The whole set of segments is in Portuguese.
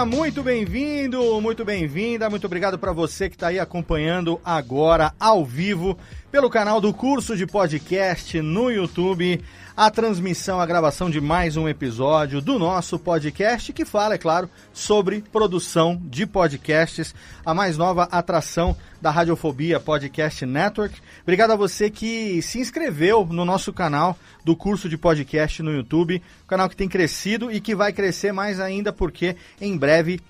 Seja muito bem-vindo, muito bem-vinda, muito obrigado para você que está aí acompanhando agora ao vivo pelo canal do curso de podcast no YouTube, a transmissão, a gravação de mais um episódio do nosso podcast que fala, é claro, sobre produção de podcasts, a mais nova atração da Radiofobia Podcast Network. Obrigado a você que se inscreveu no nosso canal do curso de podcast no YouTube, canal que tem crescido e que vai crescer mais ainda porque em breve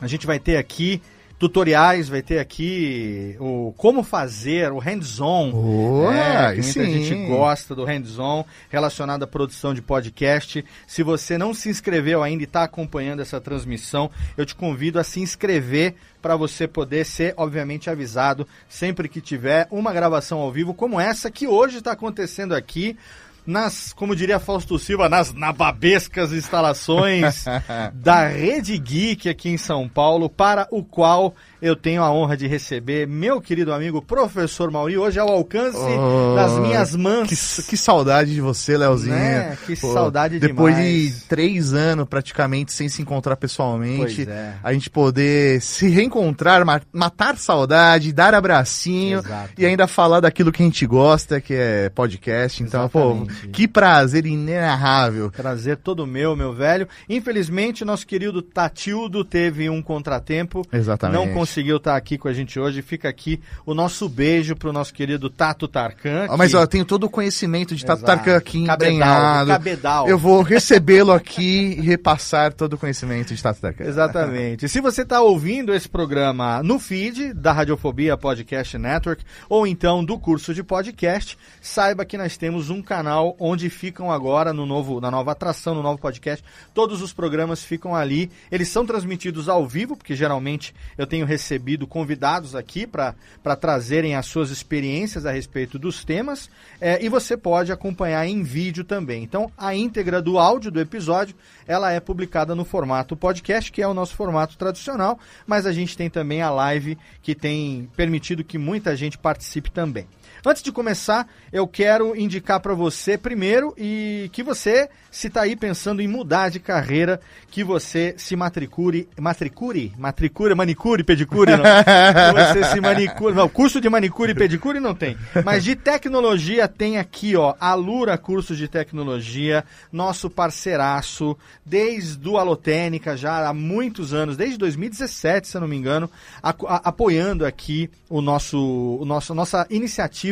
a gente vai ter aqui tutoriais, vai ter aqui o como fazer, o hands-on. Oh, é, muita sim. gente gosta do hands-on relacionado à produção de podcast. Se você não se inscreveu ainda e está acompanhando essa transmissão, eu te convido a se inscrever para você poder ser, obviamente, avisado sempre que tiver uma gravação ao vivo como essa que hoje está acontecendo aqui nas, como diria Fausto Silva, nas nababescas instalações da Rede Geek aqui em São Paulo, para o qual eu tenho a honra de receber meu querido amigo professor Mauri, hoje ao alcance Oh, das minhas mãos. Que, que saudade de você, Leozinho. Né? Que saudade Depois demais. de três anos praticamente sem se encontrar pessoalmente, é. a gente poder se reencontrar, ma- matar saudade, dar abracinho Exato. e ainda falar daquilo que a gente gosta, que é podcast. Então, Exatamente. pô, que prazer inenarrável. Prazer todo meu, meu velho. Infelizmente, nosso querido Tatildo teve um contratempo. Exatamente. Não conseguiu estar aqui com a gente hoje. Fica aqui o nosso beijo pro nosso querido Tato Tarkan. Ah, Mas que- ó, eu tenho todo o conhecimento de Tato Exato. Tarkan aqui Cabedal, cabedal. Eu vou recebê-lo aqui e repassar todo o conhecimento de Tato Tarkan. Exatamente. Se você está ouvindo esse programa no feed da Radiofobia Podcast Network ou então do curso de podcast, saiba que nós temos um canal onde ficam agora no novo, na nova atração, no novo podcast, todos os programas ficam ali. Eles são transmitidos ao vivo, porque geralmente eu tenho recebido convidados aqui para trazerem as suas experiências a respeito dos temas é, e você pode acompanhar em vídeo também. Então, a íntegra do áudio do episódio ela é publicada no formato podcast, que é o nosso formato tradicional, mas a gente tem também a live que tem permitido que muita gente participe também. Antes de começar, eu quero indicar para você primeiro e que você, se está aí pensando em mudar de carreira, que você se matricule, matricure, matricure, manicure, pedicure, não. você se manicure, não, curso de manicure e pedicure não tem, mas de tecnologia tem aqui, ó, Alura Cursos de Tecnologia, nosso parceiraço, desde o Alotênica já há muitos anos, desde 2017, se eu não me engano, a- a- apoiando aqui o nosso, o nosso, nossa iniciativa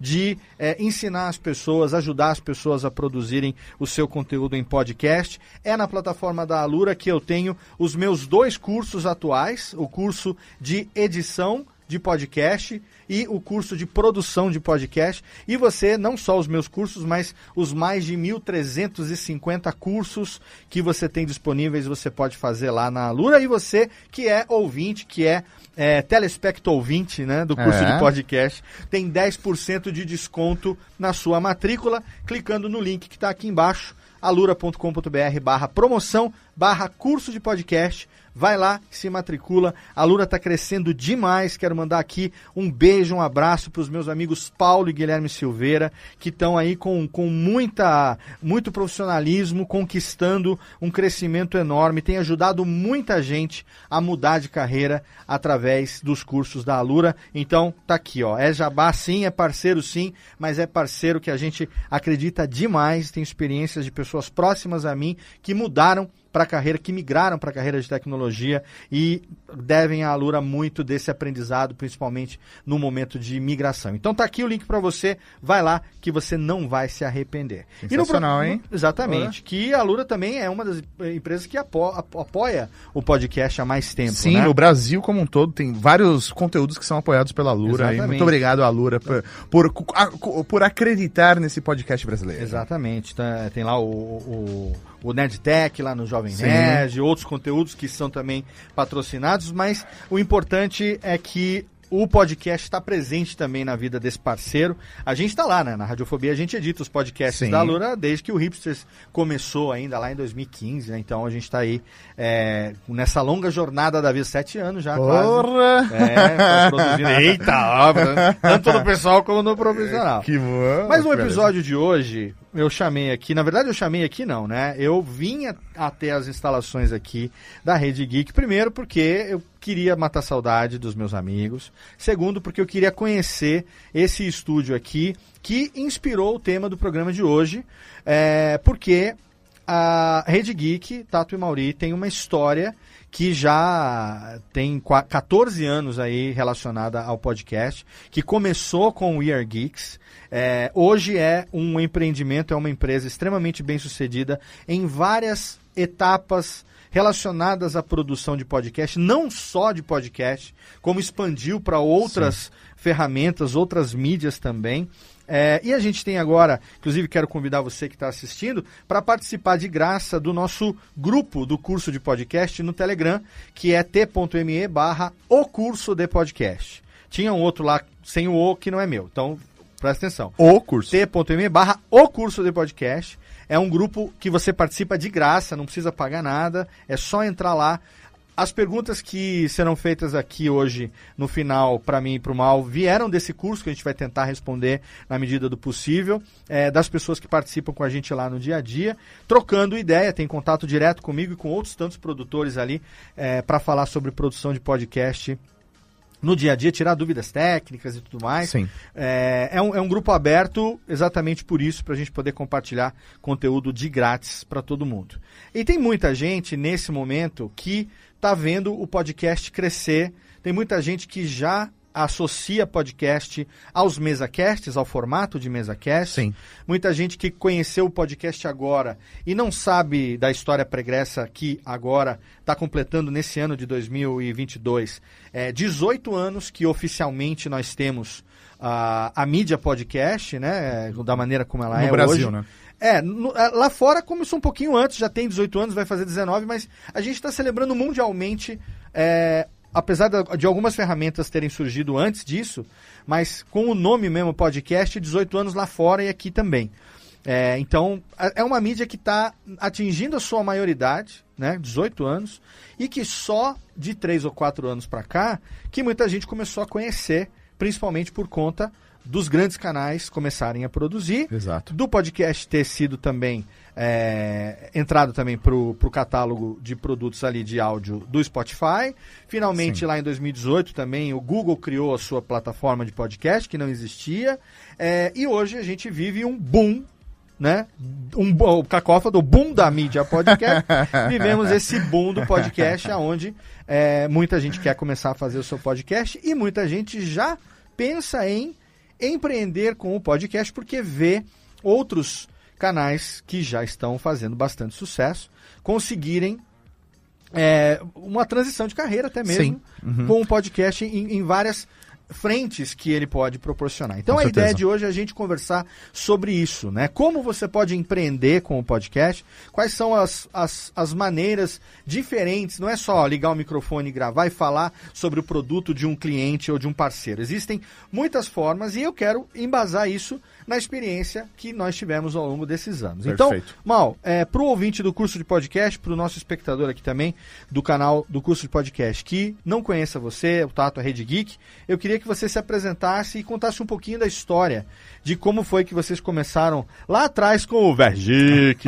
de eh, ensinar as pessoas, ajudar as pessoas a produzirem o seu conteúdo em podcast. É na plataforma da Alura que eu tenho os meus dois cursos atuais, o curso de edição de podcast e o curso de produção de podcast. E você, não só os meus cursos, mas os mais de 1.350 cursos que você tem disponíveis, você pode fazer lá na Alura. E você que é ouvinte, que é, é telespecto ouvinte né, do curso É. de podcast, tem 10% de desconto na sua matrícula, clicando no link que está aqui embaixo, alura.com.br barra promoção, barra curso de podcast. Vai lá, se matricula. A Lura está crescendo demais. Quero mandar aqui um beijo, um abraço para os meus amigos Paulo e Guilherme Silveira, que estão aí com, com muita, muito profissionalismo, conquistando um crescimento enorme. Tem ajudado muita gente a mudar de carreira através dos cursos da Alura. Então, tá aqui, ó. É jabá sim, é parceiro sim, mas é parceiro que a gente acredita demais. Tem experiências de pessoas próximas a mim que mudaram para a carreira, que migraram para a carreira de tecnologia e devem à Alura muito desse aprendizado, principalmente no momento de migração. Então tá aqui o link para você, vai lá que você não vai se arrepender. Sensacional, no, hein? Exatamente. Que a Alura também é uma das empresas que apo, apoia o podcast há mais tempo. Sim, né? no Brasil como um todo tem vários conteúdos que são apoiados pela Lura. Exatamente. muito obrigado, Alura, por, por, por acreditar nesse podcast brasileiro. Exatamente. Tá, tem lá o, o, o Nerdtech lá no Jovem Sim. Nerd, outros conteúdos que são também patrocinados, mas o importante é que o podcast está presente também na vida desse parceiro. A gente está lá, né? Na Radiofobia a gente edita os podcasts Sim. da Lura desde que o Hipsters começou ainda lá em 2015, né? Então a gente está aí é, nessa longa jornada da vida, sete anos já Porra! quase. É, produzindo. Eita, obra, tanto no pessoal como no profissional. Que bom! Mas no episódio de hoje, eu chamei aqui, na verdade eu chamei aqui não, né? Eu vim até as instalações aqui da Rede Geek, primeiro porque eu queria matar saudade dos meus amigos, segundo porque eu queria conhecer esse estúdio aqui que inspirou o tema do programa de hoje, é, porque a Rede Geek, Tato e Mauri, tem uma história que já tem 14 anos aí relacionada ao podcast, que começou com o We Are Geeks, é, hoje é um empreendimento, é uma empresa extremamente bem sucedida em várias etapas relacionadas à produção de podcast, não só de podcast, como expandiu para outras Sim. ferramentas, outras mídias também. É, e a gente tem agora, inclusive quero convidar você que está assistindo, para participar de graça do nosso grupo do curso de podcast no Telegram, que é t.me barra o curso de podcast. Tinha um outro lá sem o O que não é meu. Então Presta atenção. O curso. t.me barra o curso de podcast. É um grupo que você participa de graça, não precisa pagar nada. É só entrar lá. As perguntas que serão feitas aqui hoje, no final, para mim e para o Mal, vieram desse curso que a gente vai tentar responder na medida do possível, é, das pessoas que participam com a gente lá no dia a dia, trocando ideia, tem contato direto comigo e com outros tantos produtores ali é, para falar sobre produção de podcast no dia a dia, tirar dúvidas técnicas e tudo mais. Sim. É, é, um, é um grupo aberto exatamente por isso, para a gente poder compartilhar conteúdo de grátis para todo mundo. E tem muita gente nesse momento que está vendo o podcast crescer. Tem muita gente que já associa podcast aos mesacasts, ao formato de mesacast. Sim. Muita gente que conheceu o podcast agora e não sabe da história pregressa que agora está completando nesse ano de 2022 é, 18 anos que oficialmente nós temos a, a mídia podcast, né? Da maneira como ela no é Brasil, hoje. né? É, no, é, lá fora começou um pouquinho antes, já tem 18 anos, vai fazer 19, mas a gente está celebrando mundialmente é, apesar de algumas ferramentas terem surgido antes disso, mas com o nome mesmo podcast, 18 anos lá fora e aqui também. É, então, é uma mídia que está atingindo a sua maioridade, né, 18 anos, e que só de 3 ou 4 anos para cá, que muita gente começou a conhecer, principalmente por conta dos grandes canais começarem a produzir, Exato. do podcast ter sido também é, entrado também para o catálogo de produtos ali de áudio do Spotify. Finalmente, Sim. lá em 2018 também, o Google criou a sua plataforma de podcast, que não existia. É, e hoje a gente vive um boom né? Um, o cacófato, o boom da mídia podcast. Vivemos esse boom do podcast, aonde é, muita gente quer começar a fazer o seu podcast e muita gente já pensa em empreender com o podcast porque vê outros canais que já estão fazendo bastante sucesso conseguirem é, uma transição de carreira até mesmo uhum. com o podcast em, em várias frentes que ele pode proporcionar. Então com a certeza. ideia de hoje é a gente conversar sobre isso, né? Como você pode empreender com o podcast, quais são as, as, as maneiras diferentes, não é só ligar o microfone e gravar e falar sobre o produto de um cliente ou de um parceiro. Existem muitas formas e eu quero embasar isso na experiência que nós tivemos ao longo desses anos. Então, Perfeito. Então, Mal, é, para o ouvinte do curso de podcast, para o nosso espectador aqui também do canal do curso de podcast, que não conheça você, o Tato, a Rede Geek, eu queria que você se apresentasse e contasse um pouquinho da história de como foi que vocês começaram lá atrás com o Vergic.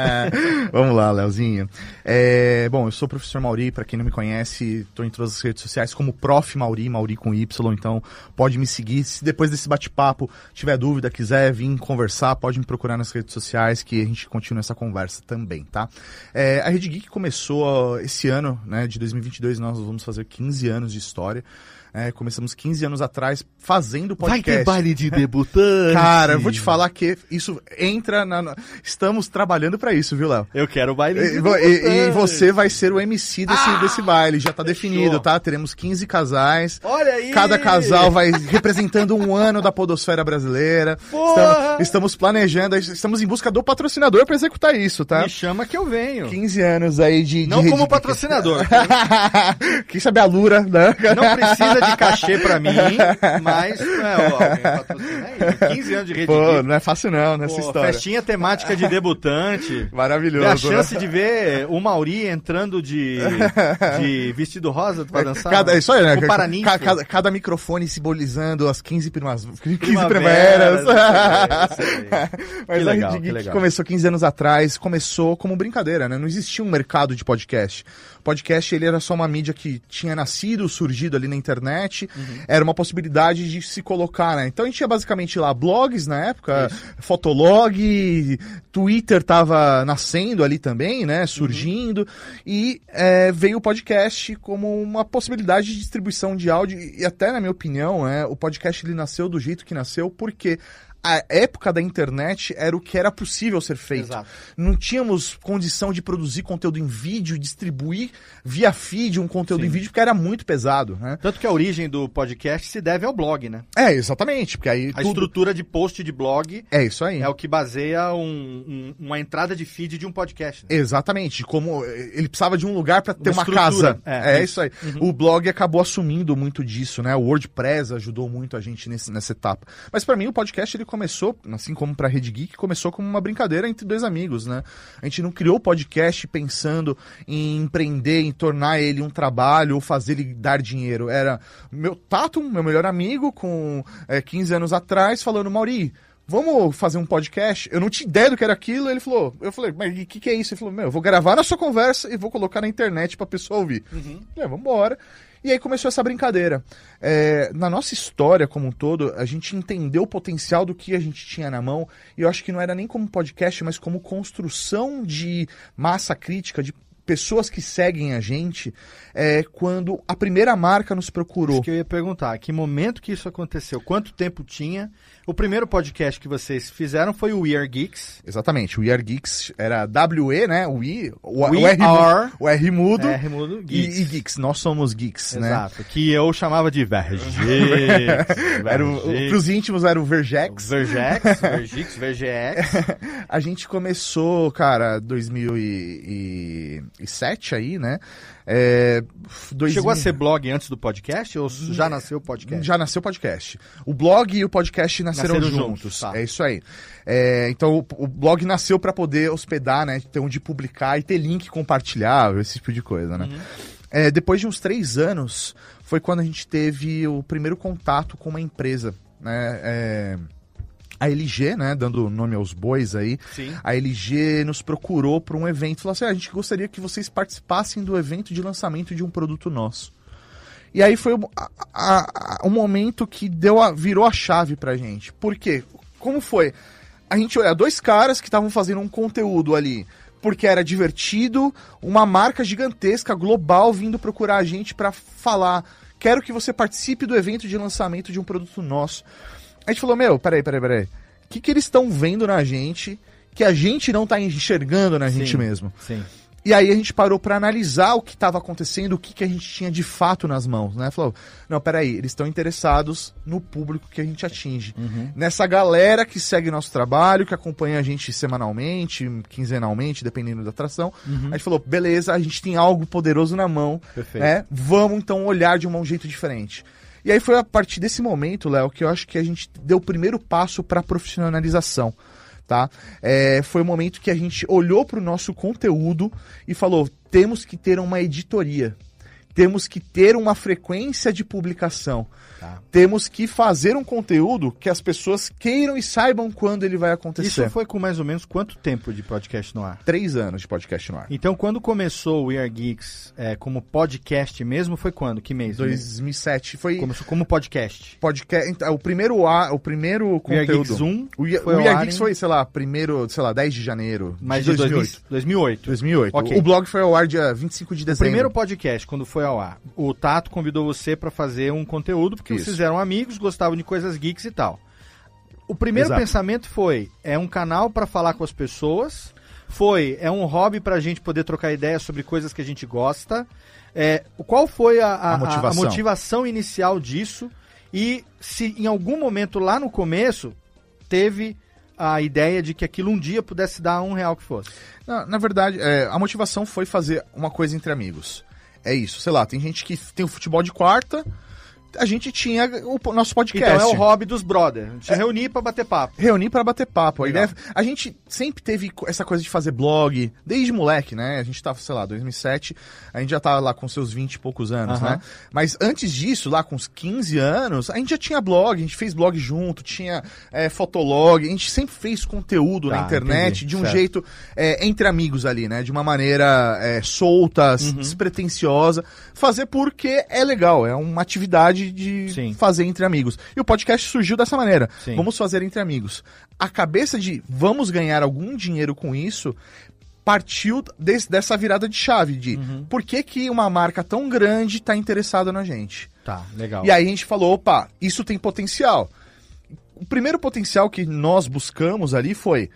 Vamos lá, Leozinho. É, bom, eu sou o professor Mauri, para quem não me conhece, estou em todas as redes sociais como Prof. Mauri, Mauri com Y, então pode me seguir. Se depois desse bate-papo tiver dúvida, dúvida, quiser vir conversar, pode me procurar nas redes sociais que a gente continua essa conversa também, tá? É, a Rede Geek começou esse ano, né, de 2022, nós vamos fazer 15 anos de história. É, começamos 15 anos atrás fazendo podcast. Vai ter baile de debutante. Cara, eu vou te falar que isso entra na. Estamos trabalhando para isso, viu, Léo? Eu quero baile de E, debutante. e- e você vai ser o MC desse, Ah, desse baile, já tá definido, tá? Teremos 15 casais. Olha aí! Cada casal vai representando um ano da podosfera brasileira. Porra! Estamos, estamos planejando, estamos em busca do patrocinador para executar isso, tá? Me chama que eu venho. 15 anos aí de. de Não rede- como patrocinador. Quem sabe a Lura, né? Não precisa de cachê pra mim, mas é, ó, alguém patrocina aí. 15 anos de rede Pô, Geek. não é fácil não nessa Pô, história. festinha temática de debutante. Maravilhoso. É a né? chance de ver o Mauri entrando de, de vestido rosa pra dançar. Cada, é isso aí, né? O Paraninfo. Cada, cada microfone simbolizando as 15 primas, 15 Primaveras. Mas Que legal, a que Rede Geek legal. começou 15 anos atrás, começou como brincadeira, né? Não existia um mercado de podcast. Podcast, ele era só uma mídia que tinha nascido, surgido ali na internet, Uhum. era uma possibilidade de se colocar, né? Então a gente tinha basicamente lá blogs na época, Fotolog, Twitter tava nascendo ali também, né? Surgindo, e é, veio o podcast como uma possibilidade de distribuição de áudio, e até na minha opinião, é, o podcast ele nasceu do jeito que nasceu, porque a época da internet era o que era possível ser feito. Exato. Não tínhamos condição de produzir conteúdo em vídeo, distribuir via feed um conteúdo Sim. em vídeo, porque era muito pesado, né? Tanto que a origem do podcast se deve ao blog, né? É, exatamente, porque aí A tudo... estrutura de post de blog É isso aí. é o que baseia um- um- uma entrada de feed de um podcast. né? Exatamente, como eh, ele precisava de um lugar para ter Uma uma, casa. É, É, isso aí. Uhum. O blog acabou assumindo muito disso, né? O WordPress ajudou muito a gente nesse- nessa etapa. Mas para mim o podcast ele começou, assim como para Rede Geek, começou como uma brincadeira entre dois amigos, né? A gente não criou o podcast pensando em empreender, em tornar ele um trabalho ou fazer ele dar dinheiro. Era meu Tato, meu melhor amigo, com eh, 15 anos atrás, falando, Mauri, vamos fazer um podcast? Eu não tinha ideia do que era aquilo. Ele falou, eu falei, mas o que, que é isso? Ele falou, meu, eu vou gravar na sua conversa e vou colocar na internet pra pessoa ouvir. Uhum. Vamos embora. E aí começou essa brincadeira. É, na nossa história como um todo, a gente entendeu o potencial do que a gente tinha na mão. E eu acho que não era nem como podcast, mas como construção de massa crítica, de pessoas que seguem a gente, é, quando a primeira marca nos procurou. Que eu ia perguntar, que momento que isso aconteceu? Quanto tempo tinha? O primeiro podcast que vocês fizeram foi o We Are Geeks. Exatamente, o We Are Geeks era WE, né? O I, o, We o R, are- o R mudo. Remudo, E, Geeks. e Geeks, nós somos geeks, né? Exato, que eu chamava de Vergex. Era o, o, pros íntimos era o Vergex. Vergex, Vergix, Vergex. A gente começou, cara, 2007 aí, né? É, 2000 Chegou a ser blog antes do podcast ou já nasceu o podcast? Já nasceu o podcast. O blog e o podcast nasceram, Nasceram juntos. juntos, tá. É isso aí. É, então o, o blog nasceu para poder hospedar, né? Ter onde publicar e ter link compartilhável, esse tipo de coisa, né? É, depois de uns três anos, foi quando a gente teve o primeiro contato com uma empresa, né? É, a LG, né? Dando nome aos bois aí. Sim. A LG nos procurou para um evento. Falou assim: "Ah, a gente gostaria que vocês participassem do evento de lançamento de um produto nosso. E aí foi o, a- a- a- o momento que deu a- virou a chave pra gente. Por quê? Como foi? A gente olha dois caras que estavam fazendo um conteúdo ali porque era divertido, uma marca gigantesca, global, vindo procurar a gente pra falar: quero que você participe do evento de lançamento de um produto nosso. A gente falou: meu, peraí, peraí, peraí. O que, que eles estão vendo na gente que a gente não tá enxergando na gente Sim. mesmo? Sim. E aí a gente parou pra analisar o que estava acontecendo, o que, que a gente tinha de fato nas mãos, né? Falou, não, peraí, eles estão interessados no público que a gente atinge. Nessa galera que segue nosso trabalho, que acompanha a gente semanalmente, quinzenalmente, dependendo da atração. A gente falou, beleza, a gente tem algo poderoso na mão, Perfeito. né? Vamos então olhar de um jeito diferente. E aí foi a partir desse momento, Léo, que eu acho que a gente deu o primeiro passo para profissionalização. Tá? É, foi o momento que a gente olhou para o nosso conteúdo e falou: temos que ter uma editoria. Temos que ter uma frequência de publicação. Tá. Temos que fazer um conteúdo que as pessoas queiram e saibam quando ele vai acontecer. Isso foi com mais ou menos quanto tempo de podcast no ar? Três anos de podcast no ar. Então, quando começou o We Are Geeks é, como podcast mesmo, foi quando? Que mês? 2007 foi Começou como podcast. podcast. então, O primeiro ar, o primeiro We Are conteúdo. Geeks 1 O We foi o We Are ar Geeks em- foi, sei lá, primeiro, sei lá, 10 de janeiro Mas de de 2008. 2008. 2008. Ok. O blog foi ao ar dia 25 de O dezembro. primeiro podcast, quando foi ao ar, o Tato convidou você pra fazer um conteúdo, porque Isso. vocês eram amigos, gostavam de coisas geeks e tal. O primeiro Exato. pensamento foi: é um canal pra falar com as pessoas, foi, é um hobby pra gente poder trocar ideias sobre coisas que a gente gosta. É, qual foi a, a- A motivação. a motivação inicial disso? E se em algum momento lá no começo teve a ideia de que aquilo um dia pudesse dar um real que fosse? Na, na verdade, é, a motivação foi fazer uma coisa entre amigos. É isso, sei lá, tem gente que tem o futebol de quarta, a gente tinha o nosso podcast. Então é o hobby dos brothers. A gente se reunir pra bater papo. Reunir para bater papo. A, ideia, a gente sempre teve essa coisa de fazer blog, desde moleque, né? A gente tava, sei lá, 2007, a gente já tava lá com seus 20 e poucos anos, né? Mas antes disso, lá com uns 15 anos, a gente já tinha blog, a gente fez blog junto, tinha é, fotolog, a gente sempre fez conteúdo Tá, na internet entendi, de um certo. jeito é, entre amigos ali, né? De uma maneira é, solta, Uhum. despretensiosa. Fazer porque é legal, é uma atividade de fazer entre amigos. E o podcast surgiu dessa maneira. Sim. Vamos fazer entre amigos. A cabeça de vamos ganhar algum dinheiro com isso partiu des- dessa virada de chave de Uhum. por que, que uma marca tão grande está interessada na gente. Tá, legal. E aí a gente falou, opa, isso tem potencial. O primeiro potencial que nós buscamos ali foi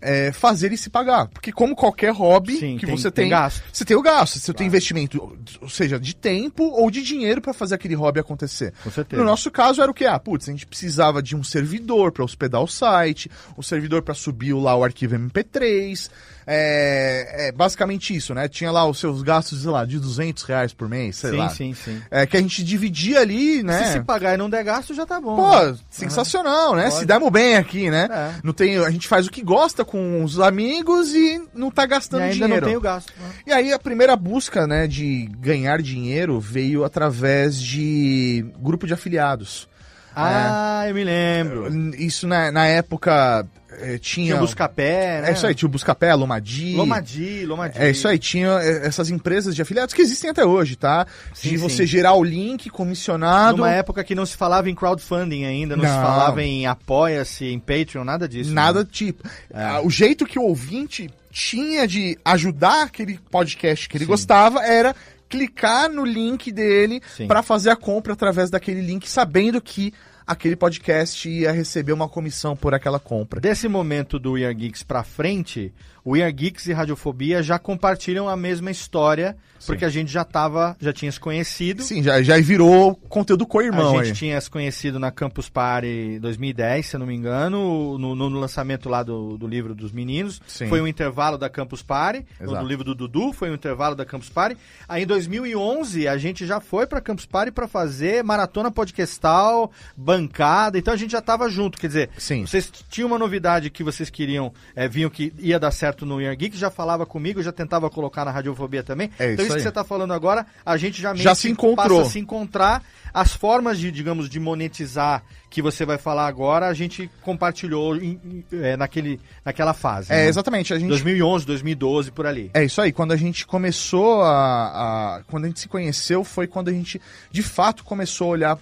é, fazer ele se pagar. Porque como qualquer hobby Sim, que tem- você tem tem, gasto. você tem o gasto, você tem investimento, ou seja, de tempo ou de dinheiro para fazer aquele hobby acontecer. Com certeza. No nosso caso era o que? Ah, putz, a gente precisava de um servidor para hospedar o site, um servidor para subir lá o arquivo MP3. É, é basicamente isso, né? Tinha lá os seus gastos, sei lá, de 200 reais por mês, sei sim, lá. sim, sim. É, que a gente dividia ali, né? Se se pagar e não der gasto, já tá bom. Pô, né? sensacional, né? Pode. Se demos bem aqui, né? É. Não tem, a gente faz o que gosta com os amigos e não tá E gastando ainda dinheiro. não tem o gasto. né? E aí a primeira busca, né, de ganhar dinheiro veio através de grupo de afiliados. Ah, eu me lembro. Isso na, na época eh, tinha... Tinha o Buscapé, né? É isso aí, tinha o Buscapé, Lomadi. Lomadi, Lomadi. É isso aí, tinha eh, essas empresas de afiliados que existem até hoje, tá? Sim, de sim. você gerar o link comissionado. Numa época que não se falava em crowdfunding ainda, não, se Não. falava em apoia-se, em Patreon, nada disso. Nada né? do tipo. É. Ah, O jeito que o ouvinte tinha de ajudar aquele podcast que ele Sim. gostava era clicar no link dele Sim. para fazer a compra através daquele link, sabendo que aquele podcast ia receber uma comissão por aquela compra. Desse momento do We Are Geeks pra frente, o We Are Geeks e Radiofobia já compartilham a mesma história, porque a gente já tava, já tinha se conhecido. Sim, já, já virou conteúdo co-irmão a gente aí. tinha se conhecido na Campus Party 2010, se eu não me engano, no, no lançamento lá do, do livro dos meninos. Sim. Foi um intervalo da Campus Party, no, Exato. do livro do Dudu, foi um intervalo da Campus Party. Aí em 2011 a gente já foi pra Campus Party pra fazer maratona podcastal, bancada, então a gente já tava junto, quer dizer, Sim. vocês tinham uma novidade que vocês queriam, é, viam que ia dar certo no Year Geek, já falava comigo, já tentava colocar na Radiofobia também. É então isso isso que você tá falando agora, a gente já Já se encontrou. passa a se encontrar as formas de, digamos, de monetizar que você vai falar agora, a gente compartilhou em- em- é, naquele, naquela fase. É, né? exatamente. A gente 2011, 2012, por ali. É isso aí, quando a gente começou a, a- Quando a gente se conheceu, foi quando a gente de fato começou a olhar,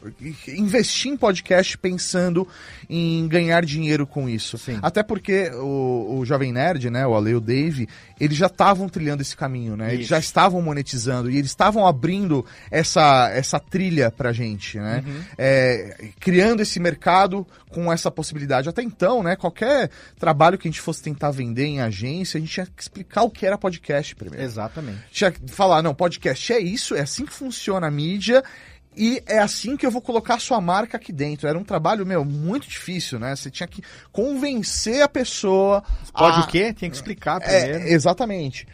investir em podcast pensando em ganhar dinheiro com isso. Sim. Até porque o, o Jovem Nerd, né, o Ale e o Dave, eles já estavam trilhando esse caminho, né? Eles Isso. já estavam monetizando e eles estavam abrindo essa, essa trilha pra gente, né? Uhum. É, criando esse mercado com essa possibilidade. Até então, né, qualquer trabalho que a gente fosse tentar vender em agência, a gente tinha que explicar o que era podcast primeiro Exatamente. tinha que falar, não, podcast é isso, é assim que funciona a mídia e é assim que eu vou colocar a sua marca aqui dentro. Era um trabalho, meu, muito difícil, né? Você tinha que convencer a pessoa. Pode a... o quê? Tem que explicar primeiro. É, exatamente.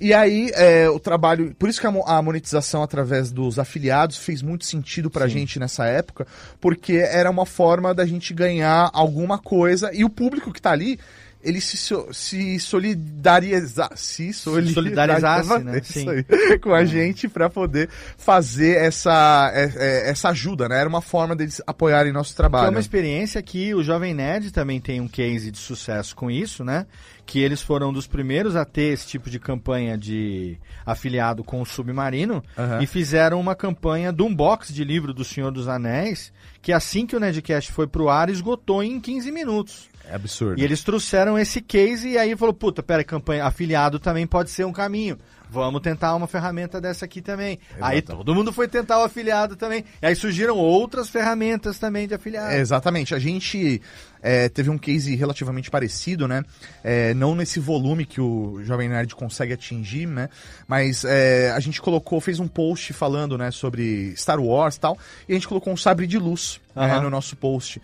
E aí, é, o trabalho. Por isso que a, a monetização através dos afiliados fez muito sentido pra gente nessa época, porque era uma forma da gente ganhar alguma coisa e o público que tá ali ele se, se solidariza, se solidarizasse né? Sim. aí, com a gente para poder fazer essa, é, é, essa ajuda, né? Era uma forma deles apoiarem nosso Foi trabalho. uma experiência que o Jovem Nerd também tem um case de sucesso com isso, né? Que eles foram dos primeiros a ter esse tipo de campanha de afiliado com o Submarino Aham. e fizeram uma campanha de um box de livro do Senhor dos Anéis, que assim que o Nerdcast foi pro ar, esgotou em 15 minutos. É absurdo. E eles trouxeram esse case e aí falou, puta, pera, campanha afiliado também pode ser um caminho. Vamos tentar uma ferramenta dessa aqui também. Aí todo mundo foi tentar o afiliado também. E aí surgiram outras ferramentas também de afiliado. É, exatamente. A gente é, teve um case relativamente parecido, né? É, não nesse volume que o Jovem Nerd consegue atingir, né? Mas é, a gente colocou, fez um post falando, né, sobre Star Wars e tal, e a gente colocou um sabre de luz né, Aham. no nosso post.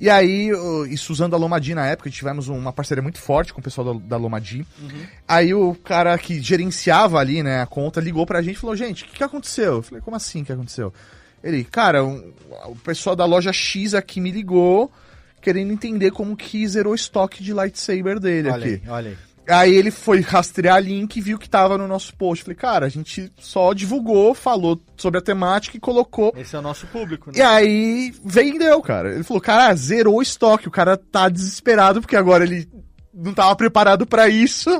E aí, isso usando a Lomadi na época, tivemos uma parceria muito forte com o pessoal da, da Lomadi. Aí o cara que gerenciava ali, né, a conta, ligou pra gente e falou, gente, o que, que aconteceu? Eu falei, como assim que aconteceu? Ele, cara, um- o pessoal da loja X aqui me ligou, querendo entender como que zerou o estoque de lightsaber dele olha aqui. aí, olha aí. Aí ele foi rastrear link e viu que tava no nosso post. Falei, cara, a gente só divulgou, falou sobre a temática e colocou. Esse é o nosso público, E né? aí vendeu, cara. Ele falou, cara, zerou o estoque. O cara tá desesperado porque agora ele não tava preparado pra isso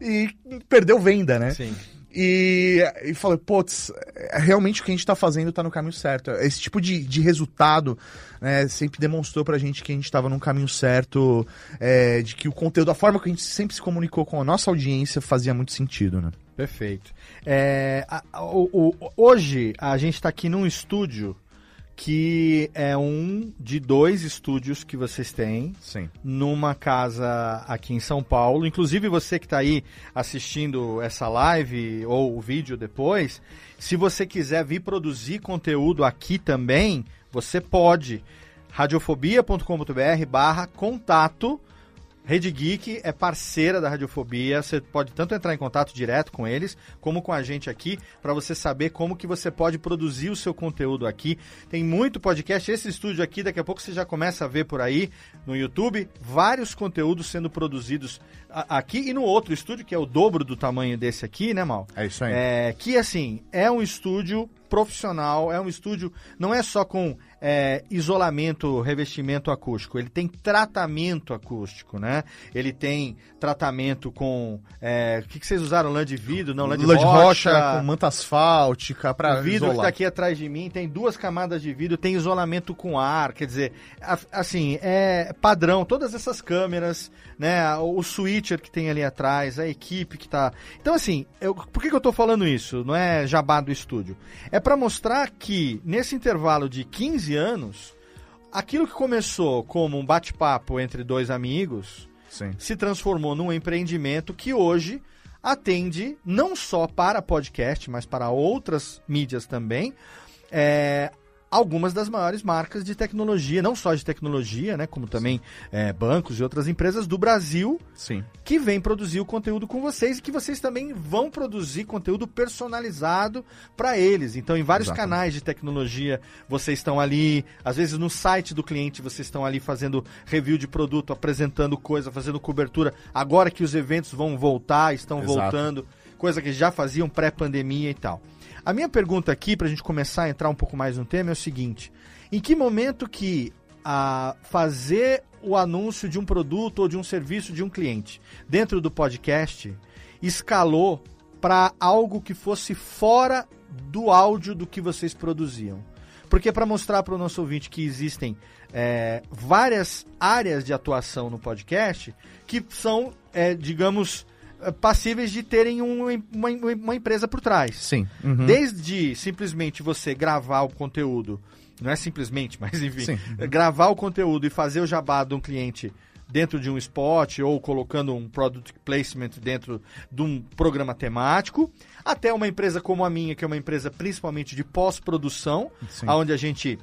e perdeu venda, né? Sim. E, e falei, putz, é, realmente o que a gente tá fazendo tá no caminho certo. Esse tipo de, de resultado né, sempre demonstrou pra gente que a gente tava no caminho certo, é, de que o conteúdo, a forma que a gente sempre se comunicou com a nossa audiência fazia muito sentido, né? Perfeito. É, a- a- o- o- hoje a gente está aqui num estúdio que é um de dois estúdios que vocês têm Sim. numa casa aqui em São Paulo. Inclusive você que está aí assistindo essa live ou o vídeo depois, se você quiser vir produzir conteúdo aqui também, você pode. radiofobia.com.br barra contato. Rede Geek é parceira da Radiofobia. Você pode tanto entrar em contato direto com eles, como com a gente aqui, para você saber como que você pode produzir o seu conteúdo aqui. Tem muito podcast. Esse estúdio aqui, daqui a pouco você já começa a ver por aí no YouTube, vários conteúdos sendo produzidos aqui e no outro estúdio, que é o dobro do tamanho desse aqui, né, Mal? É isso aí. É, que assim, é um estúdio profissional, é um estúdio, não é só com é, isolamento, revestimento acústico, ele tem tratamento acústico, né? Ele tem tratamento com. é, o que, que vocês usaram? Lã de vidro? Não, lã de, Lã de rocha, rocha com manta asfáltica pra o vidro que isolar. está aqui atrás de mim tem duas camadas de vidro, tem isolamento com ar, quer dizer, assim, é padrão, todas essas câmeras, né, o switcher que tem ali atrás, a equipe que tá... Então, assim, eu, por que, que eu tô falando isso? Não é jabá do estúdio. É para mostrar que, nesse intervalo de 15 anos, aquilo que começou como um bate-papo entre dois amigos Sim. se transformou num empreendimento que hoje atende não só para podcast, mas para outras mídias também, é, algumas das maiores marcas de tecnologia, não só de tecnologia, né, como também é, bancos e outras empresas do Brasil Sim. que vem produzir o conteúdo com vocês e que vocês também vão produzir conteúdo personalizado para eles. Então, em vários Exatamente. canais de tecnologia, vocês estão ali, às vezes no site do cliente, vocês estão ali fazendo review de produto, apresentando coisa, fazendo cobertura. Agora que os eventos vão voltar, estão Exato. voltando, coisa que já faziam pré-pandemia e tal. A minha pergunta aqui, para a gente começar a entrar um pouco mais no tema, é o seguinte: em que momento que a fazer o anúncio de um produto ou de um serviço de um cliente dentro do podcast escalou para algo que fosse fora do áudio do que vocês produziam? Porque para mostrar para o nosso ouvinte que existem é, várias áreas de atuação no podcast que são, é, digamos, passíveis de terem um- uma, uma empresa por trás. Sim. Uhum. Desde simplesmente você gravar o conteúdo, não é simplesmente, mas enfim, Sim. gravar o conteúdo e fazer o jabá de um cliente dentro de um spot ou colocando um product placement dentro de um programa temático, até uma empresa como a minha, que é uma empresa principalmente de pós-produção, onde a gente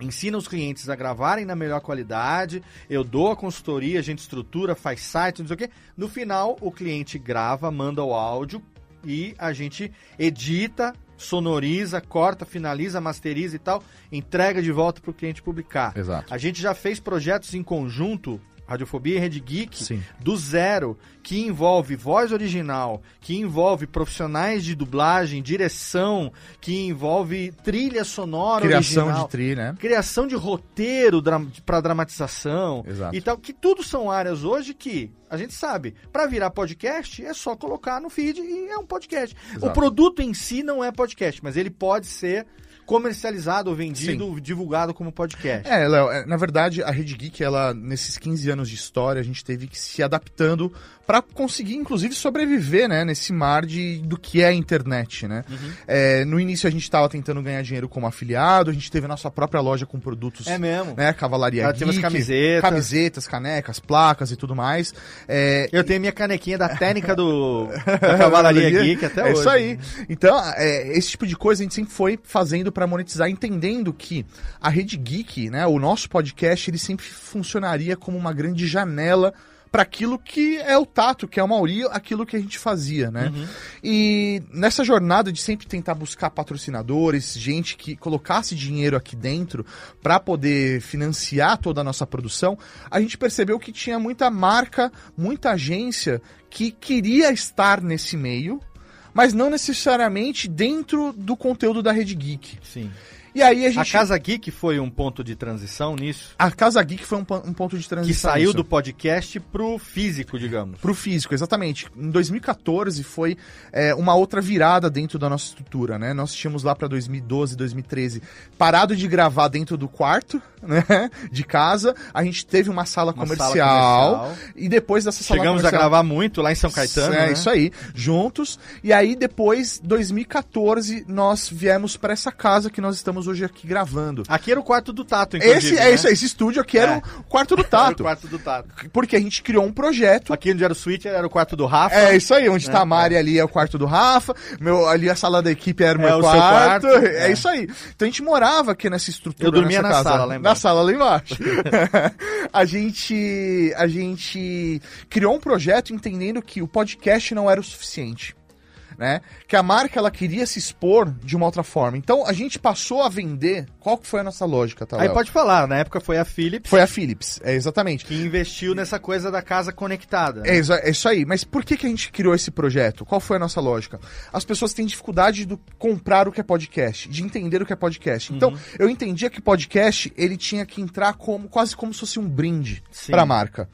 ensina os clientes a gravarem na melhor qualidade, eu dou a consultoria, a gente estrutura, faz site, não sei o quê. No final, o cliente grava, manda o áudio e a gente edita, sonoriza, corta, finaliza, masteriza e tal, entrega de volta para o cliente publicar. Exato. A gente já fez projetos em conjunto Radiofobia e Rede Geek, Sim. do zero, que envolve voz original, que envolve profissionais de dublagem, direção, que envolve trilha sonora Criação original, de tri, né? criação de roteiro dra para dramatização Exato. e tal, que tudo são áreas hoje que a gente sabe, para virar podcast é só colocar no feed e é um podcast. Exato. O produto em si não é podcast, mas ele pode ser comercializado, vendido, divulgado como podcast. É, Léo, é, na verdade, a Rede Geek, ela, nesses 15 anos de história, a gente teve que se adaptando para conseguir, inclusive, sobreviver, né, nesse mar de, do que é a internet, né? Uhum. É, no início a gente estava tentando ganhar dinheiro como afiliado, a gente teve a nossa própria loja com produtos, É mesmo. né, Cavalaria Ela Geek, camisetas. camisetas, canecas, placas e tudo mais. É, Eu tenho minha canequinha da técnica do da Cavalaria Geek até é hoje. isso aí. Então, é, esse tipo de coisa a gente sempre foi fazendo para monetizar, entendendo que a Rede Geek, né, o nosso podcast, ele sempre funcionaria como uma grande janela para aquilo que é o Tato, que é o Mauri, aquilo que a gente fazia, né? Uhum. E nessa jornada de sempre tentar buscar patrocinadores, gente que colocasse dinheiro aqui dentro para poder financiar toda a nossa produção, a gente percebeu que tinha muita marca, muita agência que queria estar nesse meio, mas não necessariamente dentro do conteúdo da Rede Geek. Sim. E aí a A gente. Casa Geek foi um ponto de transição nisso, A Casa Geek foi um, um ponto de transição. que saiu nisso. do podcast pro físico, digamos. Pro físico, exatamente. Em 2014 foi é, uma outra virada dentro da nossa estrutura, né? Nós tínhamos lá para 2012, 2013 parado de gravar dentro do quarto, né? De casa. A gente teve uma sala, Uma comercial, sala comercial. e depois dessa sala Chegamos a comercial... gravar muito lá em São Caetano. É né? isso aí, juntos. E aí depois, 2014, nós viemos para essa casa que nós estamos hoje aqui gravando. Aqui era o quarto do Tato, inclusive. Esse é né? isso, aí, esse estúdio aqui era É. o quarto do Era o Tato. quarto do Tato. Porque a gente criou um projeto Aqui onde era o Switch era o quarto do Rafa. É isso aí, onde É, tá a Mari ali é o quarto do Rafa, meu, ali a sala da equipe era o É meu o seu quarto, quarto, é. é. isso aí. Então a gente morava aqui nessa estrutura. Eu dormia na casa, sala lá Na embaixo. sala lá embaixo. a gente a gente criou um projeto entendendo que o podcast não era o suficiente. Né? Que a marca ela queria se expor de uma outra forma. Então a gente passou a vender. Qual que foi a nossa lógica, tá? Aí Léo? pode falar, na época foi a Philips Foi a Philips, é exatamente. que investiu nessa coisa da casa conectada. É, exa- é isso aí. Mas por que, que a gente criou esse projeto? Qual foi a nossa lógica? As pessoas têm dificuldade de comprar o que é podcast, de entender o que é podcast. Então, eu entendia que podcast ele tinha que entrar como quase como se fosse um brinde para a marca.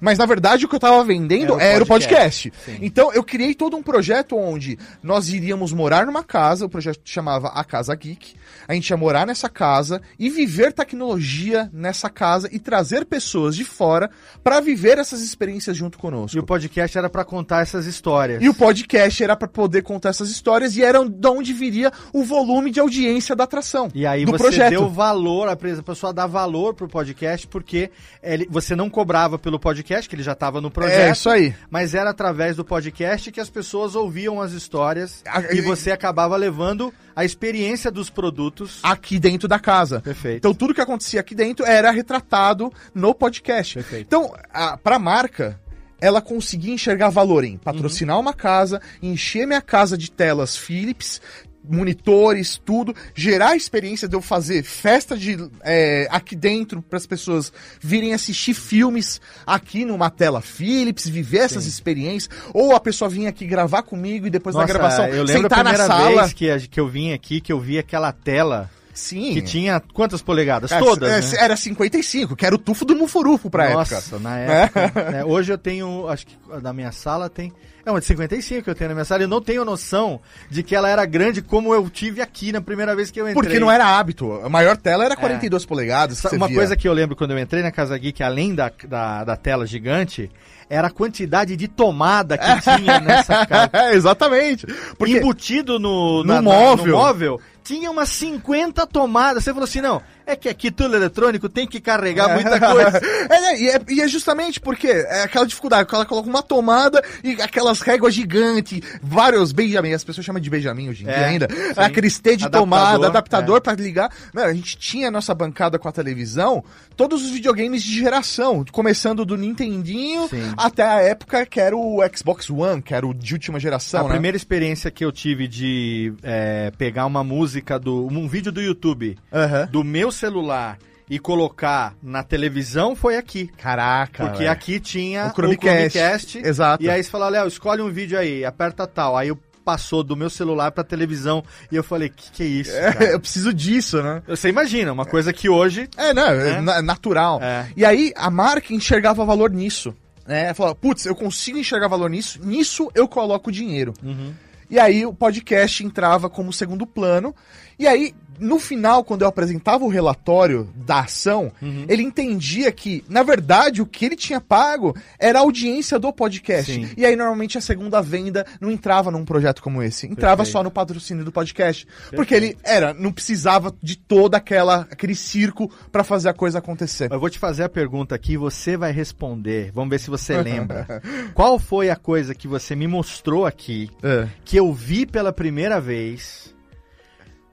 Mas na verdade o que eu tava vendendo Era era o o podcast. Então eu criei todo um projeto onde nós iríamos morar numa casa, o projeto chamava A Casa Geek. A gente ia morar nessa casa e viver tecnologia nessa casa e trazer pessoas de fora para viver essas experiências junto conosco. E o podcast era pra contar essas histórias. E o podcast era para poder contar essas histórias e era de onde viria o volume de audiência da atração. E aí do você projeto. deu valor, a pessoa dá valor pro podcast, porque ele- você não cobrava pelo podcast, que ele já estava no projeto. É isso aí. Mas era através do podcast que as pessoas ouviam as histórias A- e você acabava levando a experiência dos produtos. Aqui dentro da casa. Perfeito. Então tudo que acontecia aqui dentro era retratado no podcast. Perfeito. Então, a, pra marca, ela conseguia enxergar valor em patrocinar Uhum. uma casa, encher minha casa de telas Philips, monitores, tudo, gerar a experiência de eu fazer festa de é, aqui dentro para as pessoas virem assistir filmes aqui numa tela Philips, viver essas experiências, ou a pessoa vir aqui gravar comigo e depois Nossa, da gravação eu lembro sentar a na primeira sala. vez que, que eu vim aqui, que eu vi aquela tela Sim. que tinha quantas polegadas? É, Todas, é, né? Era 55, que era o tufo do Mufurufo pra Nossa, época. na Né? época. né, hoje eu tenho, acho que na minha sala tem. É uma de 55 que eu tenho na minha sala. Eu não tenho noção de que ela era grande como eu tive aqui na primeira vez que eu entrei. Porque não era hábito. A maior tela era 42 polegadas. que Sa- você Uma via. coisa que eu lembro quando eu entrei na Casa Geek, além da, da, da tela gigante, era a quantidade de tomada que tinha nessa casa. É, exatamente. Porque Embutido no, No na- móvel. no móvel, tinha umas 50 tomadas. Você falou assim, não, é que aqui tudo eletrônico tem que carregar muita coisa. É, né, e, é, e é justamente porque é aquela dificuldade, que ela coloca uma tomada e aquelas réguas gigantes, vários Benjamin, as pessoas chamam de Benjamin hoje em É, dia ainda, sim. aqueles T de Adaptador, tomada, adaptador é. pra ligar. Meu, a gente tinha a nossa bancada com a televisão, todos os videogames de geração, começando do Nintendinho Sim. até a época que era o Xbox One, que era o de última geração, a né? primeira experiência que eu tive de é, pegar uma música do. um vídeo do YouTube Aham. do meu celular e colocar na televisão foi aqui. Caraca. Porque velho. aqui tinha O Chromecast. Exato. E aí você fala, Léo, escolhe um vídeo aí, aperta tal. Aí eu passou do meu celular pra televisão e eu falei, que que é isso, É, eu preciso disso, né? Você imagina, uma coisa que hoje... É, não, é Né? na- natural. É. E aí a marca enxergava valor nisso. Né? Falava, putz, eu consigo enxergar valor nisso, nisso eu coloco dinheiro. Uhum. E aí o podcast entrava como segundo plano. E aí, no final, quando eu apresentava o relatório da ação, Uhum. ele entendia que, na verdade, o que ele tinha pago era a audiência do podcast. Sim. E aí, normalmente, a segunda venda não entrava num projeto como esse. Entrava Perfeito. só no patrocínio do podcast. Porque ele era, não precisava de toda aquela aquele circo pra fazer a coisa acontecer. Eu vou te fazer a pergunta aqui, você vai responder. Vamos ver se você lembra. Qual foi a coisa que você me mostrou aqui, É. que eu vi pela primeira vez,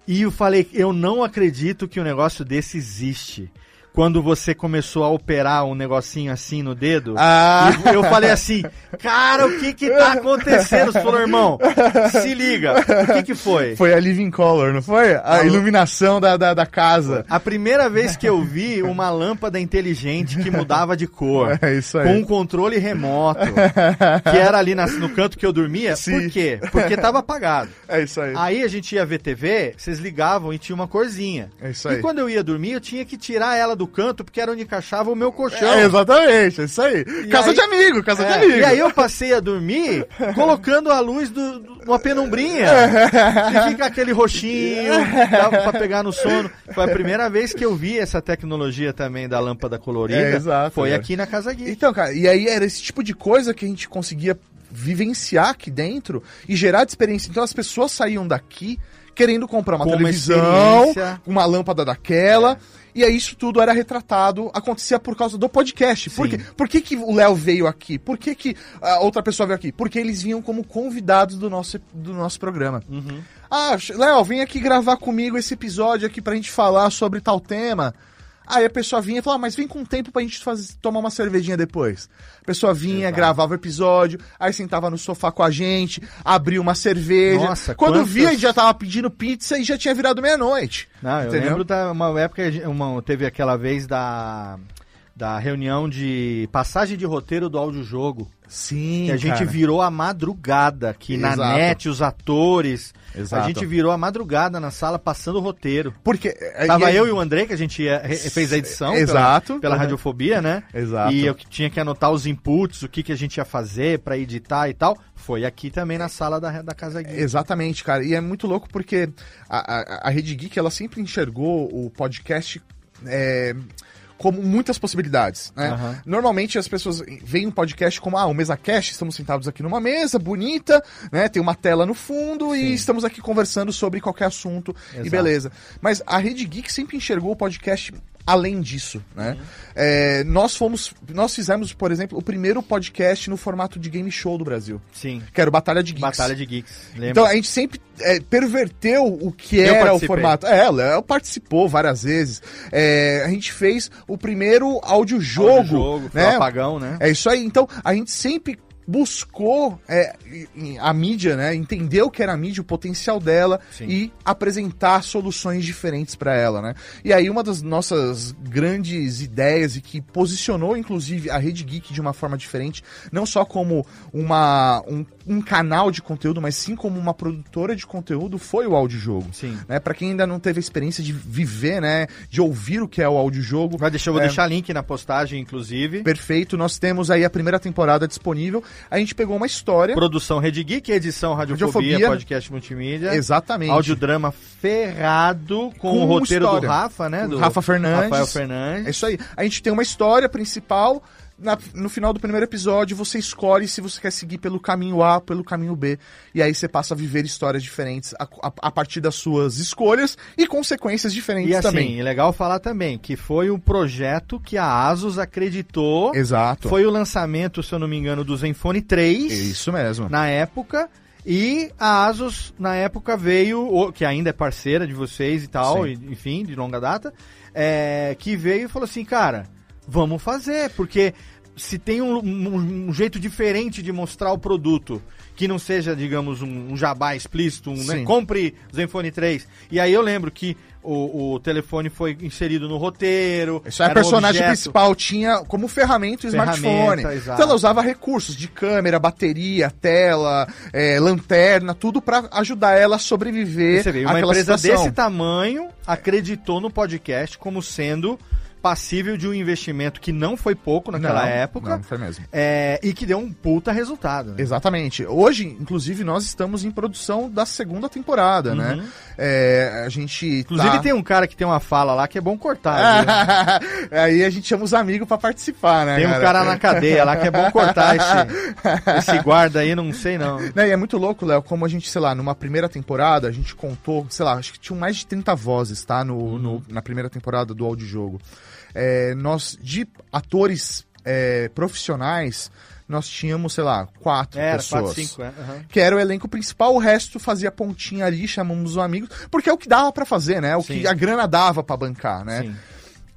e eu falei, eu não acredito que um negócio desse existe. Quando você começou a operar um negocinho assim no dedo, Ah. eu falei assim, cara, o que que tá acontecendo? Você falou, irmão, se liga, o que que foi? Foi a Living Color, não foi? A Alô? iluminação da, da, da casa. A primeira vez que eu vi uma lâmpada inteligente que mudava de cor. É isso aí. Com um controle remoto. que era ali na- no canto que eu dormia. Sim. Por quê? Porque tava apagado. É isso aí. Aí a gente ia ver TV, vocês ligavam e tinha uma corzinha. É isso aí. E quando eu ia dormir, eu tinha que tirar ela do canto, porque era onde encaixava o meu colchão. É, exatamente, é isso aí. E casa aí- de amigo, casa É, de amigo. E aí eu passei a dormir colocando a luz do, do- uma penumbrinha. e fica aquele roxinho, dava pra pegar no sono. Foi a primeira vez que eu vi essa tecnologia também da lâmpada colorida. É, exato, Foi cara. aqui na Casa Geek. Então, cara, e aí era esse tipo de coisa que a gente conseguia vivenciar aqui dentro e gerar de experiência. Então as pessoas saíam daqui querendo comprar uma Com uma televisão, experiência. uma lâmpada daquela. E aí isso tudo era retratado, acontecia por causa do podcast. Por, Sim. quê? por que, que o Léo veio aqui? Por que, que a outra pessoa veio aqui? Porque eles vinham como convidados do nosso, do nosso programa. Uhum. Ah, Léo, vem aqui gravar comigo esse episódio aqui pra gente falar sobre tal tema. Aí a pessoa vinha e falava, ah, mas vem com tempo pra gente fazer, tomar uma cervejinha depois. A pessoa vinha, Exato. gravava o episódio, aí sentava no sofá com a gente, abria uma cerveja. Nossa, Quando quantas- via, a gente já tava pedindo pizza e já tinha virado meia-noite. Não, eu Entendeu? lembro da uma época, uma, teve aquela vez da, da reunião de passagem de roteiro do audiojogo. Sim, Que a gente cara. virou a madrugada aqui na net, os atores. Exato. A gente virou a madrugada na sala passando o roteiro. Porque... Tava e- eu e o André, que a gente ia- re- fez a edição Exato. pela, pela Uhum. radiofobia, né? Exato. E eu que tinha que anotar os inputs, o que, que a gente ia fazer pra editar e tal. Foi aqui também na sala da, da Casa Geek. Exatamente, cara. E é muito louco porque a, a, a Rede Geek, ela sempre enxergou o podcast é, como muitas possibilidades, né? Aham. Normalmente as pessoas veem um podcast como, ah, o mesa cast, estamos sentados aqui numa mesa bonita, né? Tem uma tela no fundo e estamos aqui conversando sobre qualquer assunto e Exato. beleza. Mas a Rede Geek sempre enxergou o podcast além disso, né? Uhum. É, nós fomos, nós fizemos, por exemplo, o primeiro podcast no formato de game show do Brasil, Sim. que era o Batalha de Geeks. Batalha de Geeks. Lembra? Então a gente sempre é, perverteu o que Eu era o formato. É, o Léo participou várias vezes. É, a gente fez o primeiro audiojogo. jogo, né? apagão, né? É isso aí. Então a gente sempre buscou é, a mídia, né? Entendeu o que era a mídia, o potencial dela Sim. e apresentar soluções diferentes para ela, né? E aí uma das nossas grandes ideias e que posicionou inclusive a Rede Geek de uma forma diferente, não só como uma um, um canal de conteúdo, mas sim como uma produtora de conteúdo, foi o audiojogo. Sim. Né? Para quem ainda não teve a experiência de viver, né, de ouvir o que é o audiojogo, Vai deixar, eu vou É. deixar link na postagem, inclusive. Perfeito, nós temos aí a primeira temporada disponível. A gente pegou uma história. Produção Rede Geek, edição Radiofobia, Radiofobia. podcast multimídia. Exatamente. Audiodrama ferrado com, Com o roteiro história. do Rafa, né? Do Rafa Fernandes. Rafael É Fernandes. isso aí. A gente tem uma história principal. Na- no final do primeiro episódio, você escolhe se você quer seguir pelo caminho A ou pelo caminho B. E aí você passa a viver histórias diferentes a, a- a partir das suas escolhas e consequências diferentes E assim, também. é legal falar também que foi um projeto que a Asus acreditou. Exato. Foi o lançamento, se eu não me engano, do Zenfone 3 Isso mesmo. na época. E a Asus, na época, veio, que ainda é parceira de vocês e tal, e- enfim, de longa data, é, que veio e falou assim, cara, vamos fazer, porque se tem um, um- um jeito diferente de mostrar o produto, que não seja, digamos, um, um jabá explícito, um, né? Compre o Zenfone 3. E aí eu lembro que o, o telefone foi inserido no roteiro. Isso aí, a personagem objeto. principal tinha como ferramenta o Ferramenta, smartphone. exato. Então ela usava recursos de câmera, bateria, tela, é, lanterna, tudo pra ajudar ela a sobreviver Você vê, uma empresa situação. desse tamanho acreditou no podcast como sendo passível de um investimento que não foi pouco naquela Não, época Não, foi mesmo. é, e que deu um puta resultado. né? Exatamente. Hoje, inclusive, nós estamos em produção da segunda temporada, né? É, a gente. Uhum. Inclusive tá- tem um cara que tem uma fala lá que é bom cortar. Aí a gente chama os amigos pra participar, né? Tem um cara na cadeia lá que é bom cortar esse, esse guarda aí, não sei não. Né, e é muito louco, Léo, como a gente, sei lá, numa primeira temporada, a gente contou, sei lá, acho que tinham mais de 30 vozes, tá? No, Uhum. no- na primeira temporada do audiojogo. É, nós, de atores é, profissionais, nós tínhamos, sei lá, quatro Era, pessoas. 4, 5, é. aham. Que era o elenco principal, o resto fazia pontinha ali, chamamos os amigos, porque é o que dava pra fazer, né? O Sim. que a grana dava pra bancar, né? Sim.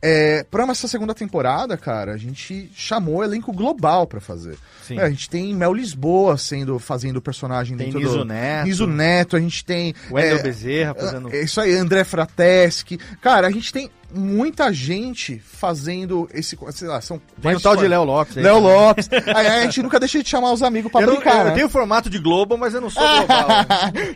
É, pra essa segunda temporada, cara, a gente chamou o elenco global pra fazer. Sim. É, a gente tem Mel Lisboa sendo, fazendo o personagem Tem dentro Niso do... Neto. Niso Neto, a gente tem... Wendel é, Bezerra fazendo. é isso aí, André Frateschi. Cara, a gente tem muita gente fazendo esse... Sei lá, são... Tem o tal de Léo Lopes aí. Léo. Lopes. aí a gente nunca deixa de chamar os amigos pra Eu, não- brincar, eu né? tenho formato de Globo, mas eu não sou global. né?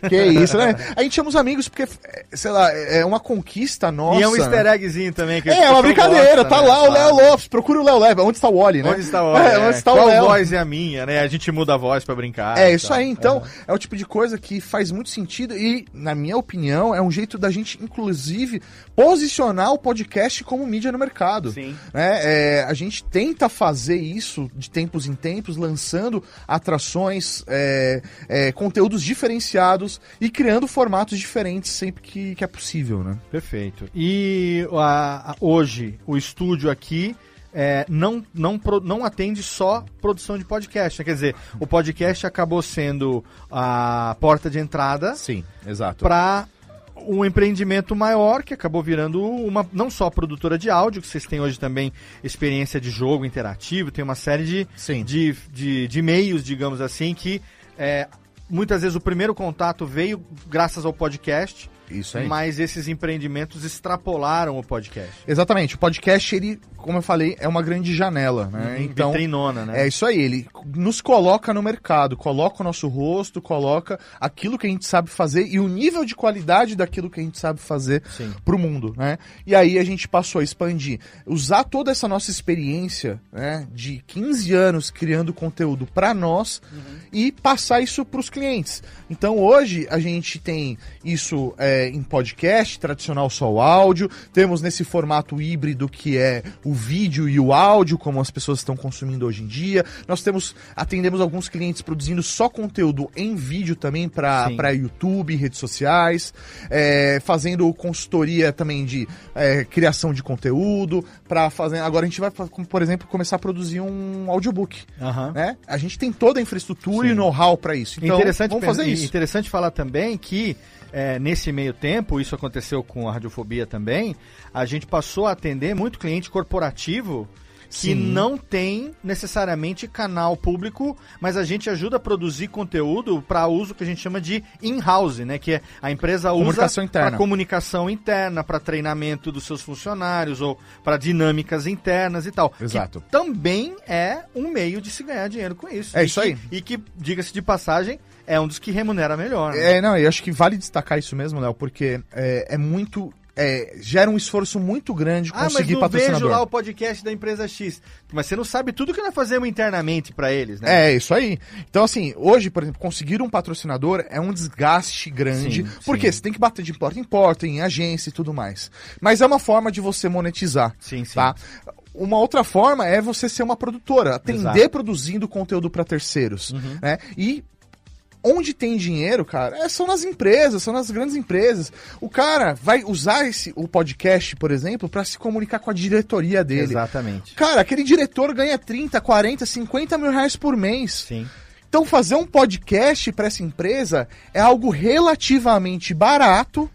que isso, né? A gente chama os amigos porque, é, sei lá, é uma conquista nossa. e é um né? easter eggzinho também. Que É, é uma brincadeira, gosta, tá né? lá o Léo. Lopes, procura o Léo Lopes. Onde está o Wally, né? Onde está o É, é, onde está Qual o Léo? voz é a minha, né? A gente muda a voz pra brincar. É, isso tal. aí, então, é o tipo de coisa que faz muito sentido e, na minha opinião, é um jeito da gente, inclusive, posicionar o podcast como mídia no mercado. Sim. né? É, a gente tenta fazer isso de tempos em tempos, lançando atrações, é, é, conteúdos diferenciados e criando formatos diferentes sempre que, que é possível, né? Perfeito. E a- a- hoje, o estúdio aqui é, não, não, não atende só produção de podcast. né? Quer dizer, o podcast acabou sendo a porta de entrada Sim, exato. para um empreendimento maior que acabou virando uma não só produtora de áudio, que vocês têm hoje também experiência de jogo interativo, tem uma série de, Sim. de, de, de meios, digamos assim, que é, muitas vezes o primeiro contato veio graças ao podcast, Isso aí. mas esses empreendimentos extrapolaram o podcast. Exatamente. O podcast, ele, como eu falei, é uma grande janela, né? Então, Vitrinona, né? é isso aí. Ele nos coloca no mercado, coloca o nosso rosto, coloca aquilo que a gente sabe fazer e o nível de qualidade daquilo que a gente sabe fazer Sim. pro mundo, né? E aí a gente passou a expandir, usar toda essa nossa experiência, né, de 15 anos criando conteúdo para nós e passar isso pros clientes. Então hoje a gente tem isso é, em podcast, tradicional só o áudio, temos nesse formato híbrido que é o vídeo e o áudio, como as pessoas estão consumindo hoje em dia. Nós temos atendemos alguns clientes produzindo só conteúdo em vídeo também para Sim. YouTube, redes sociais, é, fazendo consultoria também de é, criação de conteúdo, para fazer. Agora a gente vai, por exemplo, começar a produzir um audiobook. Aham. Né? A gente tem toda a infraestrutura e know-how para isso. Então, interessante, vamos fazer isso. interessante falar também que é, nesse meio tempo, isso aconteceu com a radiofobia também, a gente passou a atender muito cliente corporativo que Sim. não tem necessariamente canal público, mas a gente ajuda a produzir conteúdo para uso que a gente chama de in-house, né? Que é a empresa usa Comunicação interna. para comunicação interna, para treinamento dos seus funcionários ou para dinâmicas internas e tal. Exato. Também é um meio de se ganhar dinheiro com isso. É isso que- aí. E que, diga-se de passagem, é um dos que remunera melhor. né? É, não, eu acho que vale destacar isso mesmo, Léo, porque é, é muito. É, gera um esforço muito grande Ah, mas conseguir patrocinador. vejo lá o podcast da empresa X. Mas você não sabe tudo que nós fazemos internamente para eles, né? É, isso aí. Então, assim, hoje, por exemplo, conseguir um patrocinador é um desgaste grande. Sim, porque sim. você tem que bater de porta em porta, em agência e tudo mais. Mas é uma forma de você monetizar. Sim, sim. Tá? Uma outra forma é você ser uma produtora, atender Exato. Uhum. produzindo conteúdo para terceiros. Né? E onde tem dinheiro, cara, é, são nas empresas, são nas grandes empresas. O cara vai usar esse, o podcast, por exemplo, para se comunicar com a diretoria dele. Exatamente. Cara, aquele diretor ganha 30, 40, 50 mil reais por mês. Sim. Então, fazer um podcast para essa empresa é algo relativamente barato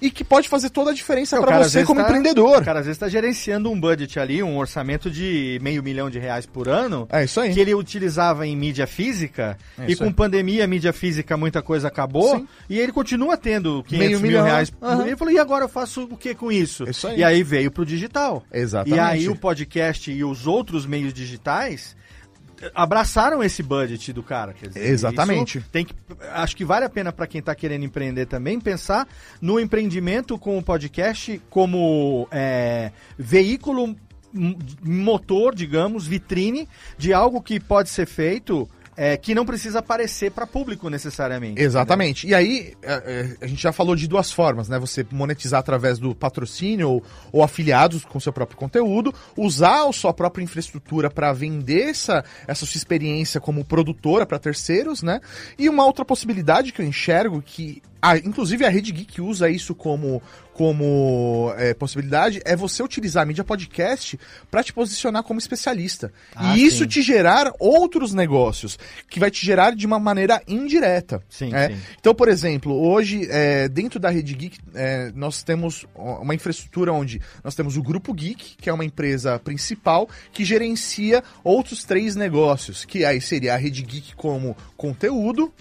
e que pode fazer toda a diferença É, o para você como tá- empreendedor. O cara às vezes está gerenciando um budget ali, um orçamento de meio milhão de reais por ano, É isso aí. que ele utilizava em mídia física, É e com aí. pandemia, mídia física, muita coisa acabou, Sim. e ele continua tendo 500 Meio mil milhão, reais ano. Ele falou, e agora eu faço o que com isso? É isso aí. E aí veio pro digital. Exatamente. E aí o podcast e os outros meios digitais abraçaram esse budget do cara. Quer dizer, Exatamente. Tem que, acho que vale a pena para quem está querendo empreender também pensar no empreendimento com o podcast como é, veículo motor, digamos, vitrine de algo que pode ser feito é, que não precisa aparecer para público necessariamente. Exatamente. E aí, é, é, a gente já falou de duas formas, né? Você monetizar através do patrocínio ou, ou afiliados com seu próprio conteúdo, usar a sua própria infraestrutura para vender essa, essa sua experiência como produtora para terceiros, né? E uma outra possibilidade que eu enxergo que, inclusive a Rede Geek usa isso como como é, possibilidade é você utilizar a mídia podcast para te posicionar como especialista. Ah, e isso sim. te gerar outros negócios, que vai te gerar de uma maneira indireta. Sim, É, sim. Então, por exemplo, hoje, é, dentro da Rede Geek, é, nós temos uma infraestrutura onde nós temos o Grupo Geek, que é uma empresa principal, que gerencia outros três negócios, que aí seria a Rede Geek como conteúdo,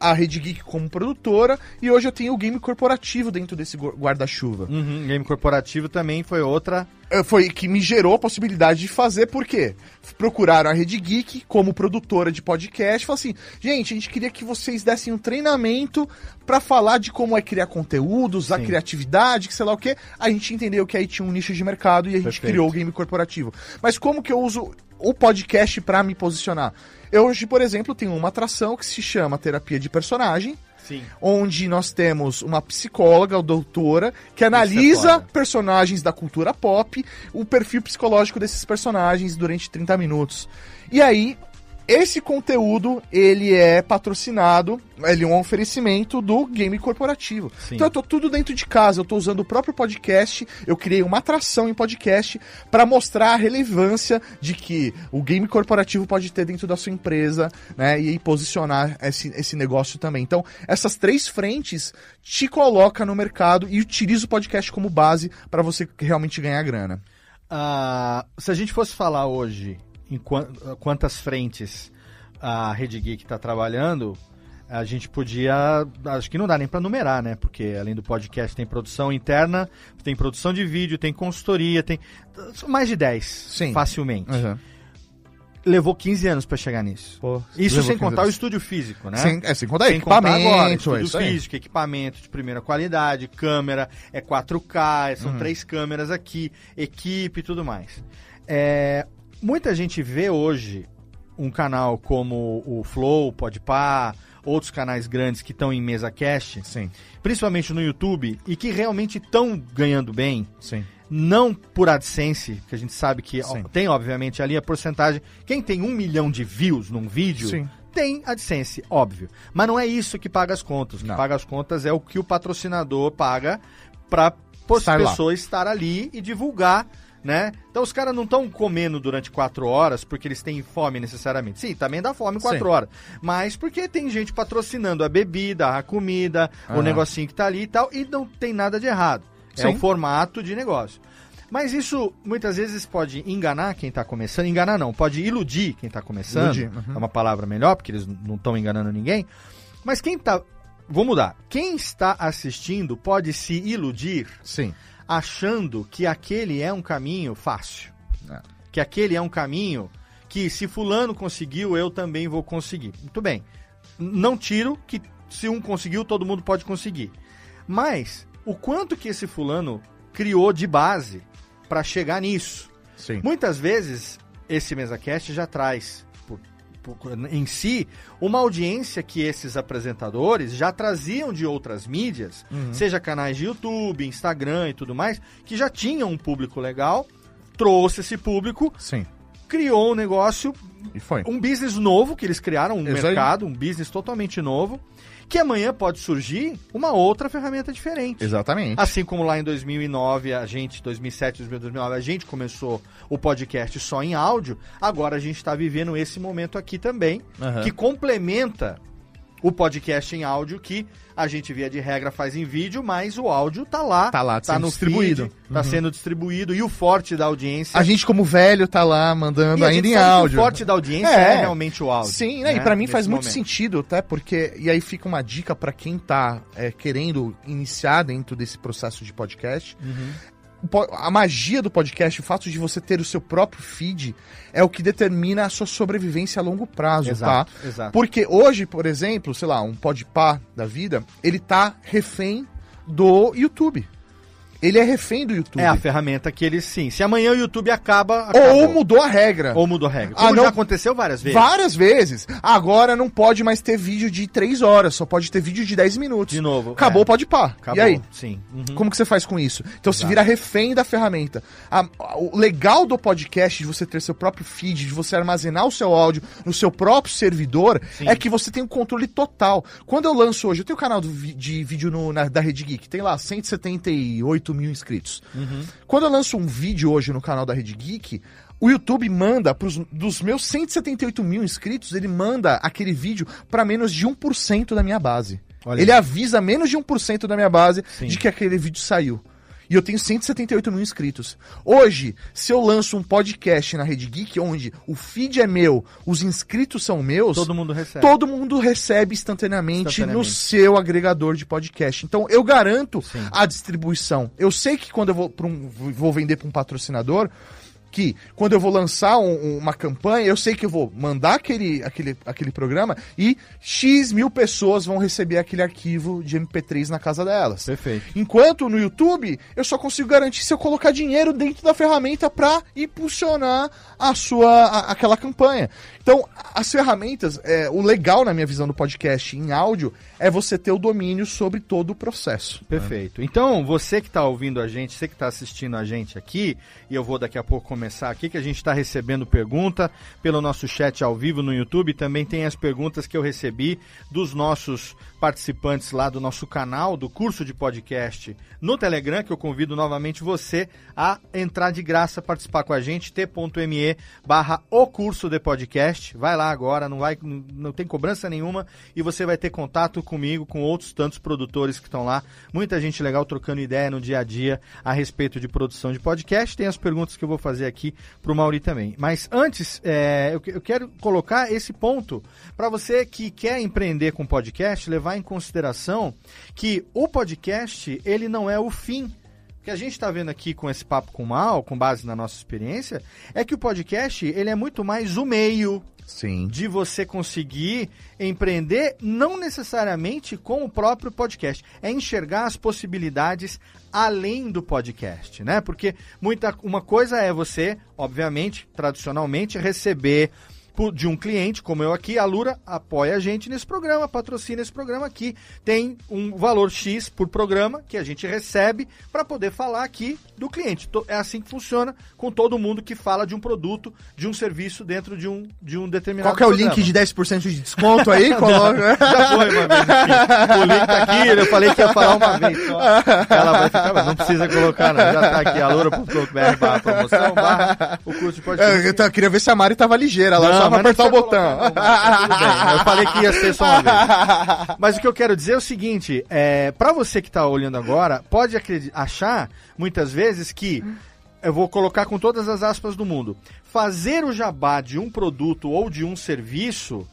a Rede Geek como produtora, e hoje eu tenho o game corporativo dentro desse gu- guarda-chuva. Uhum, game corporativo também foi outra. É, Foi que me gerou a possibilidade de fazer, por quê? Procuraram a Rede Geek como produtora de podcast, falaram assim, gente, a gente queria que vocês dessem um treinamento pra falar de como é criar conteúdos, a Sim. criatividade, que sei lá o quê. A gente entendeu que aí tinha um nicho de mercado e a gente Perfeito. criou o game corporativo. Mas como que eu uso o podcast pra me posicionar? Eu hoje, por exemplo, tenho uma atração que se chama Terapia de Personagem, Sim. onde nós temos uma psicóloga, ou doutora, que analisa foda. personagens da cultura pop, o perfil psicológico desses personagens durante 30 minutos. E aí, esse conteúdo, ele é patrocinado, ele é um oferecimento do game corporativo. Sim. Então eu tô tudo dentro de casa, eu tô usando o próprio podcast, eu criei uma atração em podcast para mostrar a relevância de que o game corporativo pode ter dentro da sua empresa, né, e posicionar esse, esse negócio também. Então, essas três frentes te coloca no mercado e utiliza o podcast como base para você realmente ganhar grana. Ah, se a gente fosse falar hoje em quan- quantas frentes a Rede Geek está trabalhando, a gente podia. Acho que não dá nem para numerar, né? Porque além do podcast tem produção interna, tem produção de vídeo, tem consultoria, tem. são Mais de 10, Sim. facilmente. Levou 15 anos para chegar nisso. Pô, Isso sem 15 contar o anos. estúdio físico, né? Sem, é, sem contar Sem contar equipamento, agora, é estúdio aí. físico, equipamento de primeira qualidade, câmera, é 4K, Uhum. são três câmeras aqui, equipe e tudo mais. É, muita gente vê hoje um canal como o Flow, o Podpah, outros canais grandes que estão em mesa cast, Sim, principalmente no YouTube, e que realmente estão ganhando bem, sim. não por AdSense, que a gente sabe que Sim. tem, obviamente, ali a porcentagem. Quem tem um milhão de views num vídeo Sim. tem AdSense, óbvio. Mas não é isso que paga as contas. O que paga as contas é o que o patrocinador paga para a Estar lá. pessoa estar ali e divulgar. Né? Então os caras não estão comendo durante quatro horas porque eles têm fome necessariamente. Sim, também dá fome quatro Sim. horas. Mas porque tem gente patrocinando a bebida, a comida, o Aham. negocinho que tá ali e tal, e não tem nada de errado. É Sim. um formato de negócio. Mas isso muitas vezes pode enganar quem está começando. Enganar não, pode iludir quem está começando. Iludir, uhum. É uma palavra melhor, porque eles não estão enganando ninguém. Mas quem tá. Vou mudar. Quem está assistindo pode se iludir Sim. Achando que aquele é um caminho fácil. É. Que aquele é um caminho que se fulano conseguiu, eu também vou conseguir. Muito bem. Não tiro que se um conseguiu, todo mundo pode conseguir. Mas o quanto que esse fulano criou de base para chegar nisso? Sim. Muitas vezes esse MesaCast já traz em si uma audiência que esses apresentadores já traziam de outras mídias, seja canais de YouTube, Instagram e tudo mais, que já tinham um público legal, trouxe esse público, Sim. criou um negócio, foi. um business novo que eles criaram, um aí. mercado, um business totalmente novo, que amanhã pode surgir uma outra ferramenta diferente. Exatamente. Assim como lá em 2009, a gente, 2007, 2009, a gente começou o podcast só em áudio, agora a gente está vivendo esse momento aqui também, Aham. que complementa o podcast em áudio que a gente via de regra faz em vídeo, mas o áudio tá lá, Tá lá, tá sendo no distribuído. feed, tá sendo distribuído e o forte da audiência A gente, como velho, tá lá mandando e ainda em áudio. o forte da audiência é, É. realmente o áudio. Sim, né? E né, pra mim nesse faz muito momento. sentido, até porque. E aí fica uma dica pra quem tá é, querendo iniciar dentro desse processo de podcast. Uhum. A magia do podcast, o fato de você ter o seu próprio feed, é o que determina a sua sobrevivência a longo prazo, Exato, tá? exato. Porque hoje, por exemplo, sei lá, um podpar da vida, ele tá refém do YouTube. Ele é refém do YouTube. É a ferramenta que eles sim. Se amanhã o YouTube acaba, acabou. Ou mudou a regra. Ou mudou a regra. Ah, Como não- já aconteceu várias vezes. Várias vezes. Agora não pode mais ter vídeo de 3 horas, só pode ter vídeo de 10 minutos. De novo. Acabou é. o pode pá. Acabou. E aí? Sim. Uhum. Como que você faz com isso? Então se Exato. vira refém da ferramenta. A- a- o legal do podcast, de você ter seu próprio feed, de você armazenar o seu áudio no seu próprio servidor, Sim. é que você tem um controle total. Quando eu lanço hoje, eu tenho um canal do de vídeo no- na- da Rede Geek, tem lá 178 mil inscritos. Uhum. Quando eu lanço um vídeo hoje no canal da Rede Geek, o YouTube manda, pros, dos meus 178 mil inscritos, ele manda aquele vídeo para menos de 1% da minha base. Olha ele aí. avisa menos de 1% da minha base Sim. de que aquele vídeo saiu. E eu tenho 178 mil inscritos. Hoje, se eu lanço um podcast na Rede Geek, onde o feed é meu, os inscritos são meus, Todo mundo recebe. todo mundo recebe instantaneamente, no Instantaneamente. seu agregador de podcast. Então eu garanto Sim. a distribuição. Eu sei que quando eu vou, um- vou vender para um patrocinador, que quando eu vou lançar um- uma campanha, eu sei que eu vou mandar aquele, aquele, aquele programa e X mil pessoas vão receber aquele arquivo de MP3 na casa delas. Perfeito. Enquanto no YouTube, eu só consigo garantir se eu colocar dinheiro dentro da ferramenta para impulsionar a sua a- aquela campanha. Então, as ferramentas, é, o legal na minha visão do podcast em áudio é você ter o domínio sobre todo o processo. Perfeito. Então, você que está ouvindo a gente, você que está assistindo a gente aqui, e eu vou daqui a pouco começar aqui, que a gente está recebendo pergunta pelo nosso chat ao vivo no YouTube. Também tem as perguntas que eu recebi dos nossos participantes lá do nosso canal do curso de podcast no Telegram, que eu convido novamente você a entrar de graça, participar com a gente, t.me barra o curso de podcast. Vai lá agora, não, vai, não, tem cobrança nenhuma e você vai ter contato comigo, com outros tantos produtores que estão lá. Muita gente legal trocando ideia no dia a dia a respeito de produção de podcast. Tem as perguntas que eu vou fazer aqui pro Mauri também. Mas antes, é, eu, eu quero colocar esse ponto para você que quer empreender com podcast, levar em consideração que o podcast, ele não é o fim o que a gente está vendo aqui com esse papo com o Mal, com base na nossa experiência, é que o podcast ele é muito mais o meio Sim. de você conseguir empreender, não necessariamente com o próprio podcast. É enxergar as possibilidades além do podcast, né? Porque muita uma coisa é você, obviamente, tradicionalmente, receber de um cliente, como eu aqui, a Lura apoia a gente nesse programa, patrocina esse programa aqui. Tem um valor X por programa que a gente recebe para poder falar aqui do cliente. É assim que funciona com todo mundo que fala de um produto, de um serviço dentro de um, de um determinado Qual que é o programa. link de 10% de desconto aí? Coloca. Já foi uma vez aqui. O link tá aqui, eu falei que ia falar uma vez só. Ela vai ficar, mas não precisa colocar, não. Já tá aqui, alura.com.br promoção, barra o curso de podcast. Eu, eu queria ver se a Mari tava ligeira lá, Não, só pra mas não apertar o botão. colocar, não, mas tá tudo bem. Eu falei que ia ser só uma vez. Mas o que eu quero dizer é o seguinte: é, para você que está olhando agora, pode achar muitas vezes que eu vou colocar com todas as aspas do mundo. Fazer o jabá de um produto ou de um serviço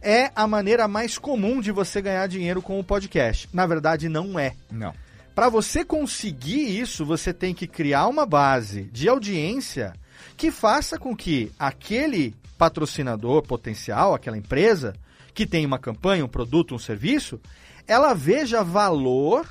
é a maneira mais comum de você ganhar dinheiro com o podcast. Na verdade, não é. Não. Para você conseguir isso, você tem que criar uma base de audiência que faça com que aquele patrocinador potencial, aquela empresa que tem uma campanha, um produto, um serviço, ela veja valor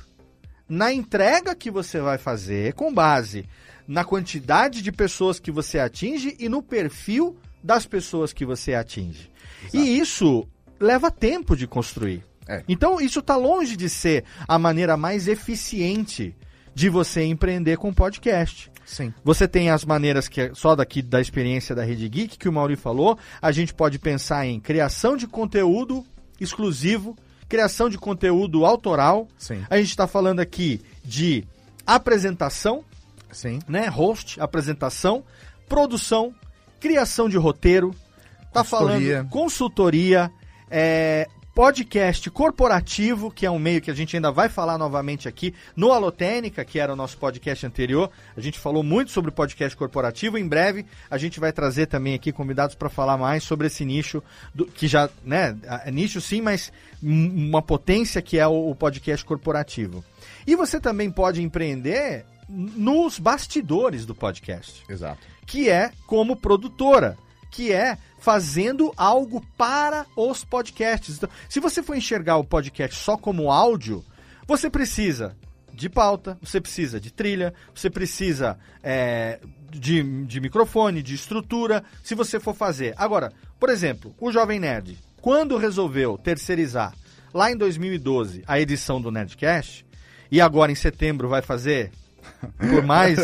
na entrega que você vai fazer com base na quantidade de pessoas que você atinge e no perfil das pessoas que você atinge. E isso leva tempo de construir. É. Então, isso está longe de ser a maneira mais eficiente de você empreender com podcast. Sim. Você tem as maneiras que é só daqui da experiência da Rede Geek que o Mauri falou. A gente pode pensar em criação de conteúdo exclusivo, criação de conteúdo autoral. Sim. A gente está falando aqui de apresentação, Sim. né? Host, apresentação, produção, criação de roteiro. Tá Consultoria. falando consultoria, é, podcast corporativo, que é um meio que a gente ainda vai falar novamente aqui, no Alotênica, que era o nosso podcast anterior. A gente falou muito sobre o podcast corporativo. Em breve, a gente vai trazer também aqui convidados para falar mais sobre esse nicho, do, que já, né, é nicho sim, mas uma potência que é o, o podcast corporativo. E você também pode empreender nos bastidores do podcast. Exato. Que é como produtora, que é fazendo algo para os podcasts. Então, se você for enxergar o podcast só como áudio, você precisa de pauta, você precisa de trilha, você precisa é, de, de microfone, de estrutura, se você for fazer. Agora, por exemplo, o Jovem Nerd, quando resolveu terceirizar lá em 2012 a edição do Nerdcast, e agora em setembro vai fazer por mais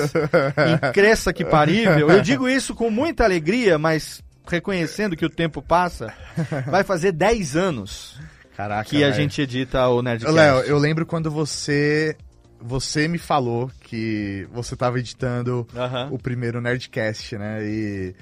cresça que parível. Eu digo isso com muita alegria, mas reconhecendo que o tempo passa, vai fazer 10 anos Caraca, que a gente edita o Nerdcast. Léo, eu lembro quando você você me falou que você estava editando Aham. o primeiro Nerdcast, né? E,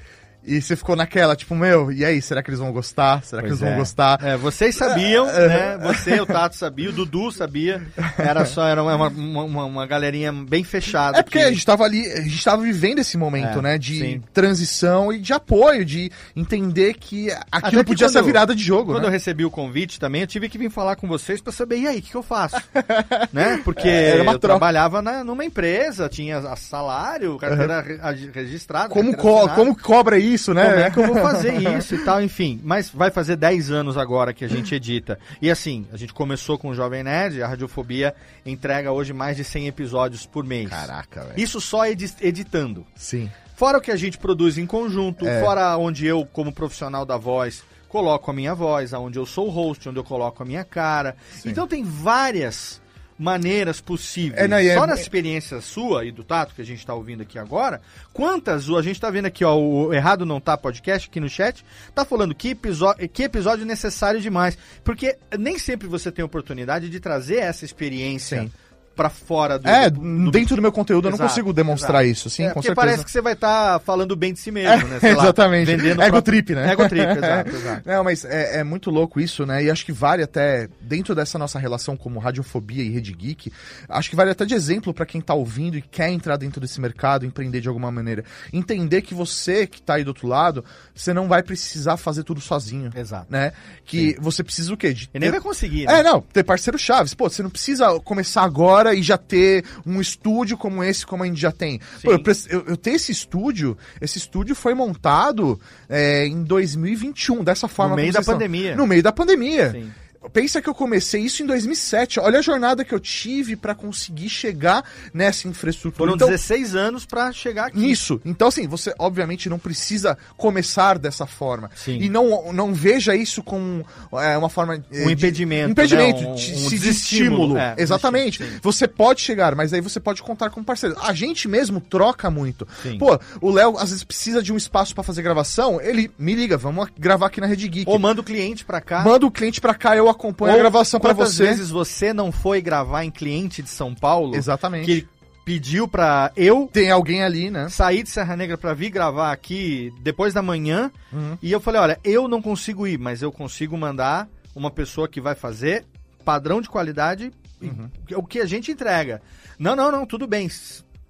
e você ficou naquela, tipo, meu, e aí, será que eles vão gostar? Será que Pois eles vão é. gostar? É, vocês sabiam, né? Você, o Tato sabia, o Dudu sabia. Era só era uma, uma, uma- uma galerinha bem fechada. É porque que- a gente tava ali, a gente tava vivendo esse momento, É, né? De sim. transição e de apoio, de entender que aquilo que podia ser a virada de jogo, Quando né? eu recebi o convite também, eu tive que vir falar com vocês pra saber, e aí, o que, que eu faço? né? Porque É, eu trabalhava na- numa empresa, tinha salário, carteira re- registrada. Como, co como cobra isso, né? Como é que eu vou fazer isso e tal, enfim. Mas vai fazer 10 anos agora que a gente edita. E assim, a gente começou com o Jovem Nerd, a Radiofobia entrega hoje mais de 100 episódios por mês. Caraca, velho. Isso só edi- editando. Sim. Fora o que a gente produz em conjunto, É. fora onde eu, como profissional da voz, coloco a minha voz, aonde eu sou o host, onde eu coloco a minha cara. Então tem várias maneiras possíveis. É, não, é- Só na experiência sua e do Tato, que a gente tá ouvindo aqui agora, quantas, a gente tá vendo aqui, ó, o Errado Não Tá Podcast aqui no chat, tá falando que episódio, que episódio necessário demais. Porque nem sempre você tem oportunidade de trazer essa experiência Sim. Pra fora do... É, do- do- dentro do meu conteúdo eu não Exato, consigo demonstrar exato. isso, sim, É, com porque certeza. parece que você vai estar falando bem de si mesmo, né? É, Sei lá, exatamente. vendendo o Ego próprio- trip, né? Ego trip, exato, exato. Não, mas é, é muito louco isso, né? E acho que vale até, dentro dessa nossa relação como Radiofobia e Rede Geek, acho que vale até de exemplo pra quem tá ouvindo e quer entrar dentro desse mercado, empreender de alguma maneira. Entender que você que tá aí do outro lado, você não vai precisar fazer tudo sozinho. Exato. Né? Que você precisa o quê? De E nem ter- vai conseguir, né? É, não, ter parceiro chaves. Pô, você não precisa começar agora e já ter um estúdio como esse, como a gente já tem. Pô, eu, eu, eu tenho esse estúdio, esse estúdio foi montado é, em 2021, dessa forma. meio como da pandemia. No meio da pandemia. Sim. Pensa que eu comecei isso em 2007. Olha a jornada que eu tive pra conseguir chegar nessa infraestrutura. Foram Então, 16 anos pra chegar aqui. Nisso. Então, assim, você obviamente não precisa começar dessa forma. Sim. E não, não veja isso como é, uma forma. eh, Um de- impedimento, impedimento, né? Um- de, um se- de desestímulo. estímulo. É, Exatamente. sim. Você pode chegar, mas aí você pode contar com parceiro. A gente mesmo troca muito. Sim. Pô, o Léo às vezes precisa de um espaço pra fazer gravação, ele me liga, vamos gravar aqui na Rede Geek. Ou manda o cliente pra cá. Manda o cliente pra cá, eu acompanho a Ou gravação pra quantas você. vezes você não foi gravar em cliente de São Paulo? Exatamente. Que pediu pra eu Tem alguém ali, né? sair de Serra Negra pra vir gravar aqui depois da manhã. Uhum. E eu falei, olha, eu não consigo ir, mas eu consigo mandar uma pessoa que vai fazer padrão de qualidade Uhum. o que a gente entrega. Não, não, não, tudo bem.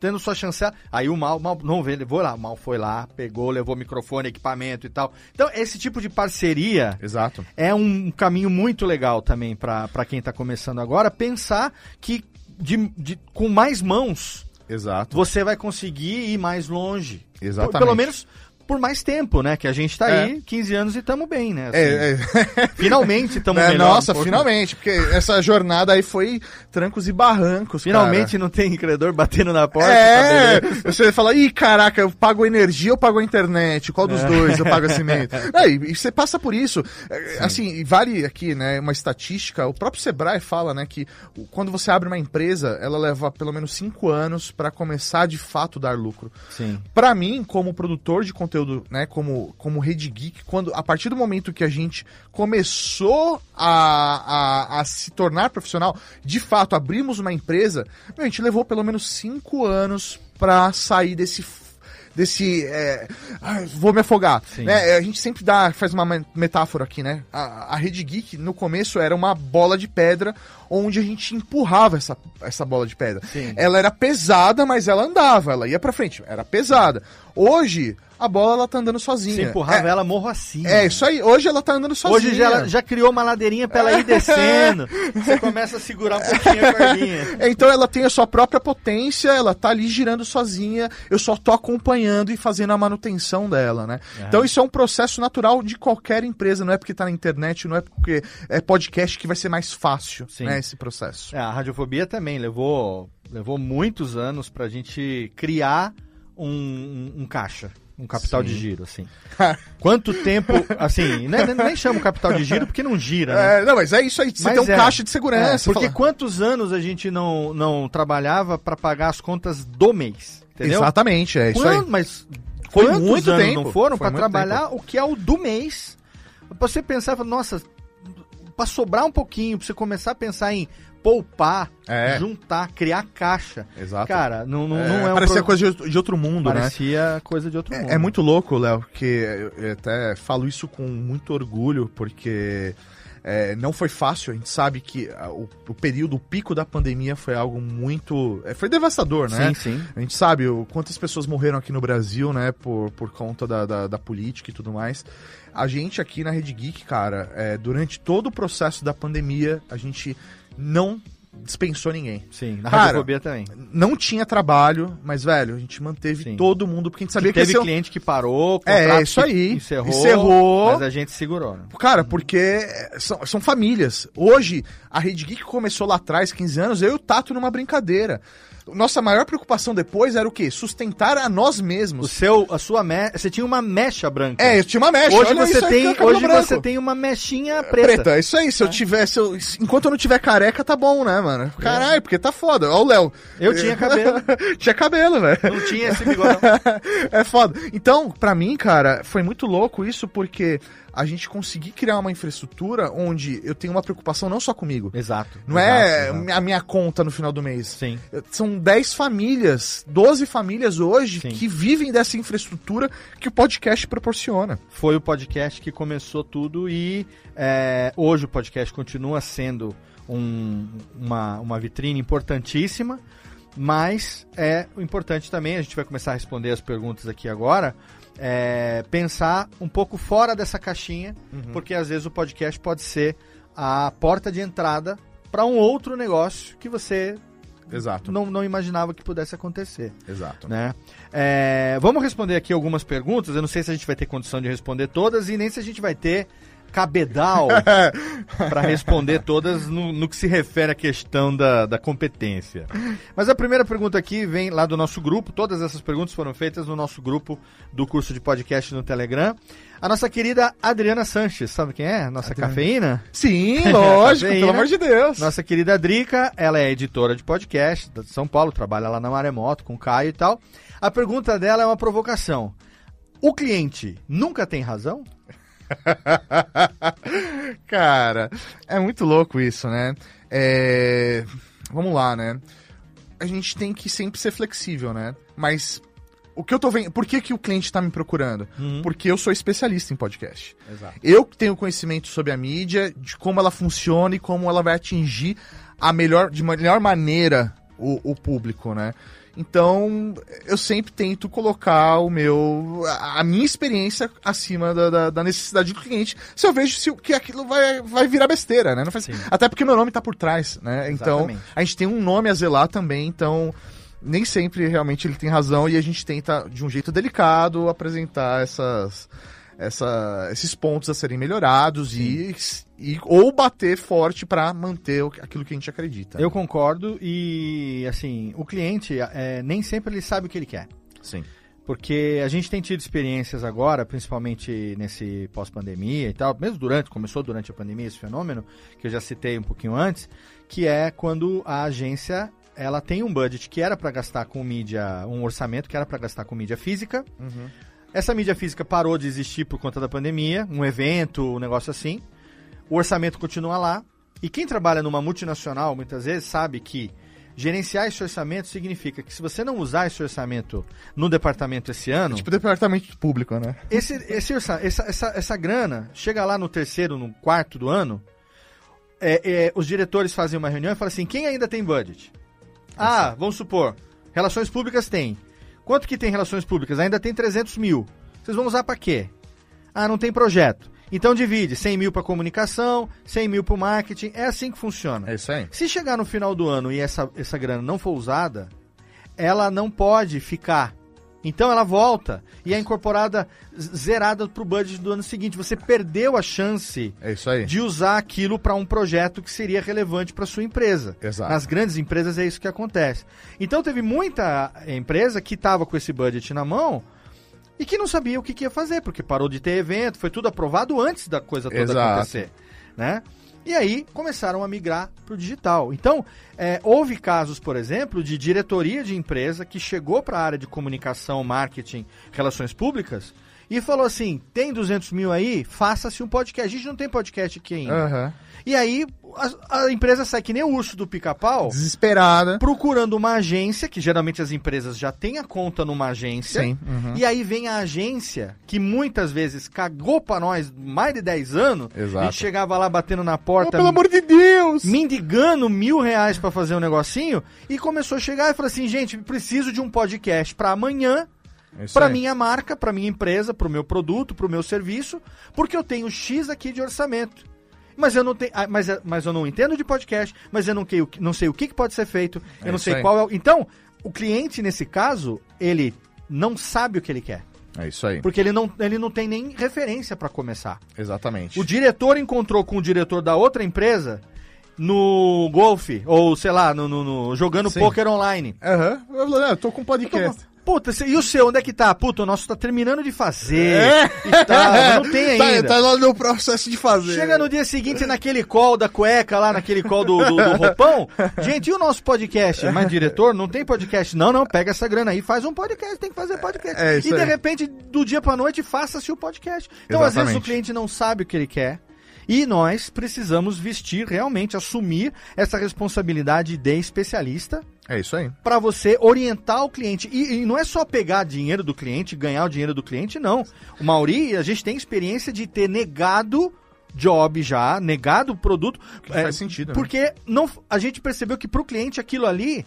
Tendo sua chancela. Aí o mal, mal não veio, levou lá. O mal foi lá, pegou, levou microfone, equipamento e tal. Então, esse tipo de parceria Exato. é um caminho muito legal também para quem tá começando agora. Pensar que de, de- com mais mãos Exato. você vai conseguir ir mais longe. Exatamente. Pelo menos por mais tempo, né? Que a gente tá É. aí 15 anos e tamo bem, né? Assim, É, é. Finalmente tamo É, melhor. nossa, um finalmente, porque essa jornada aí foi trancos e barrancos. Finalmente cara. não tem credor batendo na porta. É, tá você fala, ih, caraca, eu pago energia ou pago a internet? Qual É. dos dois eu pago assim mesmo? É, e, você passa por isso. É, Assim, e vale aqui, né, uma estatística, o próprio Sebrae fala, né, que quando você abre uma empresa, ela leva pelo menos cinco anos para começar de fato dar lucro. Sim. Pra mim, como produtor de conteúdo, né, como, como Rede Geek, quando, a partir do momento que a gente começou a, a, a se tornar profissional, de fato, abrimos uma empresa, meu, a gente levou pelo menos cinco anos pra sair desse, desse é, ah, vou me afogar. Né? A gente sempre dá, faz uma me- metáfora aqui, né? A, a Rede Geek, no começo, era uma bola de pedra onde a gente empurrava essa, essa bola de pedra. Sim. Ela era pesada, mas ela andava, ela ia pra frente, era pesada. Hoje, a bola ela tá andando sozinha. Se empurrava é, ela morro assim. é isso aí, hoje ela tá andando sozinha. Hoje já, ela já criou uma ladeirinha pra ela ir descendo. Você começa a segurar um pouquinho a cordinha. É, Então ela tem a sua própria potência, ela tá ali girando sozinha, eu só tô acompanhando e fazendo a manutenção dela, né? Então isso é um processo natural de qualquer empresa, não é porque tá na internet, não é porque é podcast que vai ser mais fácil, Sim. né, esse processo. É, a radiofobia também levou, levou muitos anos pra gente criar um, um- um caixa, um capital Sim. de giro, assim. Quanto tempo, assim, né, nem chama capital de giro porque não gira, né? É, não, mas é isso aí, você Mas tem um é. caixa de segurança. É, porque fala- quantos anos a gente não, não trabalhava pra pagar as contas do mês, entendeu? Exatamente, é isso Quando- aí. Mas Foi quantos muito anos tempo, não foram muito trabalhar o que é o do mês? Pra você pensar, fala, nossa, pra sobrar um pouquinho, pra você começar a pensar em poupar, É. juntar, criar caixa. Exato. Cara, não, não é, não é um parecia pro- coisa de, de outro mundo, né? parecia coisa de outro mundo. É, é muito louco, Léo, que eu, até falo isso com muito orgulho, porque é, não foi fácil. A gente sabe que ah, o, o período, o pico da pandemia foi algo muito. é, foi devastador, né? Sim, sim. A gente sabe o, quantas pessoas morreram aqui no Brasil, né, por, por conta da, da, da política e tudo mais. A gente aqui na Rede Geek, cara, é, durante todo o processo da pandemia, a gente não dispensou ninguém. Sim, na Cara, radiofobia também. Não tinha trabalho, mas, velho, a gente manteve Sim. todo mundo, porque a gente sabia que Teve ia ser cliente que parou, É, contrato isso que aí. Encerrou, Encerrou. mas a gente segurou, né? Cara, porque são, são famílias. Hoje, a Rede Geek começou lá atrás, 15 anos, eu e o Tato numa brincadeira. Nossa maior preocupação depois era o quê? Sustentar a nós O mesmos. seu, a sua me... você tinha uma mecha branca. É, eu tinha uma mecha. hoje olha você tem, hoje branco. você tem uma mechinha preta. Preta, é isso aí. Se eu tivesse. eu- enquanto eu não tiver careca, tá bom, né, mano? Caralho, porque tá foda. Ó, o Léo. Eu tinha cabelo. tinha cabelo, velho. Não tinha esse bigodão. é foda. Então, pra mim, cara, foi muito louco isso porque a gente conseguiu criar uma infraestrutura onde eu tenho uma preocupação não só comigo. Exato. Não exato, é exato. a minha conta no final do mês. Sim. São 10 famílias, 12 famílias hoje Sim. que vivem dessa infraestrutura que o podcast proporciona. Foi o podcast que começou tudo e é, hoje o podcast continua sendo um- uma, uma vitrine importantíssima, mas é importante também, a gente vai começar a responder as perguntas aqui agora, é, pensar um pouco fora dessa caixinha, porque às vezes o podcast pode ser a porta de entrada para um outro negócio que você Exato. não, não imaginava que pudesse acontecer. Exato. né? É, vamos responder aqui algumas perguntas. Eu não sei se a gente vai ter condição de responder todas e nem se a gente vai ter cabedal para responder todas no, no que se refere à questão da, da competência. Mas a primeira pergunta aqui vem lá do nosso grupo. Todas essas perguntas foram feitas no nosso grupo do curso de podcast no Telegram. A nossa querida Adriana Sanches, sabe quem é? Nossa Adriana. cafeína? Sim, lógico, Cafeína. pelo amor de Deus. Nossa querida Drica, ela é editora de podcast de São Paulo, trabalha lá na Maremoto com o Caio e tal. A pergunta dela é uma provocação. O cliente nunca tem razão? Cara, é muito louco isso, né? É, Vamos lá, né? A gente tem que sempre ser flexível, né? Mas o que eu tô vendo. Por que, que o cliente tá me procurando? Porque eu sou especialista em podcast. Exato. Eu tenho conhecimento sobre a mídia, de como ela funciona e como ela vai atingir a melhor, de melhor maneira o, o público, né? Então, eu sempre tento colocar o meu, a minha experiência acima da, da- da necessidade do cliente. Se eu vejo se, o- que aquilo vai, vai virar besteira, né? Não faz, Sim. até porque meu nome tá por trás, né? Então, Exatamente. a gente tem um nome a zelar também, então nem sempre realmente ele tem razão e a gente tenta, de um jeito delicado, apresentar essas, essa, esses pontos a serem melhorados e, e ou bater forte para manter aquilo que a gente acredita. Eu concordo e, assim, o cliente é, nem sempre ele sabe o que ele quer. sim. Porque a gente tem tido experiências agora, principalmente nesse pós-pandemia e tal, mesmo durante, começou durante a pandemia esse fenômeno, que eu já citei um pouquinho antes, que é quando a agência ela tem um budget que era para gastar com mídia, um orçamento que era para gastar com mídia física. Essa mídia física parou de existir por conta da pandemia, um evento, um negócio assim. O orçamento continua lá. E quem trabalha numa multinacional, muitas vezes, sabe que Gerenciar esse orçamento significa que se você não usar esse orçamento no departamento esse ano, Tipo departamento público, né? esse, esse essa, essa, essa grana chega lá no terceiro, no quarto do ano, é, é, os diretores fazem uma reunião e falam assim: quem ainda tem budget? Ah, vamos supor, relações públicas tem. Quanto que tem relações públicas? Ainda tem 300 mil. Vocês vão usar para quê? Ah, não tem projeto. Então divide 100 mil para comunicação, 100 mil para marketing. É assim que funciona. É isso aí. Se chegar no final do ano e essa, essa grana não for usada, ela não pode ficar. Então ela volta e é incorporada zerada para o budget do ano seguinte. Você perdeu a chance É isso aí. de usar aquilo para um projeto que seria relevante para sua empresa. Exato. Nas grandes empresas é isso que acontece. Então teve muita empresa que estava com esse budget na mão e que não sabia o que, que ia fazer, porque parou de ter evento, foi tudo aprovado antes da coisa toda Exato. acontecer. Né? E aí começaram a migrar para o digital. Então, é, houve casos, por exemplo, de diretoria de empresa que chegou para a área de comunicação, marketing, relações públicas e falou assim: tem 200 mil aí? Faça-se um podcast. A gente não tem podcast aqui ainda. Aham. E aí a, a empresa sai que nem o urso do pica-pau, Desesperada. procurando uma agência, que geralmente as empresas já têm a conta numa agência. Sim. uhum. E aí vem a agência, que muitas vezes cagou pra nós mais de 10 anos. Exato. A gente chegava lá batendo na Oh, porta, pelo amor de Deus! mendigando mil reais pra fazer um negocinho. E começou a chegar e falou assim: gente, preciso de um podcast pra amanhã. Isso Pra aí. minha marca, pra minha empresa, pro meu produto, pro meu serviço, porque eu tenho X aqui de orçamento. Mas eu não tenho, ah, mas, mas eu não entendo de podcast, mas eu não, que- não sei o que, que pode ser feito, eu É não sei aí. qual é o. Então, o cliente, nesse caso, ele não sabe o que ele quer. É isso aí. Porque ele não, ele não tem nem referência pra começar. Exatamente. O diretor encontrou com o diretor da outra empresa no golfe, ou sei lá, no, no- no- jogando Sim. poker online. Aham. Eu falei, não, eu tô com podcast. Puta, e o seu, onde é que tá? Puta, o nosso tá terminando de fazer. É. E tal, mas não tem ainda. Tá, tá lá no processo de fazer. Chega no dia seguinte naquele call da cueca lá, naquele call do, do, do roupão. Gente, e o nosso podcast? Mas diretor, não tem podcast. Não, não, pega essa grana aí, faz um podcast, tem que fazer podcast. É isso e de aí. repente, do dia pra noite, faça-se o podcast. Então, às vezes, o Exatamente. cliente não sabe o que ele quer. E nós precisamos vestir, realmente, assumir essa responsabilidade de especialista É isso aí. para você orientar o cliente. E, e não é só pegar dinheiro do cliente, ganhar o dinheiro do cliente, não. O Mauri, a gente tem experiência de ter negado job já, negado o produto. Que faz sentido, né? Porque não, a gente percebeu que para o cliente aquilo ali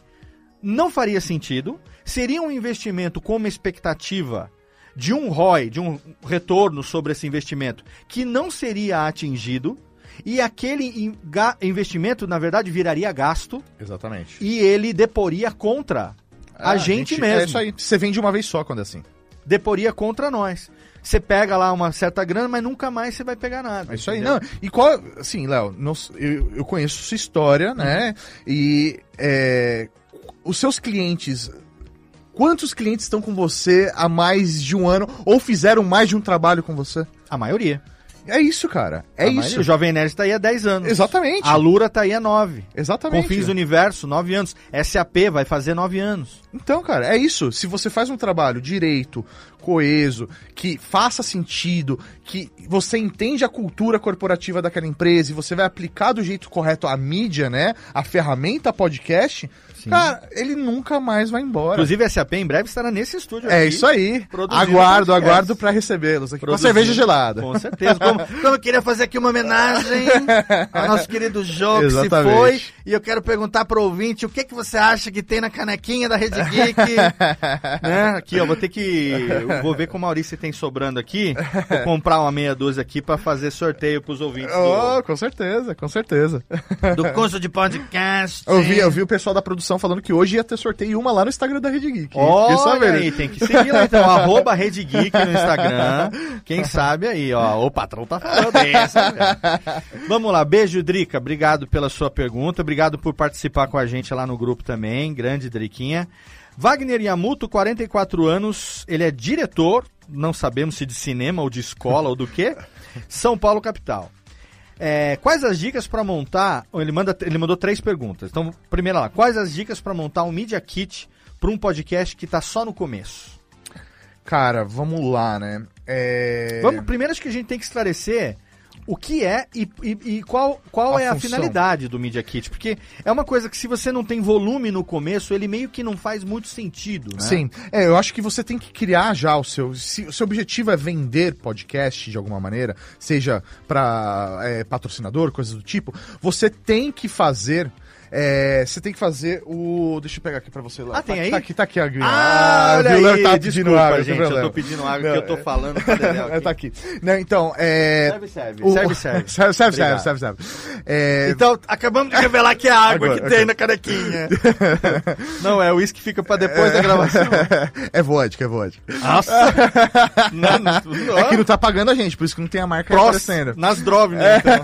não faria sentido, seria um investimento com uma expectativa de um ROI, de um retorno sobre esse investimento, que não seria atingido, e aquele investimento, na verdade, viraria gasto, Exatamente. e ele deporia contra a, Ah, gente, mesmo. É isso aí. Você vende uma vez só quando é assim. Deporia contra nós. Você pega lá uma certa grana, mas nunca mais você vai pegar nada. É isso aí. entendeu? Não, e qual. Assim, Léo, eu, eu conheço sua história, né? E é, os seus clientes. Quantos clientes estão com você há mais de um ano ou fizeram mais de um trabalho com você? A maioria. É isso, cara. É A isso. maioria. O Jovem Nerd está aí há 10 anos. Exatamente. A Lura tá aí há 9. Exatamente. Confins do Universo, 9 anos. SAP vai fazer 9 anos. Então, cara, é isso. Se você faz um trabalho direito, coeso, que faça sentido, que você entende a cultura corporativa daquela empresa e você vai aplicar do jeito correto a mídia, né? A ferramenta podcast, cara, ele nunca mais vai embora. Inclusive, a SAP em breve estará nesse estúdio é aqui, isso aí. Aguardo, aguardo pra recebê-los aqui. Com produzindo- cerveja gelada. Com certeza. Como, como eu queria fazer aqui uma homenagem ao nosso querido Jô, que se foi. E eu quero perguntar pro ouvinte o que, que você acha que tem na canequinha da Rede Geek. né? Aqui, ó, vou ter que. Vou ver com o Maurício tem sobrando aqui. Vou comprar uma meia dúzia aqui pra fazer sorteio pros ouvintes Oh, com certeza, com certeza. do, do curso de podcast. Eu vi, eu vi o pessoal da produção falando que hoje ia ter sorteio uma lá no Instagram da Rede Geek. Fiquei Olha sabendo. aí, tem que seguir lá então, arroba Rede Geek no Instagram. Quem sabe aí, ó, o patrão tá falando dessa. velho. Vamos lá, beijo, Drica. Obrigado pela sua pergunta, obrigado por participar com a gente lá no grupo também. Grande Driquinha. Wagner Yamuto, 44 anos, ele é diretor, não sabemos se de cinema ou de escola ou do que, São Paulo capital. É, quais as dicas para montar? Ele, manda, ele mandou três perguntas. Então, primeira lá, quais as dicas para montar um Media Kit para um podcast que tá só no começo? Cara, vamos lá, né? É... Vamos, primeiro acho que a gente tem que esclarecer o que é e, e- e qual, qual A é a função. finalidade do Media Kit. Porque é uma coisa que se você não tem volume no começo, ele meio que não faz muito sentido, né? Sim, é, eu acho que você tem que criar já o seu. Se o seu objetivo é vender podcast de alguma maneira, seja para patrocinador, coisas do tipo, você tem que fazer. É, você tem que fazer o. Deixa eu pegar aqui pra você lá. Ah, tem tá, aí? Tá aqui, tá aqui a aguinha. Ah, olha viu? O Léo aí, tá pedindo desculpa, água, gente, eu tô pedindo água Não, que eu tô falando É, aqui. tá aqui. Não, então, é. Serve, serve. o- Serve, serve. serve, serve, serve, serve, serve. É, Então, acabamos de revelar que é a água Agora, que tem agora. na canequinha. não, é o uísque que fica pra depois da gravação. é vodka, é vodka. Nossa! não, não, É que não tá pagando a gente, por isso que não tem a marca Próximo, aparecendo. nas Drovne, então.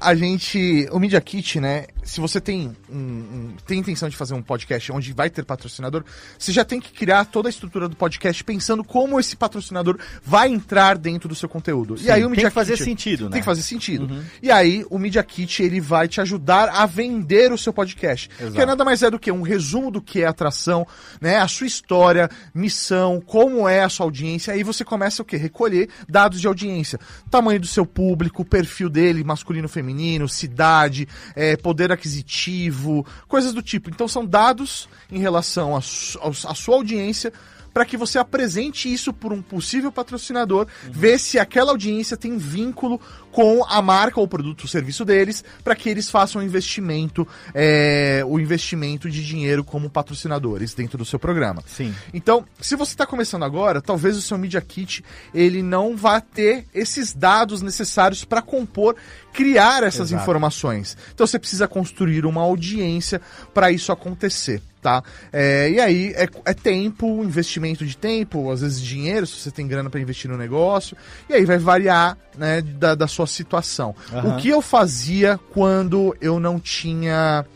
a gente. O Media Kit, né? Se você tem, um, um- tem intenção de fazer um podcast onde vai ter patrocinador, você já tem que criar toda a estrutura do podcast pensando como esse patrocinador vai entrar dentro do seu conteúdo. Sim, e aí o tem Media que fazer Kit- sentido, né? Tem que fazer sentido. E aí o Media Kit ele vai te ajudar a vender o seu podcast. Exato. Que nada mais é do que um resumo do que é atração, né? A sua história, missão, como é a sua audiência. Aí você começa o quê? Recolher dados de audiência. Tamanho do seu público, perfil dele, masculino, feminino, cidade, eh, poder aquisitivo, coisas do tipo. Então são dados em relação à sua audiência para que você apresente isso por um possível patrocinador, ver se aquela audiência tem vínculo com a marca ou produto ou serviço deles, para que eles façam o investimento, é, o investimento de dinheiro como patrocinadores dentro do seu programa. Sim. Então, se você está começando agora, talvez o seu Media Kit ele não vá ter esses dados necessários para compor, criar essas Exato. informações. Então você precisa construir uma audiência para isso acontecer. Tá? É, e aí é, é tempo, investimento de tempo, às vezes dinheiro, se você tem grana para investir no negócio, e aí vai variar né, da, da sua situação. Aham. O que eu fazia quando eu não tinha.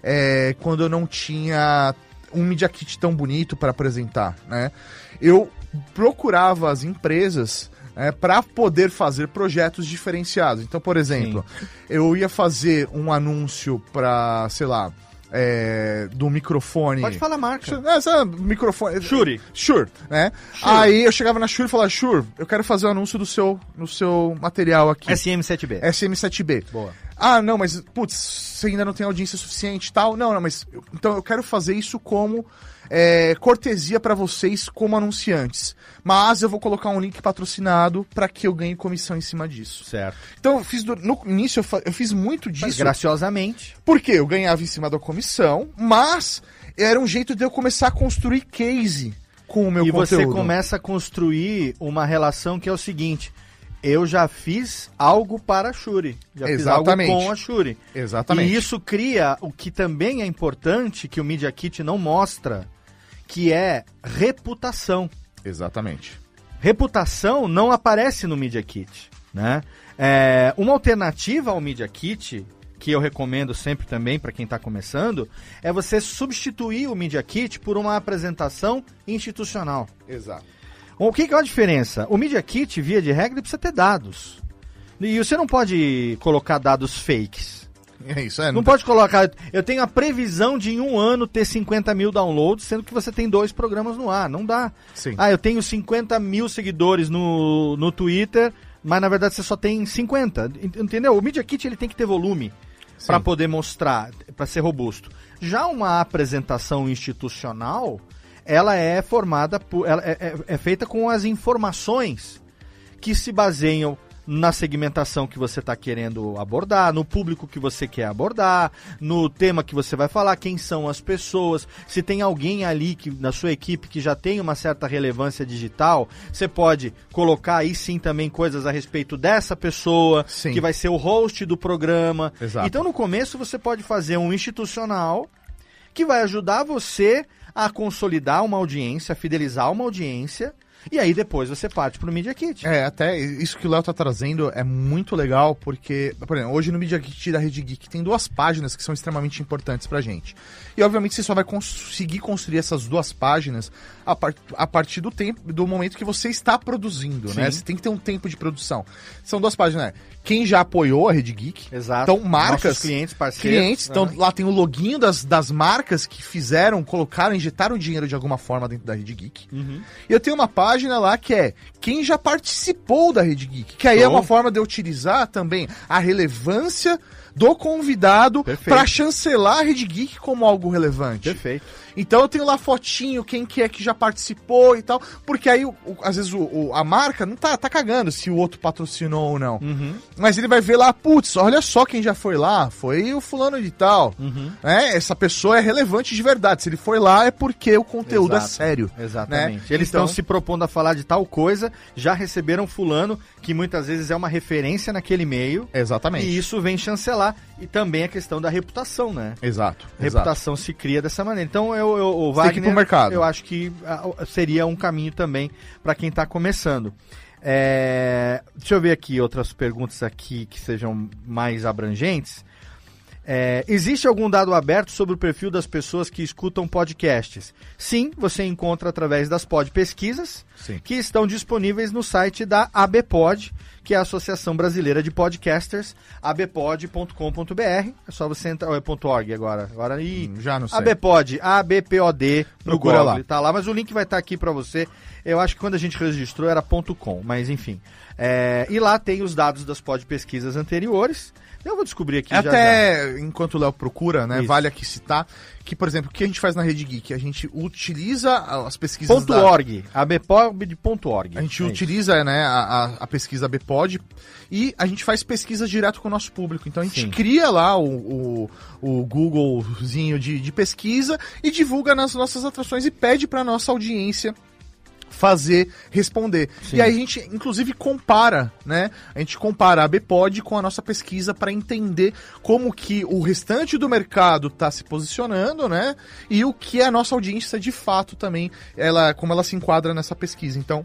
é, quando eu não tinha um Media Kit tão bonito para apresentar, né? Eu procurava as empresas para poder fazer projetos diferenciados. Então, por exemplo, eu ia fazer um anúncio para, sei lá, é, do microfone. Pode falar a marca. Essa microfone. Shure. Shure, né? Shure. Aí eu chegava na Shure e falava, Shure, eu quero fazer o anúncio do seu, no seu material aqui. SM7B. SM7B. Boa. Ah, não, mas, putz, você ainda não tem audiência suficiente e tal. Não, não, mas. então eu quero fazer isso como é, cortesia pra vocês, como anunciantes. Mas eu vou colocar um link patrocinado pra que eu ganhe comissão em cima disso. Certo. Então eu fiz. do- no início eu, fa- eu fiz muito Mas disso. graciosamente. Porque eu ganhava em cima da comissão, mas era um jeito de eu começar a construir case com o meu e conteúdo. você começa a construir uma relação que é o seguinte. Eu já fiz algo para a Shuri. Já Exatamente. fiz algo com a Shuri. Exatamente. E isso cria o que também é importante, que o Media Kit não mostra, que é reputação. Exatamente. Reputação não aparece no Media Kit, né? É, uma alternativa ao Media Kit, que eu recomendo sempre também para quem está começando, é você substituir o Media Kit por uma apresentação institucional. Exato. O que, que é a diferença? O Media Kit, via de regra, precisa ter dados. E você não pode colocar dados fakes. É isso, é. Não pode colocar. Eu tenho a previsão de em um ano ter 50 mil downloads, sendo que você tem dois programas no ar. Não dá. Sim. Ah, eu tenho 50 mil seguidores no, no Twitter, mas na verdade você só tem 50. Ent- Entendeu? O Media Kit ele tem que ter volume para poder mostrar, para ser robusto. Já uma apresentação institucional, ela é formada por. Ela é, é- é feita com as informações que se baseiam na segmentação que você está querendo abordar, no público que você quer abordar, no tema que você vai falar, quem são as pessoas, se tem alguém ali que, na sua equipe que já tem uma certa relevância digital, você pode colocar aí sim também coisas a respeito dessa pessoa, Sim. que vai ser o host do programa. Exato. Então no começo você pode fazer um institucional que vai ajudar você a consolidar uma audiência, a fidelizar uma audiência, e aí depois você parte pro Media Kit. É, até isso que o Léo tá trazendo é muito legal, porque, por exemplo, hoje no Media Kit da Rede Geek tem duas páginas que são extremamente importantes pra gente. E obviamente você só vai conseguir construir essas duas páginas a, par- a partir do tempo, do momento que você está produzindo, né? Sim. Você tem que ter um tempo de produção. São duas páginas, né? Quem já apoiou a Rede Geek. Exato. Então, marcas. Nossos clientes, parceiros. Clientes, então Aham. lá tem o loginho das, das marcas que fizeram, colocaram, injetaram dinheiro de alguma forma dentro da Rede Geek. Uhum. E eu tenho uma página lá que é quem já participou da Rede Geek. Que aí é uma forma de eu utilizar também a relevância do convidado para chancelar a Rede Geek como algo relevante. Perfeito. Então eu tenho lá fotinho, quem que é que já participou e tal. Porque aí, o- o- às vezes, o, a marca não tá, tá cagando se o outro patrocinou ou não. Uhum. Mas ele vai ver lá, putz, olha só quem já foi lá. Foi o fulano de tal. Uhum. né? Essa pessoa é relevante de verdade. Se ele foi lá, é porque o conteúdo Exato. é sério. Exatamente. né? Eles Então- estão se propondo a falar de tal coisa, já receberam fulano, que muitas vezes é uma referência naquele meio, Exatamente. e isso vem chancelar. E também a questão da reputação, né? Exato. Reputação se cria dessa maneira. Então, eu, eu, o que ir Wagner, pro mercado. eu acho que ah, seria um caminho também para quem está começando. É, deixa eu ver aqui outras perguntas aqui que sejam mais abrangentes. É, existe algum dado aberto sobre o perfil das pessoas que escutam podcasts? Sim, você encontra através das pod pesquisas Sim. que estão disponíveis no site da ABPod, que é a Associação Brasileira de Podcasters, abpod.com.br. É só você entrar, é ponto .org agora. Agora e Hum, Já não sei. ABPod, ABPOD no Procura Google, lá. tá lá, mas o link vai estar aqui para você. Eu acho que quando a gente registrou era ponto .com, mas enfim. É, e lá tem os dados das pod pesquisas anteriores. Eu vou descobrir aqui já já. Até enquanto o Léo procura, né? Isso. Vale aqui citar que, por exemplo, o que a gente faz na Rede Geek? A gente utiliza as pesquisas Ponto da, .org, abpod.org. A gente É isso. utiliza né, a, a, a pesquisa BPOD e a gente faz pesquisa direto com o nosso público. Então a gente Sim. cria lá o, o, o Googlezinho de, de pesquisa e divulga nas nossas atrações e pede para nossa audiência fazer, responder. Sim. E aí a gente, inclusive, compara, né? A gente compara a BPOD com a nossa pesquisa para entender como que o restante do mercado está se posicionando, né? E o que a nossa audiência de fato também, ela, como ela se enquadra nessa pesquisa. Então,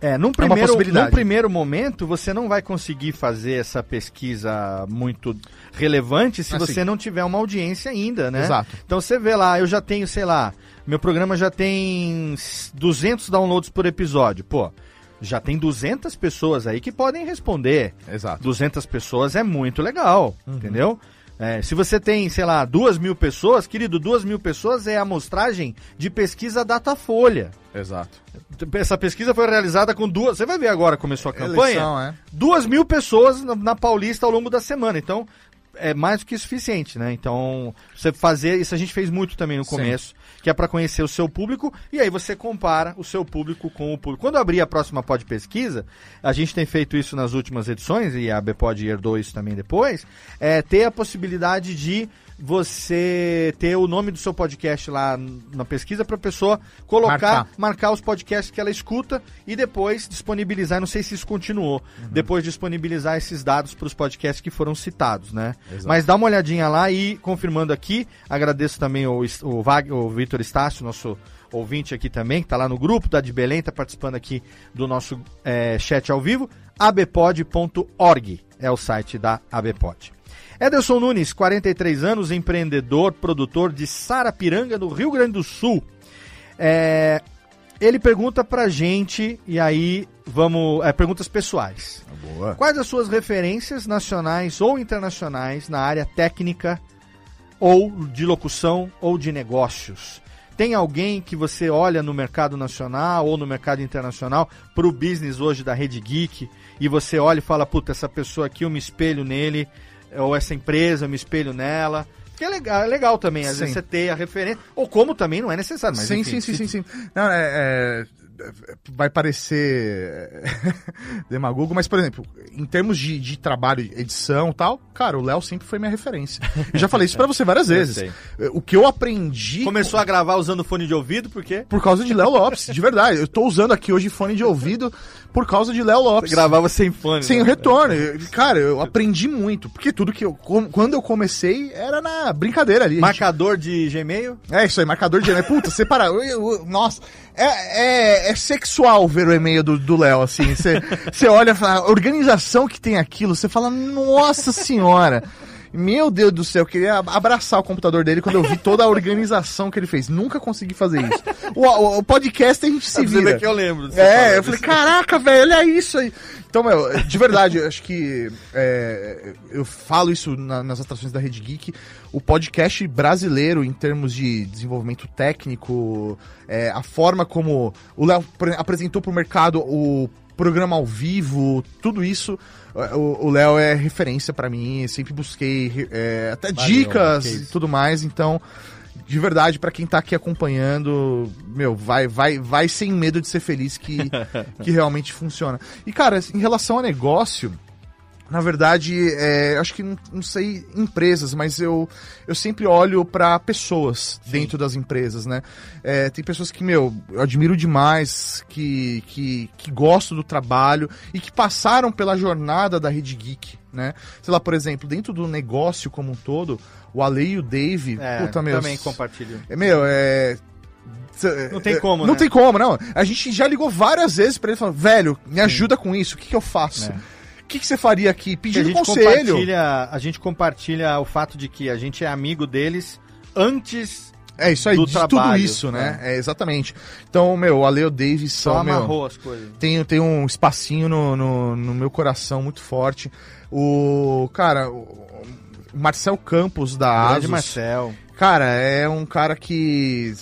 É, num uma primeiro, possibilidade. num primeiro momento, você não vai conseguir fazer essa pesquisa muito relevante se Ah, você não tiver uma audiência ainda, né? Exato. Então você vê lá, eu já tenho, sei lá, meu programa já tem 200 downloads por episódio. Pô, já tem 200 pessoas aí que podem responder. exato. 200 pessoas é muito legal, entendeu? É, se você tem, sei lá, duas mil pessoas, querido, duas mil pessoas é a amostragem de pesquisa Datafolha. Exato. Essa pesquisa foi realizada com duas. Você vai ver agora, começou a campanha. Eleição, é. Duas mil pessoas na, na Paulista ao longo da semana. Então, é mais do que suficiente, né? Então, você fazer. Isso a gente fez muito também no Sim. Que é para conhecer o seu público. E aí você compara o seu público com o público. Quando abrir a próxima pod pesquisa, a gente tem feito isso nas últimas edições, e a Bpod herdou isso também depois, é ter a possibilidade de você ter o nome do seu podcast lá na pesquisa para a pessoa colocar, Marcar. marcar os podcasts que ela escuta e depois disponibilizar, não sei se isso continuou, depois disponibilizar esses dados para os podcasts que foram citados, né? Exato. Mas dá uma olhadinha lá e confirmando aqui, agradeço também o, o, Vag, o Vitor Estácio, nosso ouvinte aqui também, que está lá no grupo da de Belém, está participando aqui do nosso eh, chat ao vivo, abpod.org é o site da Abpod. Ederson Nunes, 43 anos, empreendedor, produtor de Sarapiranga, no Rio Grande do Sul. É, ele pergunta pra gente, e aí vamos. é, perguntas pessoais. Boa. Quais as suas referências nacionais ou internacionais na área técnica, ou de locução, ou de negócios? Tem alguém que você olha no mercado nacional ou no mercado internacional para o business hoje da Rede Geek e você olha e fala, puta, essa pessoa aqui eu me espelho nele, ou essa empresa eu me espelho nela. Que é legal, é legal também, às Sim. vezes você ter a referência, ou como também não é necessário, mas sim, enfim, sim, sim, sim, sim. Não, é, é, vai parecer demagogo, mas, por exemplo, em termos de, de trabalho, edição e tal, cara, o Léo sempre foi minha referência. Eu já falei isso pra você várias vezes. O que eu aprendi Começou a gravar usando fone de ouvido, por quê? por causa de Léo Lopes, de verdade. Eu tô usando aqui hoje fone de ouvido por causa de Léo Lopes. Gravava sem fone. Sem né? retorno. Eu- Cara, eu aprendi muito. Porque tudo que eu. Quando eu comecei, era na brincadeira ali. A gente- Marcador de Gmail? É isso aí, marcador de e-mail. Puta, separa. eu- eu- Nossa, é, é, é sexual ver o e-mail do do Léo, assim. Você olha e fala, a organização que tem aquilo, você fala, nossa senhora. Meu Deus do céu, eu queria abraçar o computador dele quando eu vi toda a organização que ele fez. Nunca consegui fazer isso. O, o, o podcast a gente se vira. que eu lembro. É, eu falei, caraca, velho, olha isso aí. Então, meu, de verdade, eu acho que é, eu falo isso na- nas atrações da Rede Geek. O podcast brasileiro, em termos de desenvolvimento técnico, é, a forma como o Léo pre- apresentou para o mercado o programa ao vivo, tudo isso, é, o Léo é referência para mim. Sempre busquei é, até Valeu, dicas e tudo mais. Então, de verdade, pra quem tá aqui acompanhando, meu, vai, vai, vai sem medo de ser feliz que, que realmente funciona. E, cara, em relação a negócio, na verdade, é, acho que não, não sei empresas, mas eu, eu sempre olho pra pessoas dentro das empresas, né? É, tem pessoas que, meu, eu admiro demais, que, que, que gostam do trabalho e que passaram pela jornada da Rede Geek, né? Sei lá, por exemplo, dentro do negócio como um todo, o Ale e o Dave, É, puta, meu, também compartilho. é, meu, é. Não tem é, como, Não né? tem como, não. A gente já ligou várias vezes pra ele falando, velho, me ajuda com isso, o que, que eu faço? É. O que, que você faria aqui? A Pedindo gente conselho. compartilha, a gente compartilha o fato de que a gente é amigo deles antes É isso aí, do de trabalho, tudo isso, né? É, exatamente. Então, meu, o Ale e o Dave só são, meu, amarrou as coisas. tem, tem um espacinho no, no, no meu coração muito forte. O, cara, o o Marcel Campos da Grande Asus. Marcel. Cara, é um cara que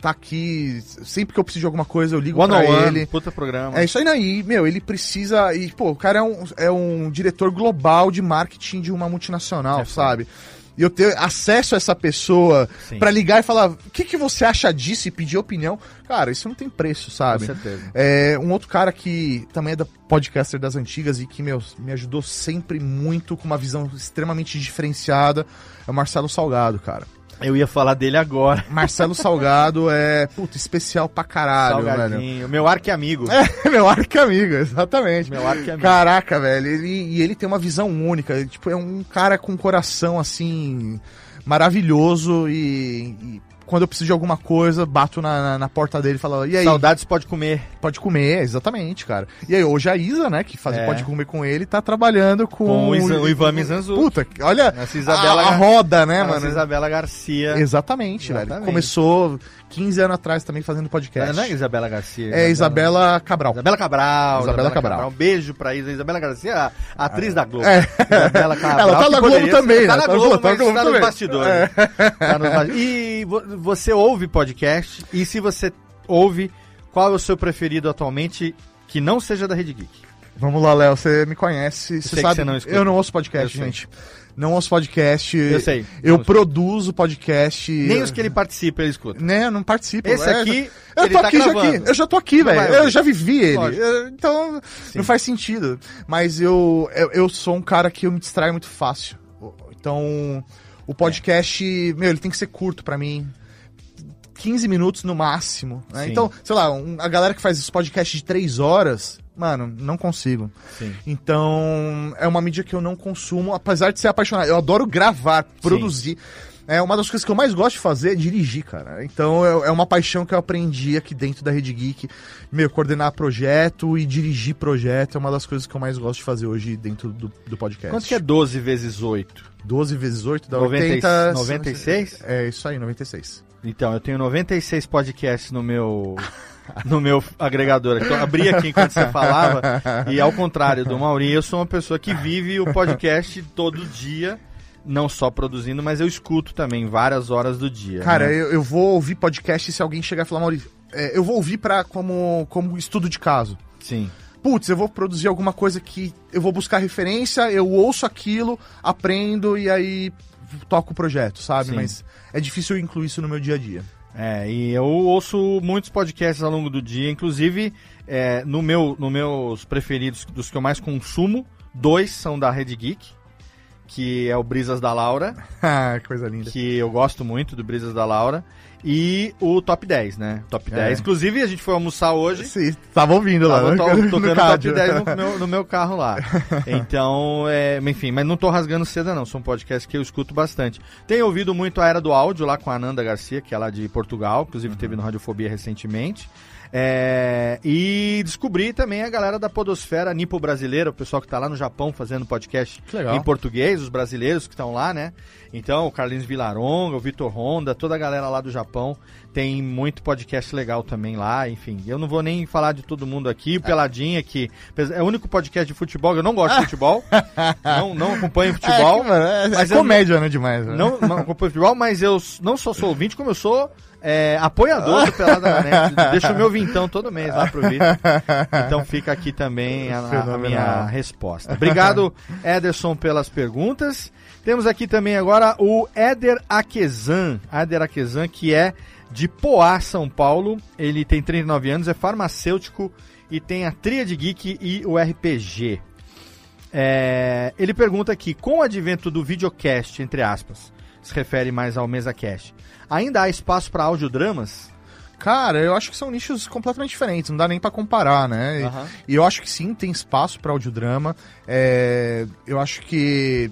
tá aqui. Sempre que eu preciso de alguma coisa, eu ligo One pra on One, ele. puta programa. É isso aí, aí, meu, ele precisa. E, pô, o cara é um, é um diretor global de marketing de uma multinacional, É sabe? E eu ter acesso a essa pessoa pra ligar e falar: o que, que você acha disso e pedir opinião, cara, isso não tem preço, Com sabe? certeza. É, um outro cara que também é da podcaster das antigas e que, meu, me ajudou sempre muito com uma visão extremamente diferenciada é o Marcelo Salgado, cara. Eu ia falar dele agora. Marcelo Salgado é, puta, especial pra caralho, velho. Salgadinho. Meu arco amigo. É, meu arco amigo, exatamente. Meu arco amigo. Caraca, velho, ele, e ele tem uma visão única. ele, tipo, é um cara com um coração assim maravilhoso e, e quando eu preciso de alguma coisa, bato na, na, na porta dele e falo, e aí, Saudades pode comer. pode comer, exatamente, cara. E aí, hoje a Isa, né, que faz É. Pode Comer com ele, tá trabalhando com, Com o Isa- o Ivan Mizanzuki. Puta, olha Isabela a, a roda, né, Nossa, mano? Isabela Garcia. Exatamente, velho. Exatamente. Começou 15 anos atrás também fazendo podcast. Não é Isabela Garcia. É Isabela Cabral. Isabela Cabral. Isabela Cabral. Um beijo pra Isa. Isabela Garcia, a atriz da Globo. É. Isabela Cabral. Ela tá na Globo também, Tá né? na Tá Globo, na Globo, tá Globo tá nos bastidores. Tá nos bastidores. E vo- você ouve podcast? E se você ouve, qual é o seu preferido atualmente que não seja da Rede Geek? Vamos lá, Léo, você me conhece, você sabe. você não eu não ouço podcast, gente. Não ouço podcast. Eu sei. Eu produzo podcast. Nem os que ele participa, ele escuta. Né, eu não participo. Esse É, aqui, Eu tô tá aqui, já aqui. Eu já tô aqui, velho. Eu já vivi ele. Eu- Então, Sim. não faz sentido. Mas eu, eu, eu sou um cara que eu me distraio muito fácil. Então, o podcast, meu, ele tem que ser curto pra mim. 15 minutos no máximo. né? Então, sei lá, um- a galera que faz os podcasts de 3 horas, mano, não consigo. Sim. Então, é uma mídia que eu não consumo, apesar de ser apaixonado. Eu adoro gravar, produzir. É uma das coisas que eu mais gosto de fazer é dirigir, cara. Então, é é uma paixão que eu aprendi aqui dentro da Rede Geek. Meu, coordenar projeto e dirigir projeto é uma das coisas que eu mais gosto de fazer hoje dentro do, do podcast. Quanto que é 12 vezes 8? 12 vezes 8 dá 90 e- 80... 96? É isso aí, 96. Então, eu tenho 96 podcasts no meu no meu agregador. Então, abri aqui enquanto você falava e ao contrário do Maurinho, eu sou uma pessoa que vive o podcast todo dia, não só produzindo, mas eu escuto também várias horas do dia. Cara, né? eu, eu vou ouvir podcast se alguém chegar e falar, Maurício, é, eu vou ouvir pra, como, como estudo de caso. sim. Putz, eu vou produzir alguma coisa que eu vou buscar referência, eu ouço aquilo, aprendo e aí toco o projeto, sabe? Sim. Mas é difícil eu incluir isso no meu dia a dia. É, e eu ouço muitos podcasts ao longo do dia, inclusive é, no meu, no meus preferidos, dos que eu mais consumo, dois são da Rede Geek, que é o Brisas da Laura, Ah, coisa linda. que eu gosto muito do Brisas da Laura, e o Top 10, né? Top 10. É. Inclusive, a gente foi almoçar hoje. Sim, tava ouvindo lá, Tava né? to- tocando top rádio. 10 no meu, no meu carro lá. Então, é, enfim, mas não tô rasgando seda não, são podcasts que eu escuto bastante. Tenho ouvido muito a Era do Áudio lá com a Ananda Garcia, que é lá de Portugal, inclusive teve no Radiofobia recentemente. É, e descobri também a galera da Podosfera Nipo Brasileira, o pessoal que está lá no Japão fazendo podcast em português, os brasileiros que estão lá, né? Então, o Carlinhos Vilaronga, o Vitor Honda, toda a galera lá do Japão tem muito podcast legal também lá, enfim. Eu não vou nem falar de todo mundo aqui, o Peladinha, que é o único podcast de futebol, eu não gosto de futebol, não, não acompanho futebol. É, que, mano, é, mas é comédia, não, né, demais. Né? Não, não acompanho futebol, mas eu não só sou ouvinte, como eu sou é, apoiador do Pelada na Net. Deixa o meu vintão todo mês lá pro Vitor. Então fica aqui também a, a, minha resposta. Obrigado, Ederson, pelas perguntas. Temos aqui também agora o Éder Aquezan. Éder Aquezan, que é de Poá, São Paulo. Ele tem 39 anos, é farmacêutico e tem a Tríade Geek e o RPG. É, ele pergunta aqui, com o advento do videocast, entre aspas, se refere mais ao MesaCast, ainda há espaço para audiodramas? Cara, eu acho que são nichos completamente diferentes, não dá nem para comparar, né? Uhum. E, e, eu acho que sim, tem espaço para audiodrama. É, eu acho que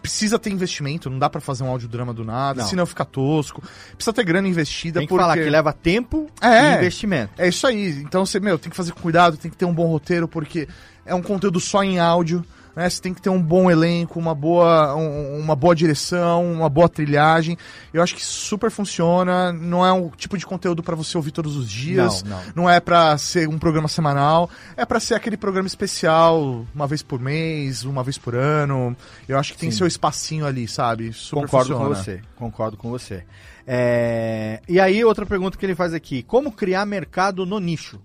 precisa ter investimento, não dá para fazer um audiodrama do nada, não. senão fica tosco. Precisa ter grana investida. Tem que porque... falar que leva tempo é, e investimento. É isso aí. Então você, meu, tem que fazer com cuidado, tem que ter um bom roteiro, porque é um conteúdo só em áudio né? Você tem que ter um bom elenco, uma boa, um, uma boa direção, uma boa trilhagem. Eu acho que super funciona. Não é um tipo de conteúdo para você ouvir todos os dias. Não, não. não é para ser um programa semanal. É para ser aquele programa especial, uma vez por mês, uma vez por ano. Eu acho que tem Sim. seu espacinho ali, sabe? Super Concordo funciona. com você. Concordo com você. É... E aí, outra pergunta que ele faz aqui: como criar mercado no nicho?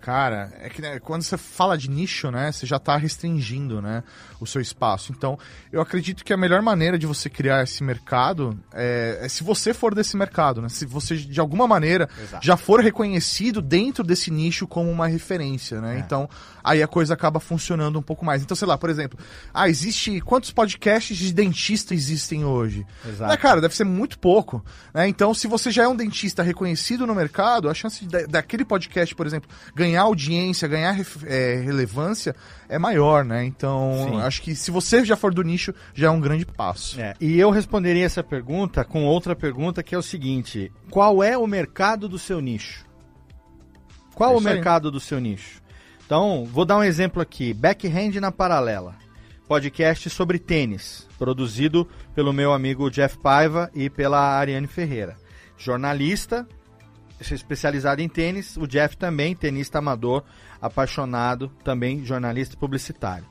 Cara, é que né, quando você fala de nicho, né, você já está restringindo, né, o seu espaço. Então, eu acredito que a melhor maneira de você criar esse mercado é, é se você for desse mercado, né, se você de alguma maneira Exato. já for reconhecido dentro desse nicho como uma referência, né. É. Então, aí a coisa acaba funcionando um pouco mais. Então, sei lá, por exemplo, ah, existe quantos podcasts de dentista existem hoje? Exato. Né, cara, deve ser muito pouco, né. Então, se você já é um dentista reconhecido no mercado, a chance de, daquele podcast, por exemplo, ganhar ganhar audiência, ganhar é, relevância é maior, né? Então, Sim. acho que se você já for do nicho, já é um grande passo. É, e eu responderia essa pergunta com outra pergunta que é o seguinte: qual é o mercado do seu nicho? Qual é o mercado aí. do seu nicho? Então, vou dar um exemplo aqui: Backhand na Paralela, podcast sobre tênis, produzido pelo meu amigo Jeff Paiva e pela Ariane Ferreira. Jornalista, especializado em tênis, o Jeff também, tenista amador, apaixonado, também jornalista publicitário.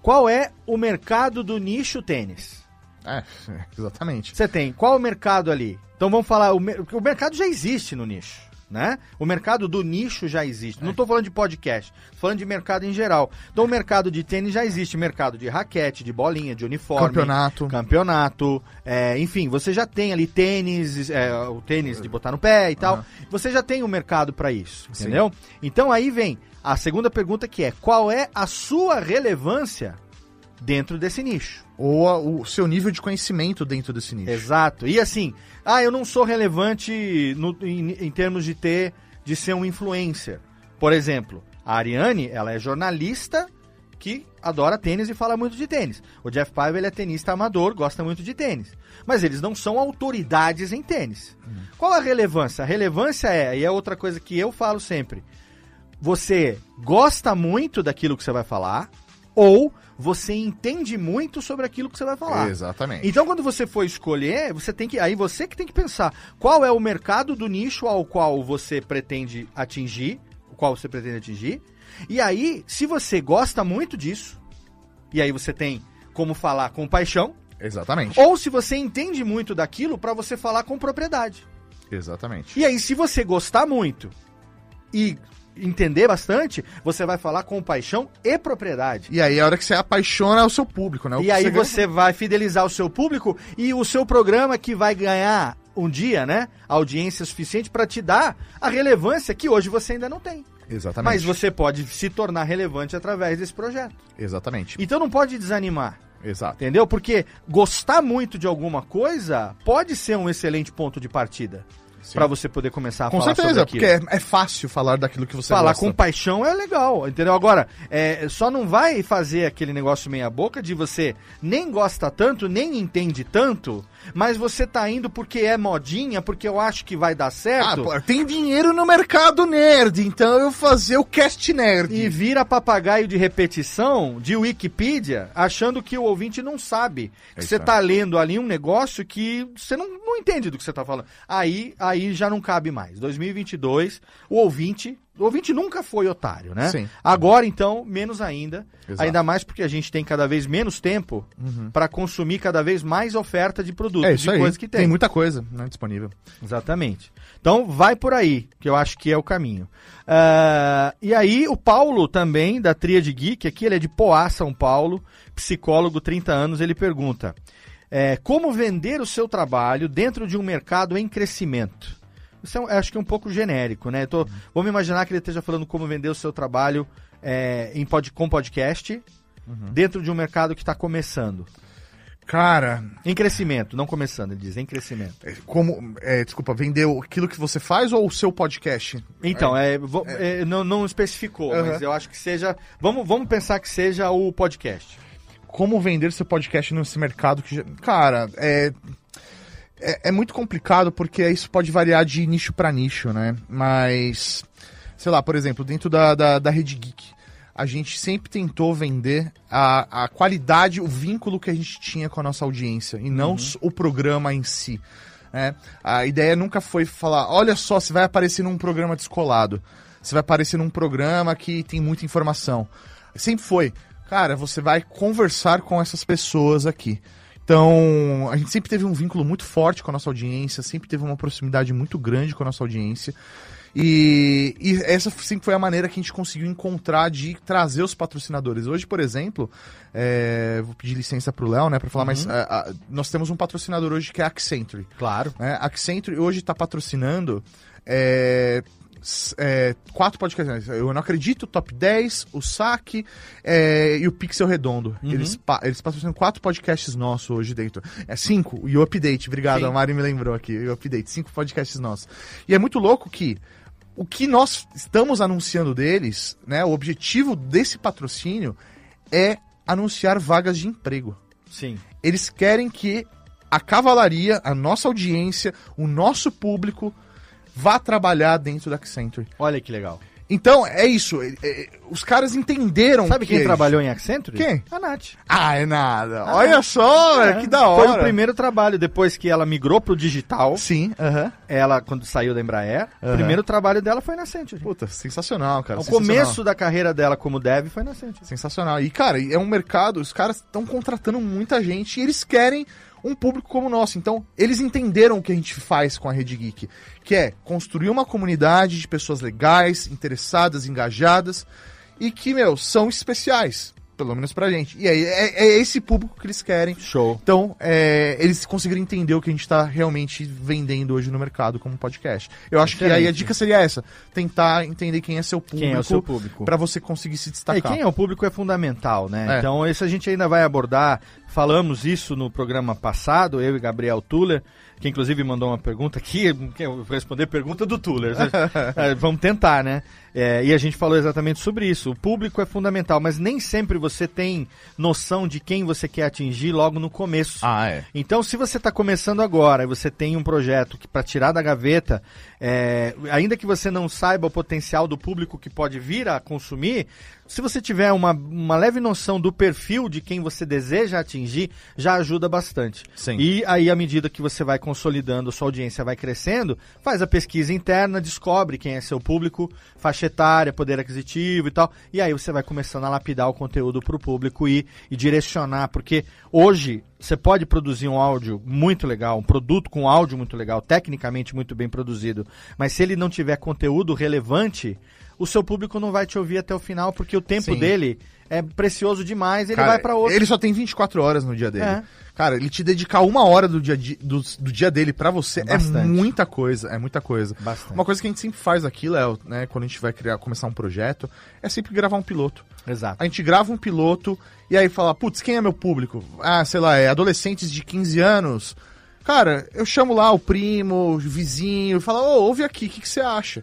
Qual é o mercado do nicho tênis? É, exatamente. Você tem, qual o mercado ali? Então vamos falar, o, o mercado já existe no nicho né? O mercado do nicho já existe. Não estou falando de podcast, tô falando de mercado em geral. Então o mercado de tênis já existe, mercado de raquete, de bolinha, de uniforme, campeonato, campeonato, é, enfim, você já tem ali tênis, é, o tênis de botar no pé e tal. Uhum. Você já tem o um mercado para isso, entendeu? Sim. Então aí vem a segunda pergunta que é: qual é a sua relevância dentro desse nicho? Ou a, o seu nível de conhecimento dentro desse nicho? Exato. E assim, ah, eu não sou relevante no, em, em termos de ter, de ser um influencer. Por exemplo, a Ariane, ela é jornalista que adora tênis e fala muito de tênis. O Jeff Pive, ele é tenista amador, gosta muito de tênis. Mas eles não são autoridades em tênis. Hum. Qual a relevância? A relevância é, e é outra coisa que eu falo sempre, você gosta muito daquilo que você vai falar, ou você entende muito sobre aquilo que você vai falar. Exatamente. Então, quando você for escolher, você tem que. Aí você que tem que pensar qual é o mercado do nicho ao qual você pretende atingir, o qual você pretende atingir. E aí, se você gosta muito disso, e aí você tem como falar com paixão. Exatamente. Ou se você entende muito daquilo para você falar com propriedade. Exatamente. E aí, se você gostar muito e entender bastante, você vai falar com paixão e propriedade. E aí é a hora que você apaixona o seu público, né? O e aí você, vai fidelizar o seu público e o seu programa que vai ganhar um dia, né, audiência suficiente para te dar a relevância que hoje você ainda não tem. Exatamente. Mas você pode se tornar relevante através desse projeto. Exatamente. Então não pode desanimar. Exato. Entendeu? Porque gostar muito de alguma coisa pode ser um excelente ponto de partida. Para você poder começar a Com falar certeza, sobre porque aquilo. é, é fácil falar daquilo que você Falar gosta. com paixão é legal, entendeu? Agora, é, só não vai fazer aquele negócio meia boca de você nem gosta tanto, nem entende tanto, mas você tá indo porque é modinha, porque eu acho que vai dar Ah, certo. pô, tem dinheiro no mercado nerd, então eu vou fazer o cast nerd. E vira papagaio de repetição de Wikipedia, achando que o ouvinte não sabe. Que É você tá lendo ali um negócio que você não, não entende do que você tá falando. Aí, aí já não cabe mais. 2022, o ouvinte. O ouvinte nunca foi otário, né? Sim. Agora, então, menos ainda. Exato. Ainda mais porque a gente tem cada vez menos tempo para consumir cada vez mais oferta de produtos, é isso de aí. coisas que tem. Tem muita coisa né, disponível. Exatamente. Então vai por aí, que eu acho que é o caminho. Ah, e aí o Paulo também, da Tríade Geek, aqui ele é de Poá, São Paulo, psicólogo, 30 anos, ele pergunta, é, como vender o seu trabalho dentro de um mercado em crescimento? Isso é, um- acho que é um pouco genérico, né? Eu tô- vamos imaginar que ele esteja falando como vender o seu trabalho é, em pod, com podcast dentro de um mercado que está começando. Cara, Em crescimento, não começando, ele diz, em crescimento. é, como. é, desculpa, vender aquilo que você faz ou o seu podcast? Então, é, vo- é, não, não especificou, Aham. mas eu acho que seja. Vamos, vamos pensar que seja o podcast. Como vender seu podcast nesse mercado que. Cara, é. É, é muito complicado porque isso pode variar de nicho para nicho, né? Mas. Sei lá, por exemplo, dentro da, da, da Rede Geek, a gente sempre tentou vender a, a qualidade, o vínculo que a gente tinha com a nossa audiência e não s- o programa em si. né? A ideia nunca foi falar, olha só, você vai aparecer num programa descolado. Você vai aparecer num programa que tem muita informação. Sempre foi, cara, você vai conversar com essas pessoas aqui. Então, a gente sempre teve um vínculo muito forte com a nossa audiência, sempre teve uma proximidade muito grande com a nossa audiência. E, e essa sempre foi a maneira que a gente conseguiu encontrar de trazer os patrocinadores. Hoje, por exemplo, é, vou pedir licença pro Léo, né, para falar, mas a- a- nós temos um patrocinador hoje que é a Accenture. Claro. Né? A Accenture hoje está patrocinando é, é, quatro podcasts. Eu não acredito, Top 10, o Saque é, e o Pixel Redondo. Eles, pa- eles patrocinam quatro podcasts nossos hoje dentro. É cinco, e o Update. Obrigado, Sim. a Mari me lembrou aqui. O Update, cinco podcasts nossos. E é muito louco que o que nós estamos anunciando deles, né? O objetivo desse patrocínio é anunciar vagas de emprego Sim. eles querem que a cavalaria, a nossa audiência, o nosso público vá trabalhar dentro da Accenture. Olha que legal. Então, é isso. é- é- os caras entenderam Sabe que quem é trabalhou em Accenture? Quem? A Nath. Ah, é nada. Olha só, É, que da hora. Foi o primeiro trabalho, depois que ela migrou pro digital, Sim, aham. ela, quando saiu da Embraer, o Aham. primeiro trabalho dela foi na Accenture. Puta, sensacional, cara. O sensacional. começo da carreira dela como dev foi na Accenture. Sensacional. E, cara, é um mercado, os caras estão contratando muita gente e eles querem um público como o nosso. Então, eles entenderam o que a gente faz com a Rede Geek, que é construir uma comunidade de pessoas legais, interessadas, engajadas e que, meu, são especiais, pelo menos pra gente. E aí, é, é esse público que eles querem. Show. Então, é, eles conseguiram entender o que a gente tá realmente vendendo hoje no mercado como podcast. Eu acho que aí a Excelente. dica seria essa: tentar entender quem é seu público. Quem é o seu público? Pra você conseguir se É, e destacar. quem é o público é fundamental, né? É. Então, isso a gente ainda vai abordar. Falamos isso no programa passado, eu e Gabriel Tuller, que inclusive mandou uma pergunta aqui, que eu vou responder pergunta do Tuller. É, vamos tentar, né? É, e a gente falou exatamente sobre isso. O público é fundamental, mas nem sempre você tem noção de quem você quer atingir logo no começo. Ah, é. Então, se você está começando agora e você tem um projeto que para tirar da gaveta, é, ainda que você não saiba o potencial do público que pode vir a consumir, se você tiver uma, uma leve noção do perfil de quem você deseja atingir, já ajuda bastante. Sim. E aí, à medida que você vai consolidando, sua audiência vai crescendo, faz a pesquisa interna, descobre quem é seu público, faixa etária, poder aquisitivo e tal. E aí você vai começando a lapidar o conteúdo para o público e, e direcionar, porque hoje você pode produzir um áudio muito legal, um produto com áudio muito legal, tecnicamente muito bem produzido, mas se ele não tiver conteúdo relevante, o seu público não vai te ouvir até o final, porque o tempo Sim. dele é precioso demais, ele Cara, vai para outro. Ele só tem 24 horas no dia dele. É. Cara, ele te dedicar uma hora do dia, di- do, do dia dele pra você É é, muita coisa, é muita coisa. Bastante. Uma coisa que a gente sempre faz aqui, Léo, né, quando a gente vai criar, começar um projeto, é sempre gravar um piloto. Exato. A gente grava um piloto e aí fala, putz, quem é meu público? Ah, sei lá, é adolescentes de 15 anos Cara, eu chamo lá o primo, o vizinho, e falo, ô, ouve aqui, o que, que você acha?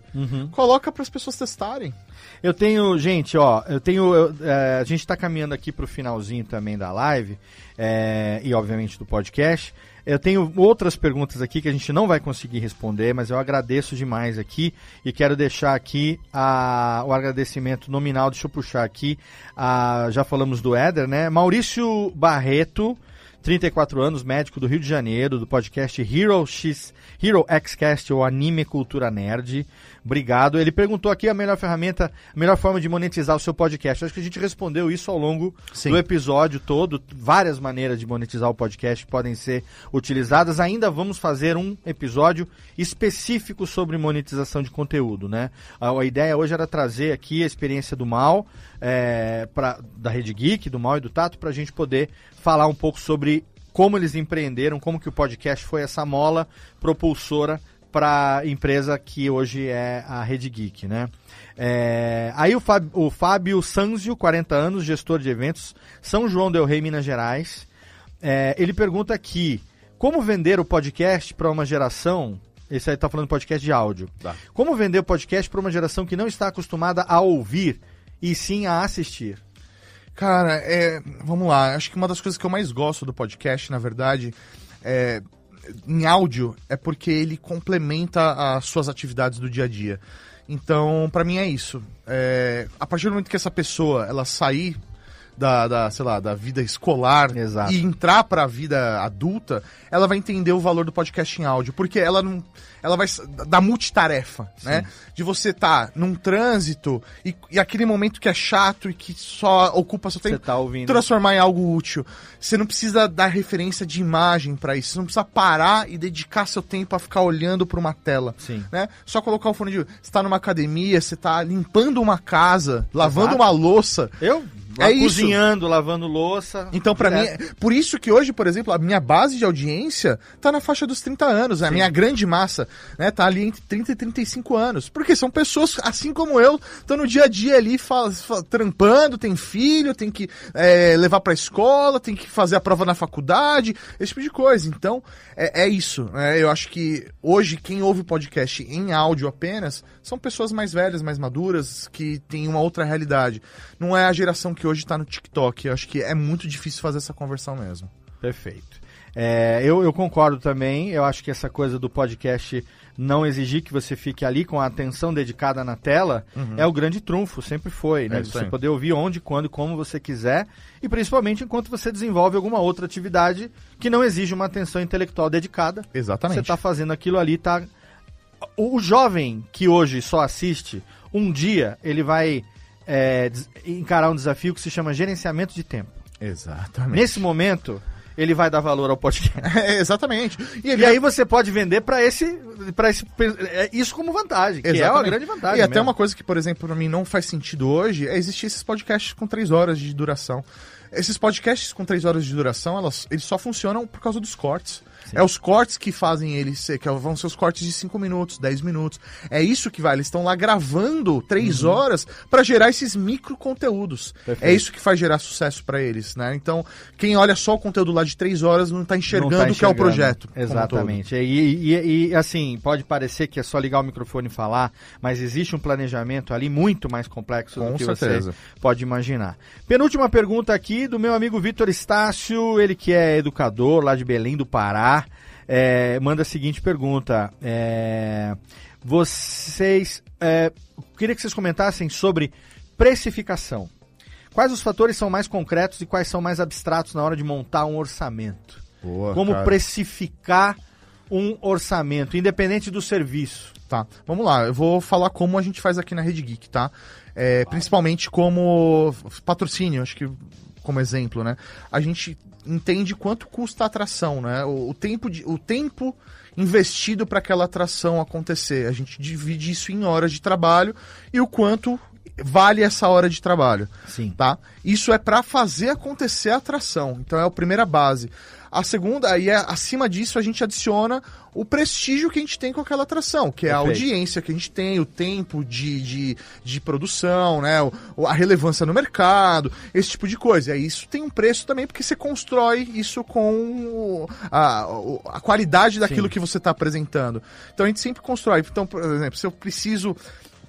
Coloca para as pessoas testarem. Eu tenho, gente, ó, eu tenho. eu, é, a gente está caminhando aqui para o finalzinho também da live é, e, obviamente, do podcast. Eu tenho outras perguntas aqui que a gente não vai conseguir responder, mas eu agradeço demais aqui e quero deixar aqui a- o agradecimento nominal. Deixa eu puxar aqui. a- já falamos do Éder, né? Maurício Barreto. 34 anos, médico do Rio de Janeiro, do podcast Hero X, Hero Xcast ou Anime Cultura Nerd. Obrigado. Ele perguntou aqui a melhor ferramenta, a melhor forma de monetizar o seu podcast. Acho que a gente respondeu isso ao longo Sim. do episódio todo. Várias maneiras de monetizar o podcast podem ser utilizadas. Ainda vamos fazer um episódio específico sobre monetização de conteúdo, né? A, a ideia hoje era trazer aqui a experiência do Mal, é, pra, da Rede Geek, do Mal e do Tato, para a gente poder falar um pouco sobre como eles empreenderam, como que o podcast foi essa mola propulsora para a empresa que hoje é a Rede Geek, né? É, aí o, Fábio, o Fábio Sanzio, 40 anos, gestor de eventos, São João del Rei, Minas Gerais. É, ele pergunta aqui, como vender o podcast para uma geração... Esse aí tá falando podcast de áudio. Tá. Como vender o podcast para uma geração que não está acostumada a ouvir e sim a assistir? Cara, é, vamos lá. Acho que uma das coisas que eu mais gosto do podcast, na verdade, é, em áudio, é porque ele complementa as suas atividades do dia a dia. Então, pra mim é isso. É, a partir do momento que essa pessoa ela sair da, da, sei lá, da vida escolar Exato. e entrar pra vida adulta, ela vai entender o valor do podcast em áudio, porque ela não, ela vai da multitarefa, né? De você estar num trânsito e, e aquele momento que é chato e que só ocupa seu tempo, tá ouvindo? transformar em algo útil. Você não precisa dar referência de imagem pra isso, você não precisa parar e dedicar seu tempo a ficar olhando pra uma tela. Sim. Né? Só colocar o fone de. Você tá numa academia, você tá limpando uma casa, lavando Exato. uma louça. Eu? É Lá isso. cozinhando, lavando louça. Então, pra mim, por isso que hoje, por exemplo, a minha base de audiência tá na faixa dos 30 anos, né? a minha grande massa, né, tá ali entre 30 e 35 anos. Porque são pessoas, assim como eu, estão no dia a dia ali trampando, tem filho, tem que é, levar pra escola, tem que fazer a prova na faculdade, esse tipo de coisa. Então, é, é isso. né? Eu acho que hoje, quem ouve podcast em áudio apenas, são pessoas mais velhas, mais maduras, que têm uma outra realidade. Não é a geração que hoje tá no TikTok. Eu acho que é muito difícil fazer essa conversão mesmo. Perfeito. É, eu, eu concordo também. Eu acho que essa coisa do podcast não exigir que você fique ali com a atenção dedicada na tela é o grande trunfo, sempre foi, né? Uhum. É você poder ouvir onde, quando, como você quiser e principalmente enquanto você desenvolve alguma outra atividade que não exige uma atenção intelectual dedicada. Exatamente. Você está fazendo aquilo ali, tá. O, o jovem que hoje só assiste, um dia ele vai é, encarar um desafio que se chama gerenciamento de tempo. Exatamente. Nesse momento, ele vai dar valor ao podcast. É, exatamente. E, E aí você pode vender para esse, para esse, é, isso como vantagem, que é uma Exatamente. grande vantagem. E até mesmo. uma coisa que, por exemplo, pra mim não faz sentido hoje é existir esses podcasts com três horas de duração. Esses podcasts com três horas de duração, elas, eles só funcionam por causa dos cortes. É os cortes que fazem eles ser, que vão ser os cortes de 5 minutos, 10 minutos. É isso que vai. Eles estão lá gravando três horas pra gerar esses micro conteúdos. Uhum. Perfeito. É isso que faz gerar sucesso pra eles, né? Então, quem olha só o conteúdo lá de três horas não tá enxergando Não tá o que é o enxergando. projeto. Exatamente. E, e- e, assim, pode parecer que é só ligar o microfone e falar, mas existe um planejamento ali muito mais complexo Com do que certeza. você pode imaginar. Penúltima pergunta aqui do meu amigo Vitor Estácio, ele que é educador lá de Belém do Pará. É, manda a seguinte pergunta. é, vocês. é, queria que vocês comentassem sobre precificação. Quais os fatores são mais concretos e quais são mais abstratos na hora de montar um orçamento? Boa, como cara. precificar um orçamento, independente do serviço. Tá, vamos lá. Eu vou falar como a gente faz aqui na Rede Geek, tá? É, principalmente como patrocínio, acho que como exemplo, né? A gente entende quanto custa a atração, né? O, o tempo, de, o tempo investido para aquela atração acontecer. A gente divide isso em horas de trabalho e o quanto vale essa hora de trabalho. Sim. Tá? Isso é para fazer acontecer a atração. Então é a primeira base. A segunda, aí é, acima disso, a gente adiciona o prestígio que a gente tem com aquela atração, que é a audiência que a gente tem, o tempo de, de, de produção, né? O- a relevância no mercado, esse tipo de coisa. E isso tem um preço também, porque você constrói isso com a, a qualidade daquilo Sim. que você está apresentando. Então a gente sempre constrói. Então, por exemplo, se eu preciso,